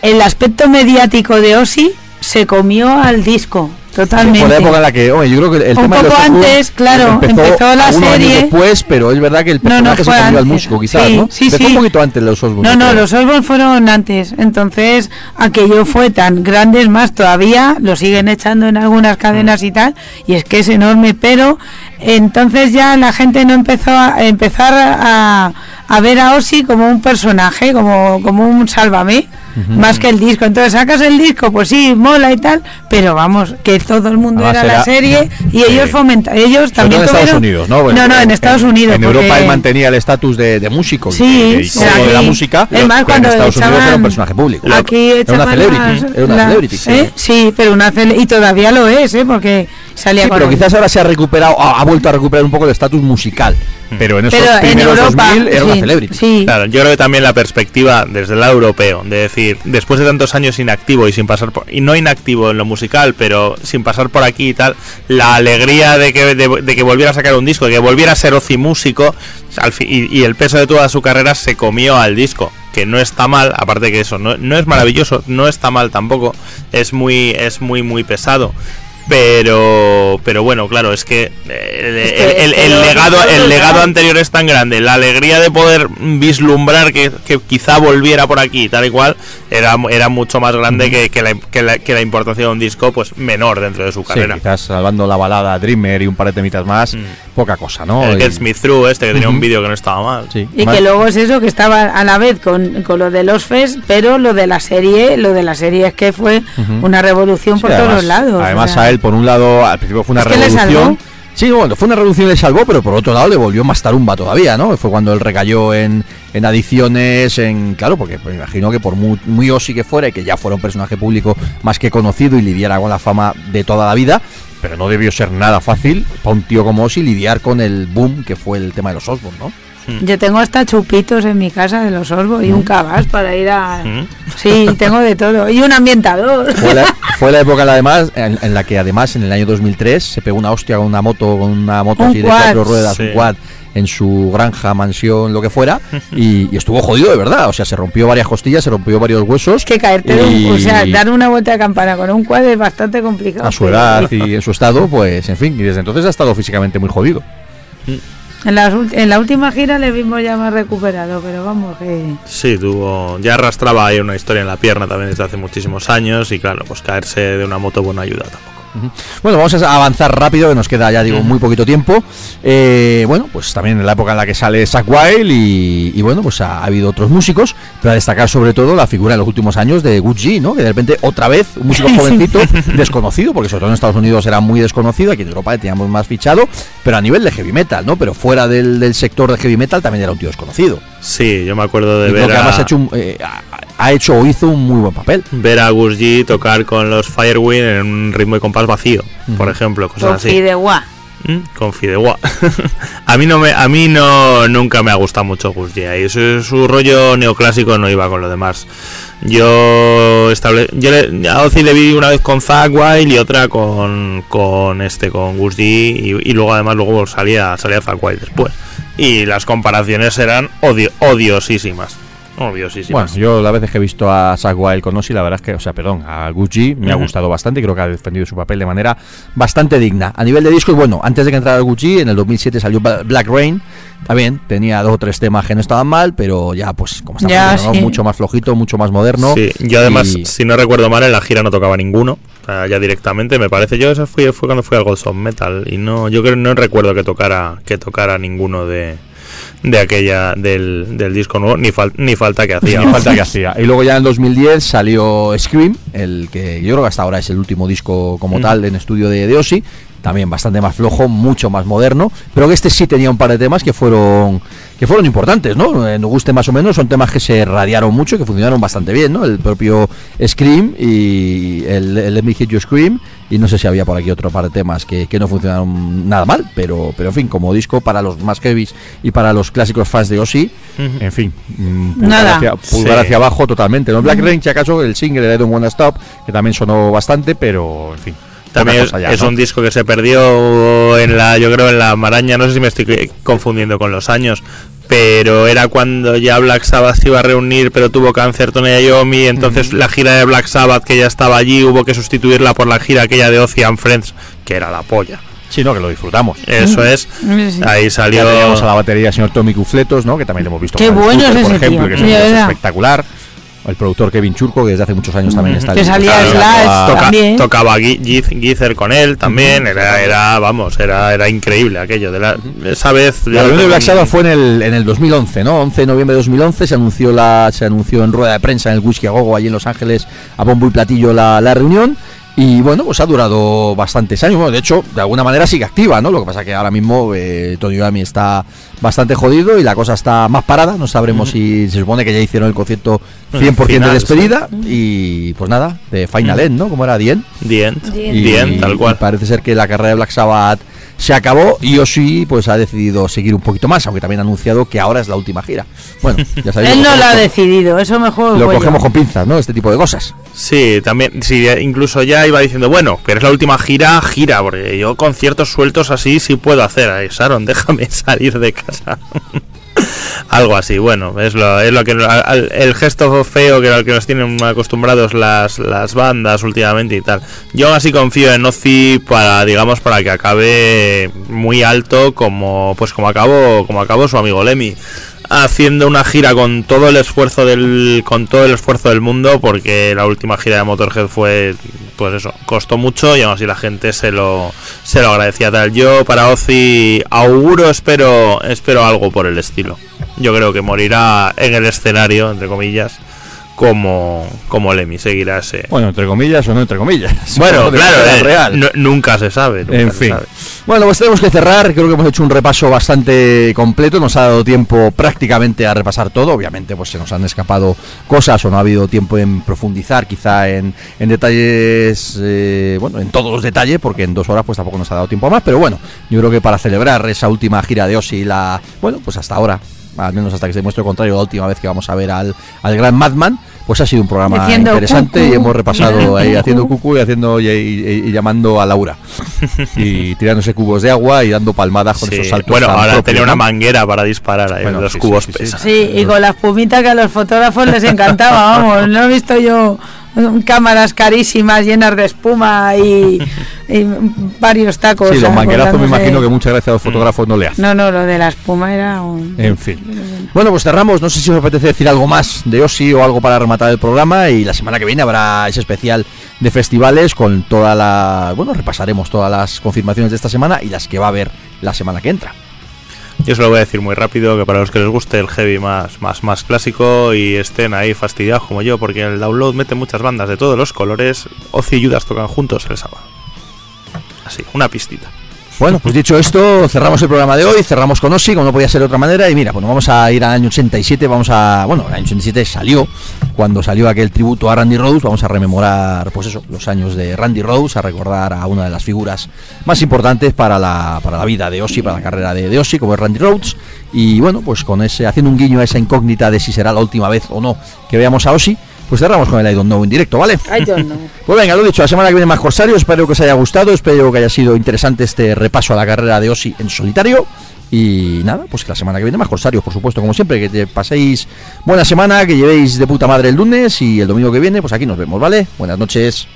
el aspecto mediático de Ozzy se comió al disco totalmente. Fue la época en la que, hombre, yo creo que el Un tema de los poco antes, claro, empezó la serie. después, pero es verdad que el No, no, personaje fue se comió al músico, quizás, Sí, ¿no? sí, Empezó sí. un poquito antes los Osbourne. No, no, creo. los Osborne fueron antes. Entonces, aquello fue tan grande, es más, todavía lo siguen echando en algunas cadenas y tal, y es que es enorme, pero entonces ya la gente no empezó a empezar a, a ver a Ozzy como un personaje, como, como un sálvame. Más que el disco, entonces sacas el disco, pues sí, mola y tal, pero vamos, que todo el mundo Además era la serie y ellos fomentan, ellos Sobre también en Estados tuvieron- Unidos, ¿no? Bueno, No, no, en Estados Unidos. En Europa él mantenía el estatus de, de músico y Sí, de- de sí, de la música, es más, pero cuando en Estados Unidos era un personaje público. Aquí era una celebrity, las- era una la- celebrity. sí. ¿eh? Sí, pero una cele y todavía lo es, ¿eh? Porque salía Sí, con pero quizás ahora se ha recuperado, ha, ha vuelto a recuperar un poco el estatus musical. Pero en esos Pero en primeros Europa 2000 era una celebrity. Sí. Claro, yo creo que también la perspectiva desde el lado europeo, de decir, después de tantos años inactivo y sin pasar por, y no inactivo en lo musical, pero sin pasar por aquí y tal, la alegría de que, de, de que volviera a sacar un disco, de que volviera a ser Ozzy músico, al fi- y, y el peso de toda su carrera se comió al disco, que no está mal, aparte que eso, no, no es maravilloso, no está mal tampoco, es muy, es muy, muy pesado. Pero, pero bueno, claro, es que, el, legado, el legado anterior es tan grande, la alegría de poder vislumbrar que, que quizá volviera por aquí, tal y cual, era, era mucho más grande que, que la, que, la, que la importancia de un disco pues menor dentro de su Sí, carrera. quizás salvando la balada Dreamer y un par de temitas más, Mm. poca cosa, ¿no? el Y- Get Me Through este que tenía un vídeo que no estaba mal. Sí. Y Más- que luego es eso que estaba a la vez con, con lo de los fest, pero lo de la serie, lo de la serie es que fue una revolución Sí, por además- todos lados. Además o sea. a él, por un lado, al principio fue una revolución. Sí, bueno, fue una revolución y le salvó, pero por otro lado le volvió más tarumba todavía, ¿no? Fue cuando él recayó en, en adicciones, en. Claro, porque me imagino que por muy, muy Osi que fuera y que ya fuera un personaje público más que conocido y lidiara con la fama de toda la vida, pero no debió ser nada fácil para un tío como Osi lidiar con el boom que fue el tema de los Osborne, ¿no? Yo tengo hasta chupitos en mi casa de los Osborne y un cabas para ir a... Mm. Sí, tengo de todo. Y un ambientador. Fue la, fue la época además, en, en la que además en el año 2003 se pegó una hostia con una moto, con una moto Un así de cuatro ruedas, Sí. un quad, en su granja, mansión, lo que fuera, y, y estuvo jodido de verdad. O sea, se rompió varias costillas, se rompió varios huesos. Es que caerte de un... y O sea, dar una vuelta de campana con un cuadro es bastante complicado. a su edad y en su estado, pues en fin, y desde entonces ha estado físicamente muy jodido. En, ult- en la última gira le vimos ya más recuperado, pero vamos que... Sí, tuvo, ya arrastraba ahí una historia en la pierna también desde hace muchísimos años y claro, pues caerse de una moto pues no ayuda tampoco. Bueno, vamos a avanzar rápido, que nos queda ya, digo, muy poquito tiempo. Eh, bueno, pues también en la época en la que sale Zack Wild y, y bueno, pues ha, ha habido otros músicos, pero a destacar sobre todo la figura en los últimos años de Gucci, ¿no? Que de repente otra vez un músico jovencito desconocido, porque sobre todo en Estados Unidos era muy desconocido, aquí en Europa le teníamos más fichado, pero a nivel de heavy metal, ¿no? Pero fuera del, del sector de heavy metal también era un tío desconocido. Sí, yo me acuerdo de Y creo ver además ha hecho, un- eh, ha- hecho o hizo un muy buen papel. ver a Gus G tocar con los Firewind en un ritmo y compás vacío, por ejemplo, cosas Con así. Fideuá. Mm, Con Fideuá. a mí no me, a mí no nunca me ha gustado mucho Gus G. Y su, su rollo neoclásico no iba con lo demás. Yo estable, yo le, a Ozzy le vi una vez con Zack Wild y otra con, con este con Gus G y, y luego además luego salía salía Zack Wild después. Y las comparaciones eran odio, odiosísimas. Odiosísimas. Bueno, yo las veces que he visto a Zack Wild con la verdad es que, o sea, perdón, a Gucci me ha gustado bastante y creo que ha defendido su papel de manera bastante digna. A nivel de discos, bueno, antes de que entrara Gucci, en el 2007 salió Black Rain, también tenía dos o tres temas que no estaban mal, pero ya, pues, como está Ya, diciendo, ¿no? sí. mucho más flojito, mucho más moderno. Sí, yo además, Y- si no recuerdo mal, en la gira no tocaba ninguno. o sea, ya directamente, me parece. Yo eso fue, fue cuando fui al of Metal. Y no, yo creo no recuerdo que tocara, que tocara ninguno de, de aquella, del, del disco nuevo, ni, fal- ni falta que hacía. Ni falta que hacía. Y luego ya en 2010 salió Scream, el que yo creo que hasta ahora es el último disco como Mm. tal en estudio de, de Ozzy. También bastante más flojo, mucho más moderno. Pero que este sí tenía un par de temas que fueron que fueron importantes, ¿no? Eh, nos guste más o menos, son temas que se radiaron mucho que funcionaron bastante bien, ¿no? El propio Scream y el, el Let Me Hit You Scream. Y no sé si había por aquí otro par de temas que, que no funcionaron nada mal, pero, pero en fin, como disco para los más heavies y para los clásicos fans de Ozzy, en fin, mm, pulgar, Nada. hacia, pulgar Sí. hacia abajo totalmente. ¿no? Black Rain, si acaso, el single de Don't Wanna Stop, que también sonó bastante, pero en fin. También es, cosa ya, es ¿no? un disco que se perdió en la, yo creo, en la maraña. No sé si me estoy confundiendo con los años. Pero era cuando ya Black Sabbath se iba a reunir, pero tuvo cáncer Tony Iommi. Entonces la gira de Black Sabbath, que ya estaba allí, hubo que sustituirla por la gira aquella de Ozzy and Friends, que era la polla. Sí, no, que lo disfrutamos. Eso es. Sí. Ahí Ya salió. teníamos a la batería señor Tommy Cufletos, ¿no? Que también lo hemos visto Qué bueno Scooter, es por ejemplo, tío. que es Sí, espectacular. El productor Kevin Churco, que desde hace muchos años también está Que salía Slash también. tocaba Gizer con él también. Era, era, vamos, era, era increíble aquello. De la, esa vez. La reunión de Black Sabbath fue en el, en el 2011, ¿no? 11 de noviembre de 2011 se anunció la se anunció en rueda de prensa en el Whisky a Gogo allí en Los Ángeles a bombo y platillo la, la reunión y bueno, pues ha durado bastantes años. Bueno, de hecho, de alguna manera sigue activa, ¿no? Lo que pasa que ahora mismo eh, Tony Iommi está bastante jodido y la cosa está más parada. No sabremos si se supone que ya hicieron el concierto 100% Final, de despedida y pues nada, de Final End, ¿no? Como era. The End. The Y, The End, tal cual. parece ser que la carrera de Black Sabbath se acabó y Ozzy pues ha decidido seguir un poquito más, aunque también ha anunciado que ahora es la última gira. Bueno, ya sabéis. Él no lo ha decidido, eso mejor. Lo yo. cogemos con pinzas, ¿no? Este tipo de cosas. Sí, también, sí, incluso ya iba diciendo, bueno, pero es la última gira, gira, porque yo conciertos sueltos así sí puedo hacer. Ay, Sharon, déjame salir de casa. Algo así, bueno, es lo, es lo que el gesto feo que al que nos tienen acostumbrados las, las bandas últimamente y tal. Yo así confío en Ozzy para, digamos, para que acabe muy alto como pues como acabó, como acabó su amigo Lemmy haciendo una gira con todo el esfuerzo del con todo el esfuerzo del mundo porque la última gira de Motorhead fue pues eso costó mucho y aún así la gente se lo se lo agradecía tal yo para Ozzy auguro espero espero algo por el estilo yo creo que morirá en el escenario entre comillas como como Lemmy seguirá ese Bueno, entre comillas o no entre comillas. bueno claro eh, real. nu- nunca se sabe nunca En se fin. sabe. Bueno, pues tenemos que cerrar. Creo que hemos hecho un repaso bastante completo. Nos ha dado tiempo prácticamente a repasar todo. Obviamente, pues se nos han escapado cosas o no ha habido tiempo en profundizar, quizá en, en detalles, eh, bueno, en todos los detalles, porque en dos horas pues tampoco nos ha dado tiempo a más. Pero bueno, yo creo que para celebrar esa última gira de Ozzy, la, bueno, pues hasta ahora, al menos hasta que se demuestre lo contrario, la última vez que vamos a ver al, al gran Madman. Pues ha sido un programa Haciendo interesante y hemos repasado ahí Cucú. haciendo cucu y haciendo y, y- y llamando a Laura y tirándose cubos de agua y dando palmadas con Sí. esos saltos. bueno ahora propios, tenía una manguera para disparar ahí Bueno, los sí, cubos sí, sí, sí. pesan Sí, y con la espumita que a los fotógrafos les encantaba, vamos, no he visto yo cámaras carísimas llenas de espuma y, y varios tacos. Sí, los ¿sabes? manguerazos me imagino que muchas gracias a los fotógrafos no le hacen. No, no, lo de la espuma era un... En fin. Bueno, pues cerramos. No sé si os apetece decir algo más de Osi o algo para rematar el programa. Y la semana que viene habrá ese especial de festivales con toda la. Bueno, repasaremos todas las confirmaciones de esta semana y las que va a haber la semana que entra. Yo se lo voy a decir muy rápido, que para los que les guste el heavy más, más, más clásico y estén ahí fastidiados como yo, porque en el download mete muchas bandas de todos los colores, Ozzy y Judas tocan juntos el sábado. Así, una pistita. Bueno, pues dicho esto, cerramos el programa de hoy, cerramos con Ossi, como no podía ser de otra manera, y mira, bueno, vamos a ir al año 87, vamos a, bueno, el año 87 salió, cuando salió aquel tributo a Randy Rhodes, vamos a rememorar, pues eso, los años de Randy Rhodes, a recordar a una de las figuras más importantes para la, para la vida de Ossi, para la carrera de, de como es Randy Rhodes, y bueno, pues con ese, haciendo un guiño a esa incógnita de si será la última vez o no que veamos a Ossi, pues cerramos con el I Don't Know en directo, ¿vale? I don't know. Pues venga, lo dicho, la semana que viene más Corsarios, espero que os haya gustado, espero que haya sido interesante este repaso a la carrera de Osi en solitario. Y nada, pues que la semana que viene más Corsarios, por supuesto, como siempre, que te paséis buena semana, que llevéis de puta madre el lunes y el domingo que viene, pues aquí nos vemos, ¿vale? Buenas noches.